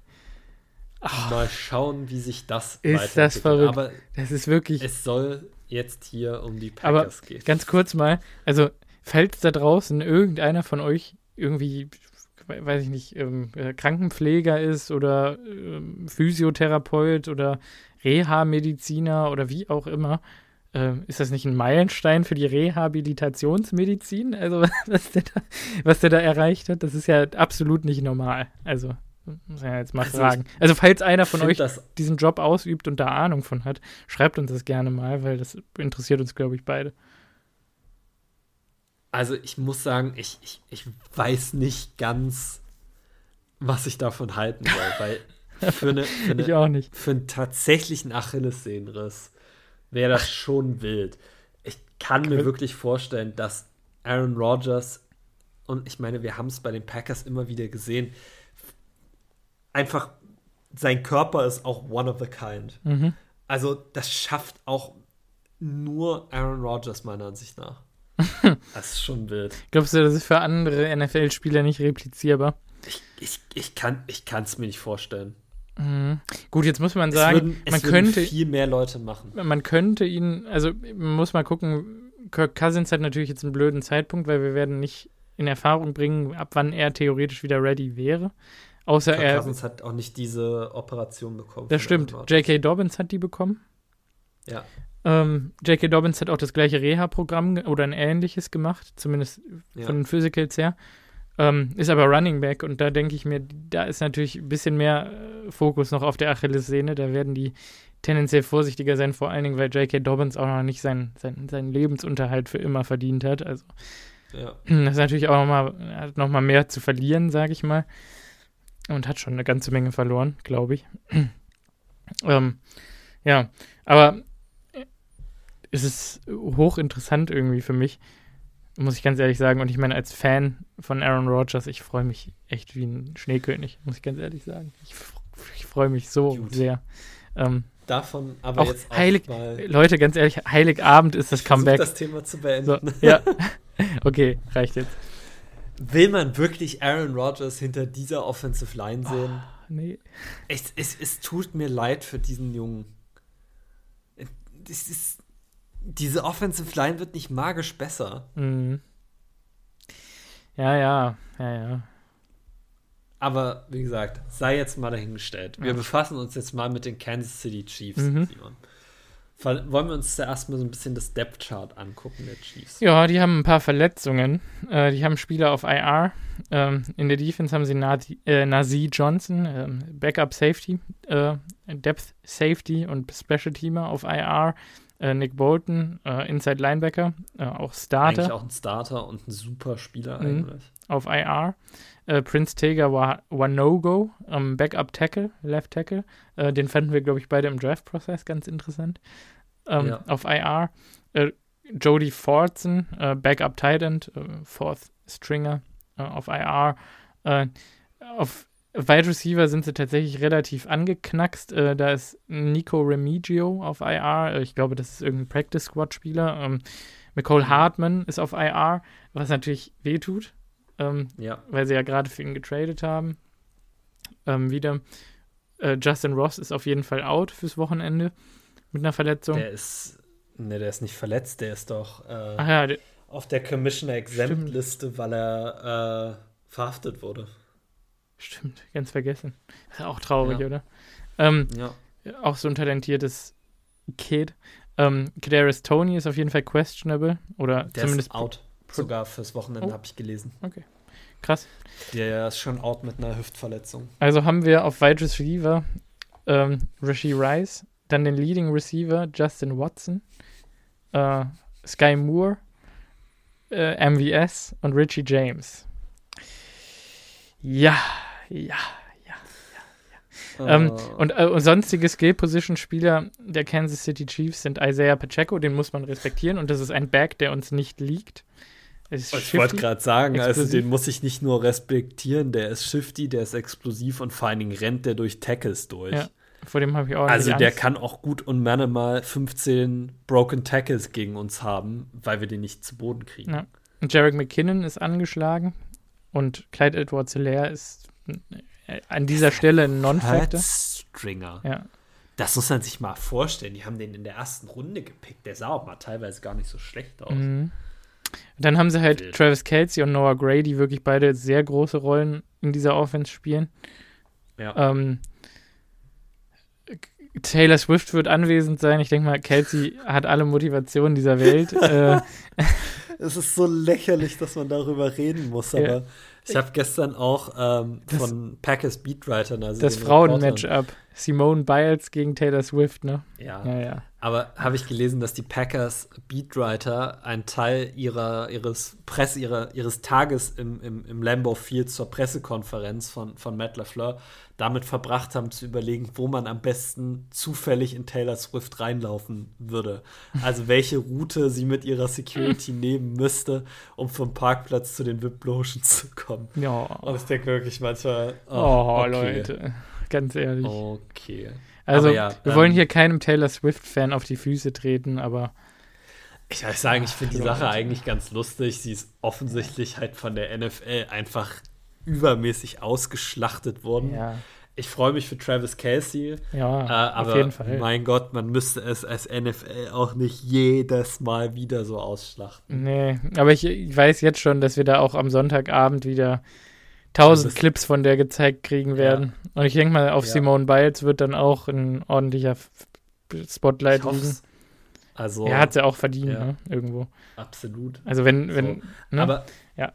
Oh, Mal schauen, wie sich das ist das verrückt. Aber das ist wirklich. Es soll jetzt hier um die Packers aber gehen. Ganz kurz mal, also fällt da draußen irgendeiner von euch irgendwie, weiß ich nicht, ähm, äh, Krankenpfleger ist oder ähm, Physiotherapeut oder Reha-Mediziner oder wie auch immer, äh, ist das nicht ein Meilenstein für die Rehabilitationsmedizin? Also was der, da, was der da erreicht hat, das ist ja absolut nicht normal. Also Muss ja jetzt mal also fragen. Also, falls einer von euch diesen Job ausübt und da Ahnung von hat, schreibt uns das gerne mal, weil das interessiert uns, glaube ich, beide. Also, ich muss sagen, ich, ich, ich weiß nicht ganz, was ich davon halten soll, weil für, eine, für, eine, ich auch nicht. für einen tatsächlichen Achillessehnenriss wäre das schon wild. Ich kann mir wirklich vorstellen, dass Aaron Rodgers, und ich meine, wir haben es bei den Packers immer wieder gesehen, einfach sein Körper ist auch one of a kind. Mhm. Also, das schafft auch nur Aaron Rodgers, meiner Ansicht nach. das ist schon wild. Glaubst du, das ist für andere NFL-Spieler nicht replizierbar? Ich, ich, ich kann es mir nicht vorstellen. Mhm. Gut, jetzt muss man sagen, würden, man könnte viel mehr Leute machen. Man könnte ihn, also man muss mal gucken. Kirk Cousins hat natürlich jetzt einen blöden Zeitpunkt, weil wir werden nicht in Erfahrung bringen, ab wann er theoretisch wieder ready wäre. Außer Kirk er. Cousins hat auch nicht diese Operation bekommen. Das stimmt. J.K. Dobbins hat die bekommen. Ja. Ähm, J.K. Dobbins hat auch das gleiche Reha-Programm oder ein ähnliches gemacht, zumindest Ja. von den Physicals her. Ähm, ist aber Running Back und da denke ich mir, da ist natürlich ein bisschen mehr äh, Fokus noch auf der Achillessehne. Da werden die tendenziell vorsichtiger sein, vor allen Dingen, weil J.K. Dobbins auch noch nicht seinen sein, seinen Lebensunterhalt für immer verdient hat. Also Ja. das ist natürlich auch nochmal hat noch mal mehr zu verlieren, sage ich mal. Und hat schon eine ganze Menge verloren, glaube ich. ähm, ja, aber es ist hochinteressant irgendwie für mich, muss ich ganz ehrlich sagen. Und ich meine, als Fan von Aaron Rodgers, ich freue mich echt wie ein Schneekönig, muss ich ganz ehrlich sagen. Ich, ich freue mich so Gut. sehr. Ähm, Davon aber Auch jetzt auch heilig- Leute, ganz ehrlich, Heiligabend ist das versuch, Comeback. das Thema zu So, beenden. ja. Okay, reicht jetzt. Will man wirklich Aaron Rodgers hinter dieser Offensive Line sehen? Ah, nee. Es, es, es tut mir leid für diesen Jungen. Das ist, diese Offensive Line wird nicht magisch besser. Mhm. Ja, ja, ja, ja. Aber wie gesagt, sei jetzt mal dahingestellt. Wir Ja. befassen uns jetzt mal mit den Kansas City Chiefs, Mhm. Simon. Wollen wir uns zuerst mal so ein bisschen das Depth Chart angucken der Chiefs? Ja, die haben ein paar Verletzungen. Äh, die haben Spieler auf IR. Ähm, in der Defense haben sie Nazi, äh, Nazi Johnson, ähm, Backup Safety, äh, Depth Safety und Special Teamer auf IR. Äh, Nick Bolton, äh, Inside Linebacker, äh, auch Starter. Eigentlich auch ein Starter und ein super Spieler Mhm. eigentlich. auf IR. Äh, Prince Tager war, war No-Go, ähm, Backup Tackle, Left Tackle. Äh, den fanden wir, glaube ich, beide im Draft-Prozess ganz interessant. Ähm, Ja. Auf IR. Äh, Jody Fordson, äh, Backup Tight End, Fourth Stringer auf IR. Auf Wide Receiver sind sie tatsächlich relativ angeknackst. Äh, da ist Nico Remigio auf IR. Äh, ich glaube, das ist irgendein Practice Squad Spieler. Ähm, McCole Hartman ist auf IR, was natürlich wehtut, ähm, Ja. weil sie ja gerade für ihn getradet haben. Ähm, wieder. Äh, Justin Ross ist auf jeden Fall out fürs Wochenende mit einer Verletzung. Der ist. Ne, der ist nicht verletzt, der ist doch äh, ja, der, auf der Commissioner Exempt Liste, weil er äh, verhaftet wurde. Stimmt, ganz vergessen. Ist ja auch traurig, Ja. oder? Ähm, Ja. auch so ein talentiertes Kid. Ähm, Kadarius Tony ist auf jeden Fall questionable oder Der zumindest ist out. Sogar fürs Wochenende Oh. habe ich gelesen. krass. Der ist schon out mit einer Hüftverletzung. Also haben wir auf Wide Receiver ähm, Rashi Rice, dann den Leading Receiver Justin Watson, äh, Sky Moore, äh, MVS und Richie James. Ja, ja. Ähm, Äh, und, äh, und sonstige Skill-Position-Spieler der Kansas City Chiefs sind Isaiah Pacheco, den muss man respektieren und das ist ein Back, der uns nicht liegt. Ist ich wollte gerade sagen, also explosiv. den muss ich nicht nur respektieren, der ist shifty, der ist explosiv und vor allen Dingen rennt der durch Tackles durch. Ja, Vor dem habe ich auch Also der Angst. kann auch gut und gerne mal 15 Broken Tackles gegen uns haben, weil wir den nicht zu Boden kriegen. Ja. Und Jarek McKinnon ist angeschlagen und Clyde Edwards-Hilaire ist äh, an dieser Stelle ein Non-Factor. Stringer. Ja. Das muss man sich mal vorstellen. Die haben den in der ersten Runde gepickt. Der sah auch mal teilweise gar nicht so schlecht aus. Mhm. Und dann haben sie halt Wild. Travis Kelsey und Noah Gray, die wirklich beide sehr große Rollen in dieser Offense spielen. Ja. Ähm, Taylor Swift wird anwesend sein. Ich denke mal, Kelsey hat alle Motivationen dieser Welt. äh, Es ist so lächerlich, dass man darüber reden muss, Ja. Ich habe gestern auch ähm, das, von Packers Beatwritern, also das Frauen-Matchup. Simone Biles gegen Taylor Swift, ne? Ja. ja, ja. Aber habe ich gelesen, dass die Packers Beatwriter einen Teil ihrer, ihres Presse, ihrer, ihres Tages im, im, im Lambeau Field zur Pressekonferenz von, von Matt LaFleur damit verbracht haben, zu überlegen, wo man am besten zufällig in Taylor Swift reinlaufen würde. Also welche Route sie mit ihrer Security nehmen müsste, um vom Parkplatz zu den VIP-Lotions zu kommen. Ja. Und ich denke wirklich manchmal, oh, oh okay. Leute, ganz ehrlich. Okay. Also, ja, wir ähm, wollen hier keinem Taylor Swift-Fan auf die Füße treten, aber. Ich muss sagen, ich finde die Sache eigentlich ganz lustig. Sie ist offensichtlich halt von der NFL einfach übermäßig ausgeschlachtet worden. Ja. Ich freue mich für Travis Kelsey. Ja, äh, aber auf jeden Fall. mein Gott, man müsste es als NFL auch nicht jedes Mal wieder so ausschlachten. Nee, aber ich, ich weiß jetzt schon, dass wir da auch am Sonntagabend wieder tausend Clips von der gezeigt kriegen werden. Ja. Und ich denke mal, auf ja. Simone Biles wird dann auch ein ordentlicher Spotlight liegen. Also, er hat sie ja auch verdient, ja. ne? Irgendwo. Absolut. Also wenn, wenn, so. ne? Aber ja.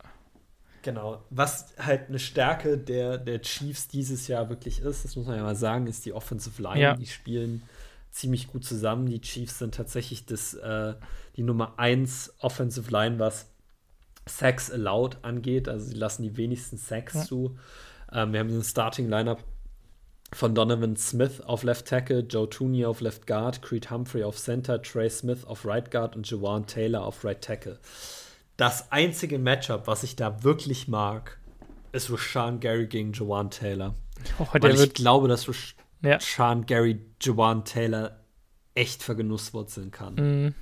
Genau. Was halt eine Stärke der, der Chiefs dieses Jahr wirklich ist, das muss man ja mal sagen, ist die Offensive Line. Ja. Die spielen ziemlich gut zusammen. Die Chiefs sind tatsächlich das, äh, die Nummer 1 Offensive Line, was Sacks allowed angeht. Also sie lassen die wenigsten Sacks ja. zu. Ähm, wir haben den Starting Lineup von Donovan Smith auf Left Tackle, Joe Tooney auf Left Guard, Creed Humphrey auf Center, Trey Smith auf Right Guard und Jawan Taylor auf Right Tackle. Das einzige Matchup, was ich da wirklich mag, ist Rashawn Gary gegen Jawan Taylor. Oh, Weil ich glaube, dass Rashawn ja. Gary Jawan Taylor echt vergenusswurzeln kann. Mm.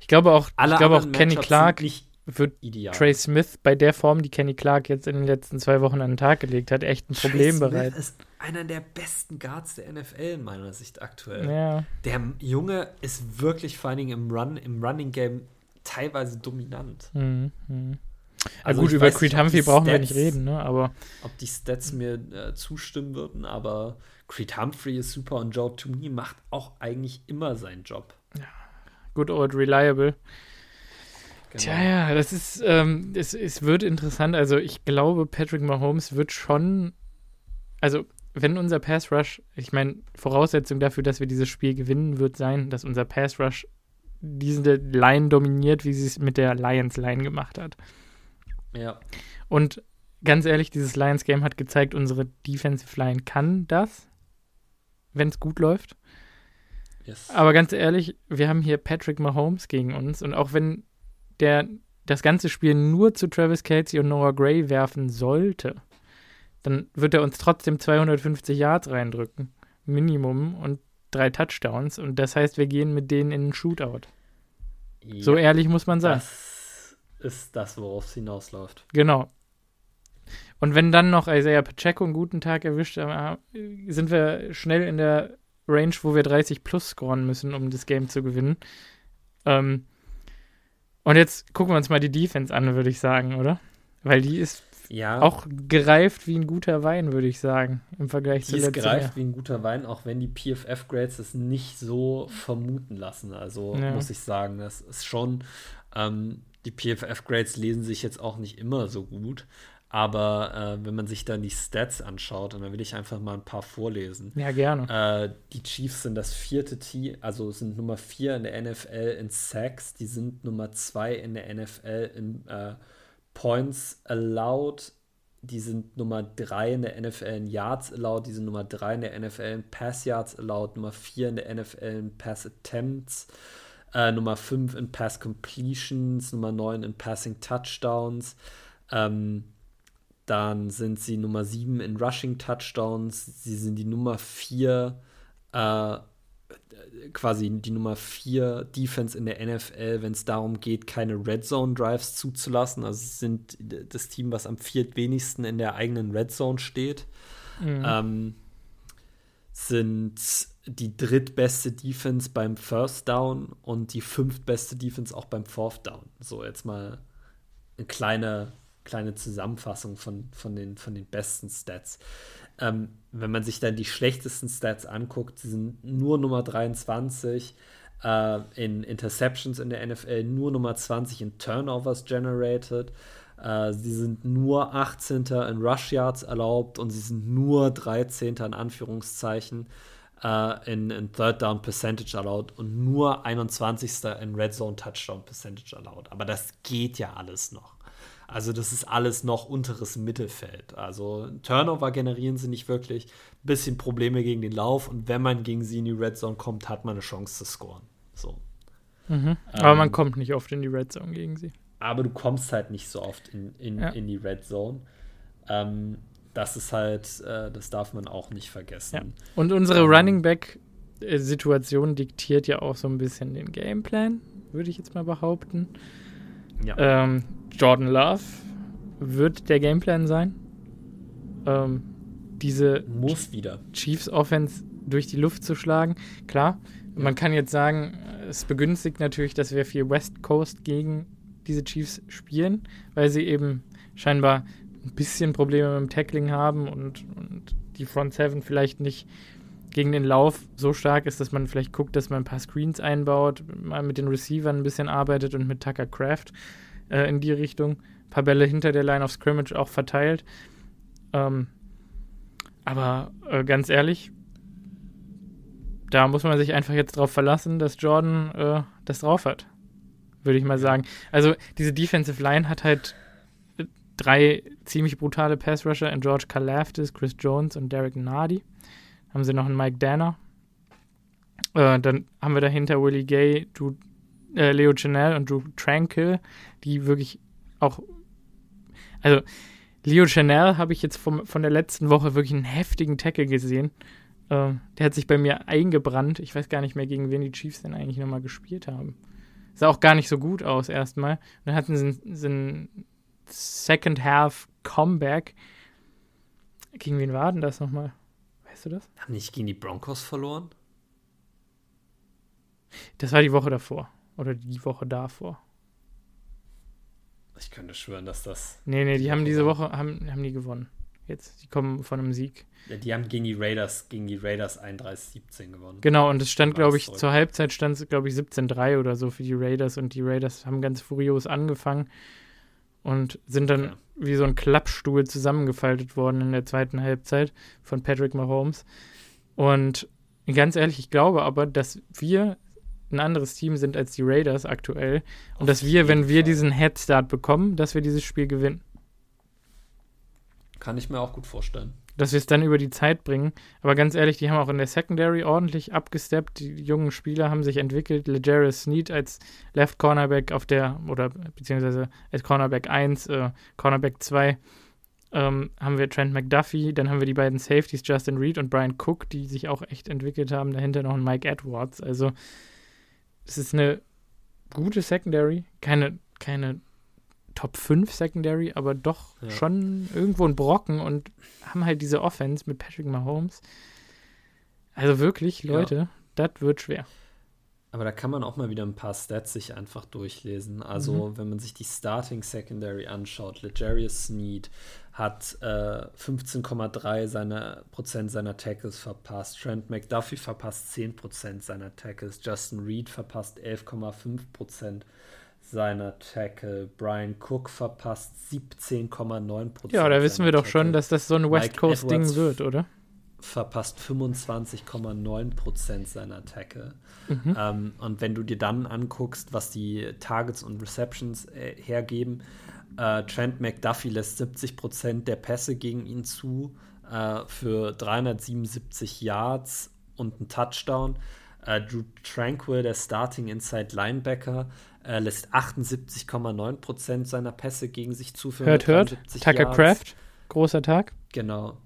Ich glaube auch, ich glaube auch Kenny Clark nicht wird ideal. Trey Smith bei der Form, die Kenny Clark jetzt in den letzten zwei Wochen an den Tag gelegt hat, echt ein Trey Problem Smith bereit. ist einer der besten Guards der NFL in meiner Sicht aktuell. Ja. Der Junge ist wirklich vor allen Dingen im Run, im Running Game teilweise dominant. Mhm. mhm. Also gut, über Creed Humphrey brauchen Stats, wir nicht reden, ne? Aber ob die Stats mir äh, zustimmen würden, aber Creed Humphrey ist super und Joe Tooney macht auch eigentlich immer seinen Job. Ja. Good old reliable. Genau. Tja, ja, das ist, ähm, es, es wird interessant. Also ich glaube, Patrick Mahomes wird schon, also wenn unser Pass Rush, ich meine, Voraussetzung dafür, dass wir dieses Spiel gewinnen, wird sein, dass unser Pass Rush diese Line dominiert, wie sie es mit der Lions Line gemacht hat. Ja. Und ganz ehrlich, dieses Lions Game hat gezeigt, unsere Defensive Line kann das, wenn es gut läuft. Yes. Aber ganz ehrlich, wir haben hier Patrick Mahomes gegen uns und auch wenn der das ganze Spiel nur zu Travis Kelsey und Noah Gray werfen sollte, dann wird er uns trotzdem 250 Yards reindrücken. Minimum und drei Touchdowns. Und das heißt, wir gehen mit denen in einen Shootout. Ja, so ehrlich muss man sagen. Das ist das, worauf es hinausläuft. Genau. Und wenn dann noch Isaiah Pacheco einen guten Tag erwischt, äh, sind wir schnell in der Range, wo wir 30 plus scoren müssen, um das Game zu gewinnen. Ähm, und jetzt gucken wir uns mal die Defense an, würde ich sagen, oder? Weil die ist ja. auch gereift wie ein guter Wein, würde ich sagen, im Vergleich die zu letztem Jahr. Die ist gereift wie ein guter Wein, auch wenn die PFF-Grades es nicht so vermuten lassen. Also ja. muss ich sagen, das ist schon, ähm, die PFF-Grades lesen sich jetzt auch nicht immer so gut. Aber äh, wenn man sich dann die Stats anschaut, und dann will ich einfach mal ein paar vorlesen. Ja, gerne. Äh, die Chiefs sind das vierte Team, also sind Nummer vier in der NFL in Sacks, die sind Nummer zwei in der NFL in äh, Points allowed, die sind Nummer drei in der NFL in Yards allowed, die sind Nummer drei in der NFL in Pass Yards allowed, Nummer vier in der NFL in Pass Attempts. Äh, Nummer 5 in Pass Completions, Nummer 9 in Passing Touchdowns. Ähm, dann sind sie Nummer 7 in Rushing Touchdowns. Sie sind die Nummer 4, äh, quasi die Nummer 4 Defense in der NFL, wenn es darum geht, keine Red Zone Drives zuzulassen. Also sie sind das Team, was am viertwenigsten in der eigenen Red Zone steht. Mhm. Ähm, sind die drittbeste Defense beim First Down und die fünftbeste Defense auch beim Fourth Down. So, jetzt mal eine kleine kleine Zusammenfassung von, von, den, von den besten Stats. Ähm, wenn man sich dann die schlechtesten Stats anguckt, sie sind nur Nummer 23 äh, in Interceptions in der NFL, nur Nummer 20 in Turnovers generated. Äh, sie sind nur 18. in Rush Yards erlaubt und sie sind nur 13. in Anführungszeichen äh, in, in, Third Down Percentage erlaubt und nur 21. in Red Zone Touchdown Percentage erlaubt. Aber das geht ja alles noch. Also das ist alles noch unteres Mittelfeld. Also Turnover generieren sie nicht wirklich. Bisschen Probleme gegen den Lauf und wenn man gegen sie in die Red Zone kommt, hat man eine Chance zu scoren. So. Mhm. Aber ähm, man kommt nicht oft in die Red Zone gegen sie. Aber du kommst halt nicht so oft in, in, ja. in die Red Zone. Ähm, das ist halt, äh, das darf man auch nicht vergessen. Ja. Und unsere ähm, Running Back Situation diktiert ja auch so ein bisschen den Gameplan, würde ich jetzt mal behaupten. Ja. Ähm, Jordan Love wird der Gameplan sein. Ähm, diese muss wieder Chiefs Offense durch die Luft zu schlagen. Klar, ja. man kann jetzt sagen, es begünstigt natürlich, dass wir viel West Coast gegen diese Chiefs spielen, weil sie eben scheinbar ein bisschen Probleme mit dem Tackling haben und, und die Front Seven vielleicht nicht gegen den Lauf so stark ist, dass man vielleicht guckt, dass man ein paar Screens einbaut, mal mit den Receivern ein bisschen arbeitet und mit Tucker Craft äh, in die Richtung. Ein paar Bälle hinter der Line of Scrimmage auch verteilt. Ähm, aber äh, ganz ehrlich, da muss man sich einfach jetzt drauf verlassen, dass Jordan äh, das drauf hat. Würde ich mal sagen. Also diese Defensive Line hat halt drei ziemlich brutale Pass-Rusher in George Kalafdis, Chris Jones und Derek Nardi. Haben sie noch einen Mike Danner. Äh, dann haben wir dahinter Willie Gay, Drew äh, Leo Chanel und Drew Tranquil, die wirklich auch. Also, Leo Chanel habe ich jetzt vom, von der letzten Woche wirklich einen heftigen Tackle gesehen. Äh, der hat sich bei mir eingebrannt. Ich weiß gar nicht mehr, gegen wen die Chiefs denn eigentlich nochmal gespielt haben. Sah auch gar nicht so gut aus erstmal. Dann hatten sie, sie ein Second Half Comeback. Gegen wen war denn das nochmal? Weißt du das? Haben nicht gegen die Broncos verloren? Das war die Woche davor. Oder die Woche davor. Ich könnte schwören, dass das. Nee, nee, die, haben diese Woche haben, haben die gewonnen. Jetzt, die kommen von einem Sieg. Ja, die haben gegen die Raiders, gegen die Raiders 31-17 gewonnen. Genau, und es stand, glaube ich, zurück. zur Halbzeit stand es, glaube ich, 17-3 oder so für die Raiders und die Raiders haben ganz furios angefangen und sind dann okay. wie so ein Klappstuhl zusammengefaltet worden in der zweiten Halbzeit von Patrick Mahomes. Und ganz ehrlich, ich glaube aber, dass wir ein anderes Team sind als die Raiders aktuell. Und Auf dass wir, wenn wir diesen Headstart bekommen, dass wir dieses Spiel gewinnen. Kann ich mir auch gut vorstellen. Dass wir es dann über die Zeit bringen. Aber ganz ehrlich, die haben auch in der Secondary ordentlich abgesteppt. Die jungen Spieler haben sich entwickelt. Legarius Sneed als Left Cornerback auf der, oder beziehungsweise als Cornerback 1, äh, Cornerback 2 ähm, haben wir Trent McDuffie, dann haben wir die beiden Safeties, Justin Reed und Brian Cook, die sich auch echt entwickelt haben. Dahinter noch ein Mike Edwards. Also es ist eine gute Secondary, keine, keine Top 5 Secondary, aber doch ja. schon irgendwo ein Brocken und haben halt diese Offense mit Patrick Mahomes. Also wirklich, Leute, ja. das wird schwer. Aber da kann man auch mal wieder ein paar Stats sich einfach durchlesen. Also, mhm. wenn man sich die Starting Secondary anschaut, Legarius Sneed hat äh, 15,3 seiner, Prozent seiner Tackles verpasst. Trent McDuffie verpasst 10 Prozent seiner Tackles. Justin Reed verpasst 11,5 Prozent seiner Tackle. Brian Cook verpasst 17,9 Prozent. Ja, da wissen wir doch Tackle. schon, dass das so ein West Coast-Ding wird, oder? Verpasst 25,9 Prozent seiner Tackle. Mhm. Ähm, und wenn du dir dann anguckst, was die Targets und Receptions äh, hergeben, äh, Trent McDuffie lässt 70 Prozent der Pässe gegen ihn zu äh, für 377 Yards und einen Touchdown. Äh, Drew Tranquil, der Starting Inside Linebacker, äh, lässt 78,9 Prozent seiner Pässe gegen sich zu für Hört, hört. Tucker Yards. Craft, großer Tag. Genau.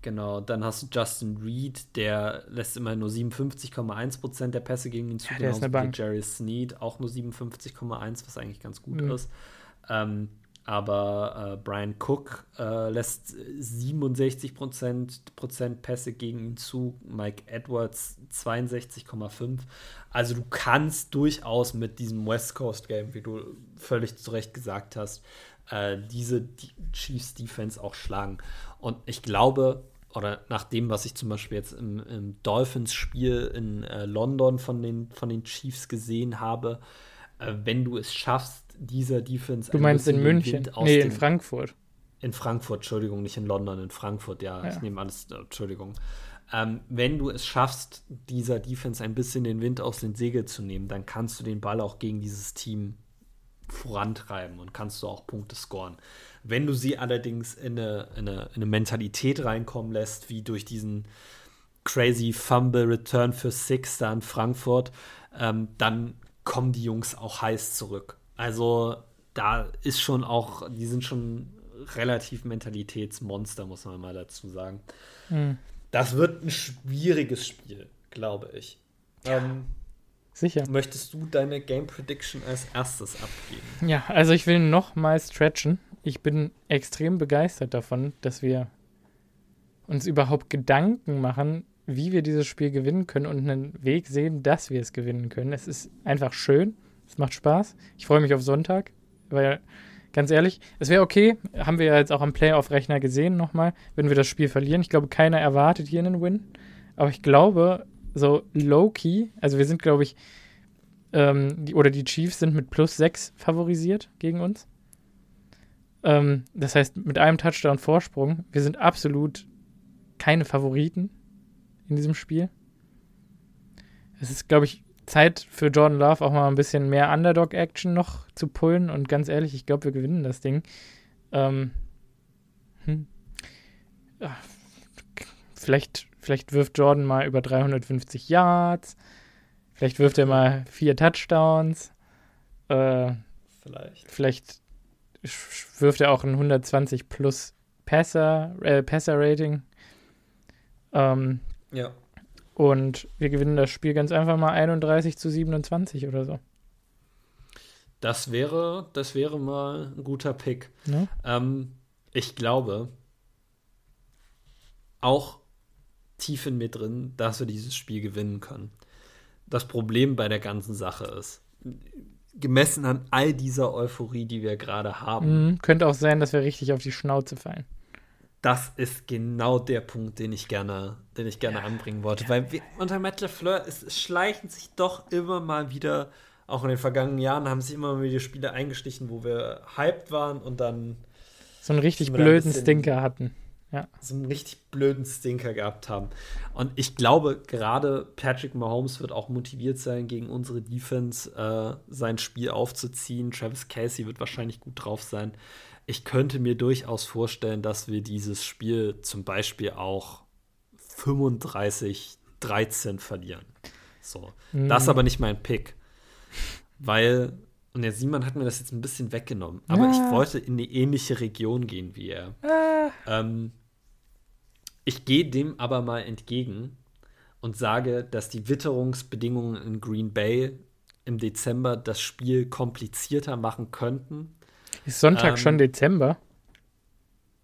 Genau, dann hast du Justin Reed, der lässt immer nur 57,1% der Pässe gegen ihn zu. Ja, der ist eine Bank. Jerry Sneed auch nur 57,1, was eigentlich ganz gut mhm. ist. Ähm, aber äh, Brian Cook äh, lässt 67 Prozent, Prozent Pässe gegen ihn zu, Mike Edwards 62,5. Also du kannst durchaus mit diesem West Coast Game, wie du völlig zu Recht gesagt hast, äh, diese Chiefs Defense auch schlagen. Und ich glaube, oder nach dem, was ich zum Beispiel jetzt im, im Dolphins-Spiel in äh, London von den, von den Chiefs gesehen habe, äh, wenn du es schaffst, dieser Defense. Du meinst in München? Nee, in Frankfurt. In Frankfurt, Entschuldigung, nicht in London, in Frankfurt, ja. ja. Ich nehme alles, äh, Entschuldigung. Ähm, wenn du es schaffst, dieser Defense ein bisschen den Wind aus den Segeln zu nehmen, dann kannst du den Ball auch gegen dieses Team vorantreiben und kannst du auch Punkte scoren. Wenn du sie allerdings in eine, in eine, in eine Mentalität reinkommen lässt, wie durch diesen crazy Fumble Return für Six da in Frankfurt, ähm, dann kommen die Jungs auch heiß zurück. Also da ist schon auch, die sind schon relativ Mentalitätsmonster, muss man mal dazu sagen. Hm. Das wird ein schwieriges Spiel, glaube ich. Ja. Ähm, Sicher. Möchtest du deine Game Prediction als erstes abgeben? Ja, also ich will noch mal stretchen. Ich bin extrem begeistert davon, dass wir uns überhaupt Gedanken machen, wie wir dieses Spiel gewinnen können und einen Weg sehen, dass wir es gewinnen können. Es ist einfach schön. Es macht Spaß. Ich freue mich auf Sonntag, weil ganz ehrlich, es wäre okay, haben wir ja jetzt auch am Playoff-Rechner gesehen nochmal, wenn wir das Spiel verlieren. Ich glaube, keiner erwartet hier einen Win. Aber ich glaube, so low-key, also wir sind, glaube ich, ähm, die, oder die Chiefs sind mit plus 6 favorisiert gegen uns. Ähm, das heißt, mit einem Touchdown Vorsprung, wir sind absolut keine Favoriten in diesem Spiel. Es ist, glaube ich, Zeit für Jordan Love auch mal ein bisschen mehr Underdog-Action noch zu pullen. Und ganz ehrlich, ich glaube, wir gewinnen das Ding. Ähm, hm. Vielleicht Vielleicht wirft Jordan mal über 350 Yards. Vielleicht wirft er mal vier Touchdowns. Äh, vielleicht. Vielleicht wirft er auch ein 120 plus Passer, äh, Passer-Rating. Ähm, ja. Und wir gewinnen das Spiel ganz einfach mal 31 zu 27 oder so. Das wäre, das wäre mal ein guter Pick. Ja. Ähm, ich glaube, auch tief in mir drin, dass wir dieses Spiel gewinnen können. Das Problem bei der ganzen Sache ist, gemessen an all dieser Euphorie, die wir gerade haben. Mhm, könnte auch sein, dass wir richtig auf die Schnauze fallen. Das ist genau der Punkt, den ich gerne, den ich gerne ja, anbringen wollte. Ja, Weil wir, unter Matt LeFleur es, es schleichen sich doch immer mal wieder, auch in den vergangenen Jahren, haben sich immer mal wieder Spiele eingestichen, wo wir hyped waren und dann so einen richtig blöden Stinker hatten ja. so einen richtig blöden Stinker gehabt haben. Und ich glaube, gerade Patrick Mahomes wird auch motiviert sein, gegen unsere Defense äh, sein Spiel aufzuziehen. Travis Casey wird wahrscheinlich gut drauf sein. Ich könnte mir durchaus vorstellen, dass wir dieses Spiel zum Beispiel auch 35-13 verlieren. So. Mhm. Das ist aber nicht mein Pick. Weil, und der Simon hat mir das jetzt ein bisschen weggenommen, aber ja. ich wollte in eine ähnliche Region gehen wie er. Ah. Ähm, ich gehe dem aber mal entgegen und sage, dass die Witterungsbedingungen in Green Bay im Dezember das Spiel komplizierter machen könnten. Ist Sonntag ähm, schon Dezember?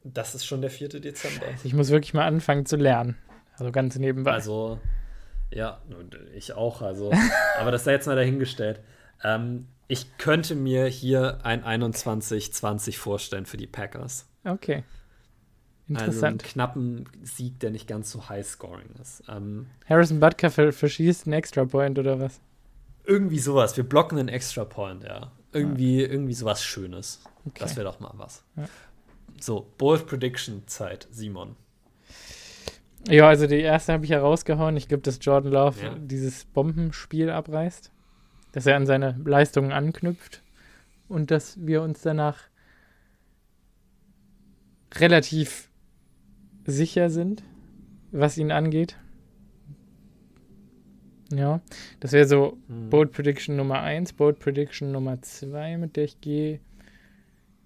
Das ist schon der 4. Dezember. Ich muss wirklich mal anfangen zu lernen. Also ganz nebenbei. Also, ja, ich auch. Also, aber das sei jetzt mal dahingestellt. Ähm, ich könnte mir hier ein 21-20 vorstellen für die Packers. Okay. Interessant. Also einen knappen Sieg, der nicht ganz so high-scoring ist. Ähm, Harrison Butker verschießt einen Extra-Point oder was? Irgendwie sowas. Wir blocken einen Extra-Point, ja. Irgendwie, ja. irgendwie sowas Schönes. Okay. Das wäre doch mal was. Ja. So, Bold Prediction-Zeit, Simon. Ja, also die erste habe ich herausgehauen. Ich glaube, dass Jordan Love ja. dieses Bombenspiel abreißt. Dass er an seine Leistungen anknüpft. Und dass wir uns danach relativ sicher sind, was ihn angeht. Ja, das wäre so hm. Bold Prediction Nummer 1. Bold Prediction Nummer 2, mit der ich gehe,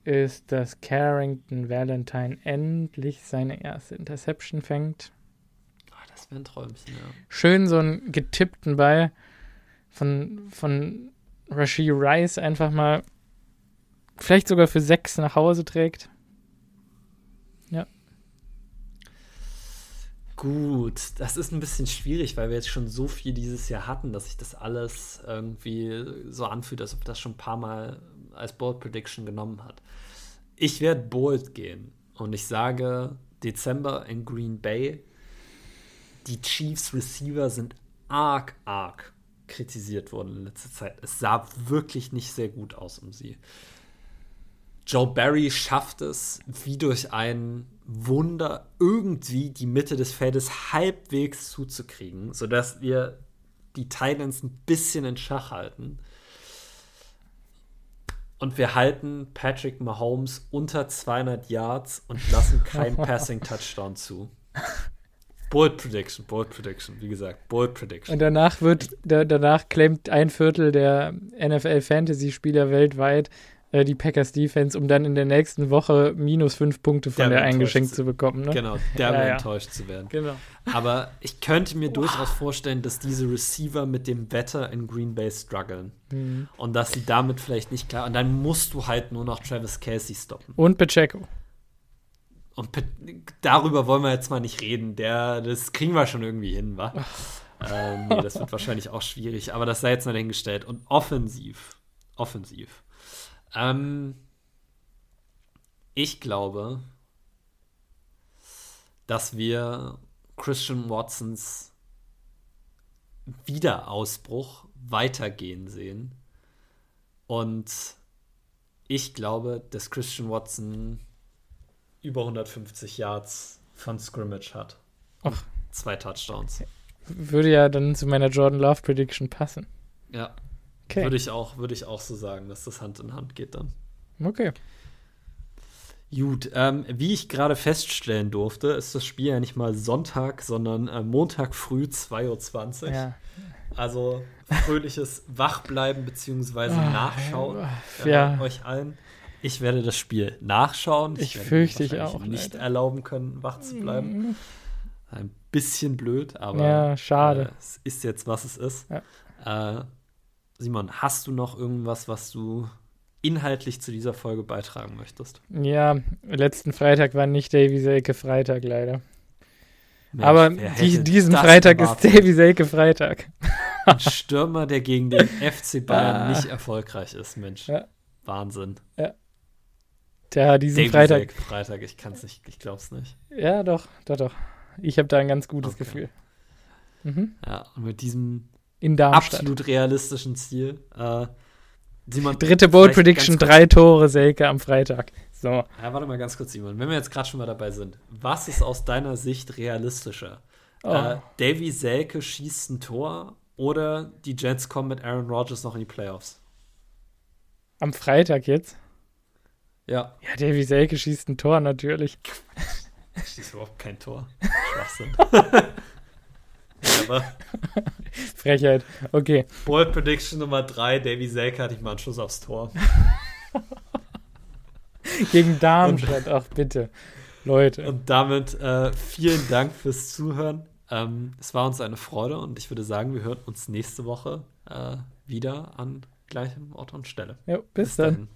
ist, dass Carrington Valentine endlich seine erste Interception fängt. Oh, das wäre ein Träumchen, ja. Schön so einen getippten Ball von, von Rashid Rice einfach mal vielleicht sogar für 6 nach Hause trägt. Gut, das ist ein bisschen schwierig, weil wir jetzt schon so viel dieses Jahr hatten, dass sich das alles irgendwie so anfühlt, als ob das schon ein paar Mal als Bold Prediction genommen hat. Ich werde bold gehen und ich sage Dezember in Green Bay. Die Chiefs Receiver sind arg, arg kritisiert wurden in letzter Zeit. Es sah wirklich nicht sehr gut aus um sie. Joe Barry schafft es, wie durch ein Wunder, irgendwie die Mitte des Feldes halbwegs zuzukriegen, sodass wir die Titans ein bisschen in Schach halten. Und wir halten Patrick Mahomes unter 200 Yards und lassen kein Passing Touchdown zu. Bold Prediction, Bold Prediction, wie gesagt, Bold Prediction. Und danach wird, da, danach claimt ein Viertel der NFL Fantasy Spieler weltweit, äh, die Packers Defense, um dann in der nächsten Woche minus fünf Punkte von der, der eingeschenkt zu, bekommen. Ne? Genau, der ja, ja. enttäuscht zu werden. Genau. Aber ich könnte mir durchaus vorstellen, dass diese Receiver mit dem Wetter in Green Bay strugglen. Mhm. Und dass sie damit vielleicht nicht klar. Und dann musst du halt nur noch Travis Casey stoppen. Und Pacheco. Und darüber wollen wir jetzt mal nicht reden. Der, das kriegen wir schon irgendwie hin, wa? ähm, nee, das wird wahrscheinlich auch schwierig. Aber das sei jetzt mal dahingestellt. Und offensiv. Offensiv ähm, ich glaube, dass wir Christian Watsons Wiederausbruch weitergehen sehen. Und ich glaube, dass Christian Watson über 150 Yards von Scrimmage hat. Ach. Zwei Touchdowns. Würde ja dann zu meiner Jordan Love Prediction passen. Ja, Okay. Würde ich, auch, würde ich auch so sagen, dass das Hand in Hand geht dann. Okay. Gut, ähm, wie ich gerade feststellen durfte, ist das Spiel ja nicht mal Sonntag, sondern äh, Montag früh 2.20 Uhr. Ja. Also fröhliches Wachbleiben bzw. oh, Nachschauen ja. Äh, euch allen. Ich werde das Spiel nachschauen. Ich, ich fürchte ich auch. nicht leider. erlauben können, wach zu bleiben. Mhm. Ein bisschen blöd, aber ja, schade. Äh, es ist jetzt, was es ist. Ja. Äh, Simon, hast du noch irgendwas, was du inhaltlich zu dieser Folge beitragen möchtest? Ja, letzten Freitag war nicht Davy Selke Freitag leider. Mensch, Aber die, diesen Freitag ist Davy Selke Freitag. Ein Stürmer, der gegen den FC Bayern ah. nicht erfolgreich ist, Mensch. Ja. Wahnsinn. Ja. Der diesen Davy Freitag. Selke Freitag, ich kann's nicht, ich glaub's nicht. Ja, doch, doch, doch. Ich habe da ein ganz gutes okay. Gefühl. Mhm. Ja, und mit diesem. Absolut realistischen Ziel. Äh, Simon, Dritte Bold Prediction, drei Tore Selke am Freitag. So. Ja, warte mal ganz kurz, Simon. Wenn wir jetzt gerade schon mal dabei sind, was ist aus deiner Sicht realistischer? Oh. Äh, Davy Selke schießt ein Tor oder die Jets kommen mit Aaron Rodgers noch in die Playoffs? Am Freitag jetzt? Ja. Ja, Davy Selke schießt ein Tor natürlich. schießt überhaupt kein Tor. Schwachsinn. Aber Frechheit. Okay. Bold Prediction Nummer 3, Davy Selke hatte ich mal einen Schuss aufs Tor. Gegen Darmstadt, ach bitte. Leute. Und damit äh, vielen Dank fürs Zuhören. Ähm, es war uns eine Freude und ich würde sagen, wir hören uns nächste Woche äh, wieder an gleichem Ort und Stelle. Jo, bis, bis dann. Dahin.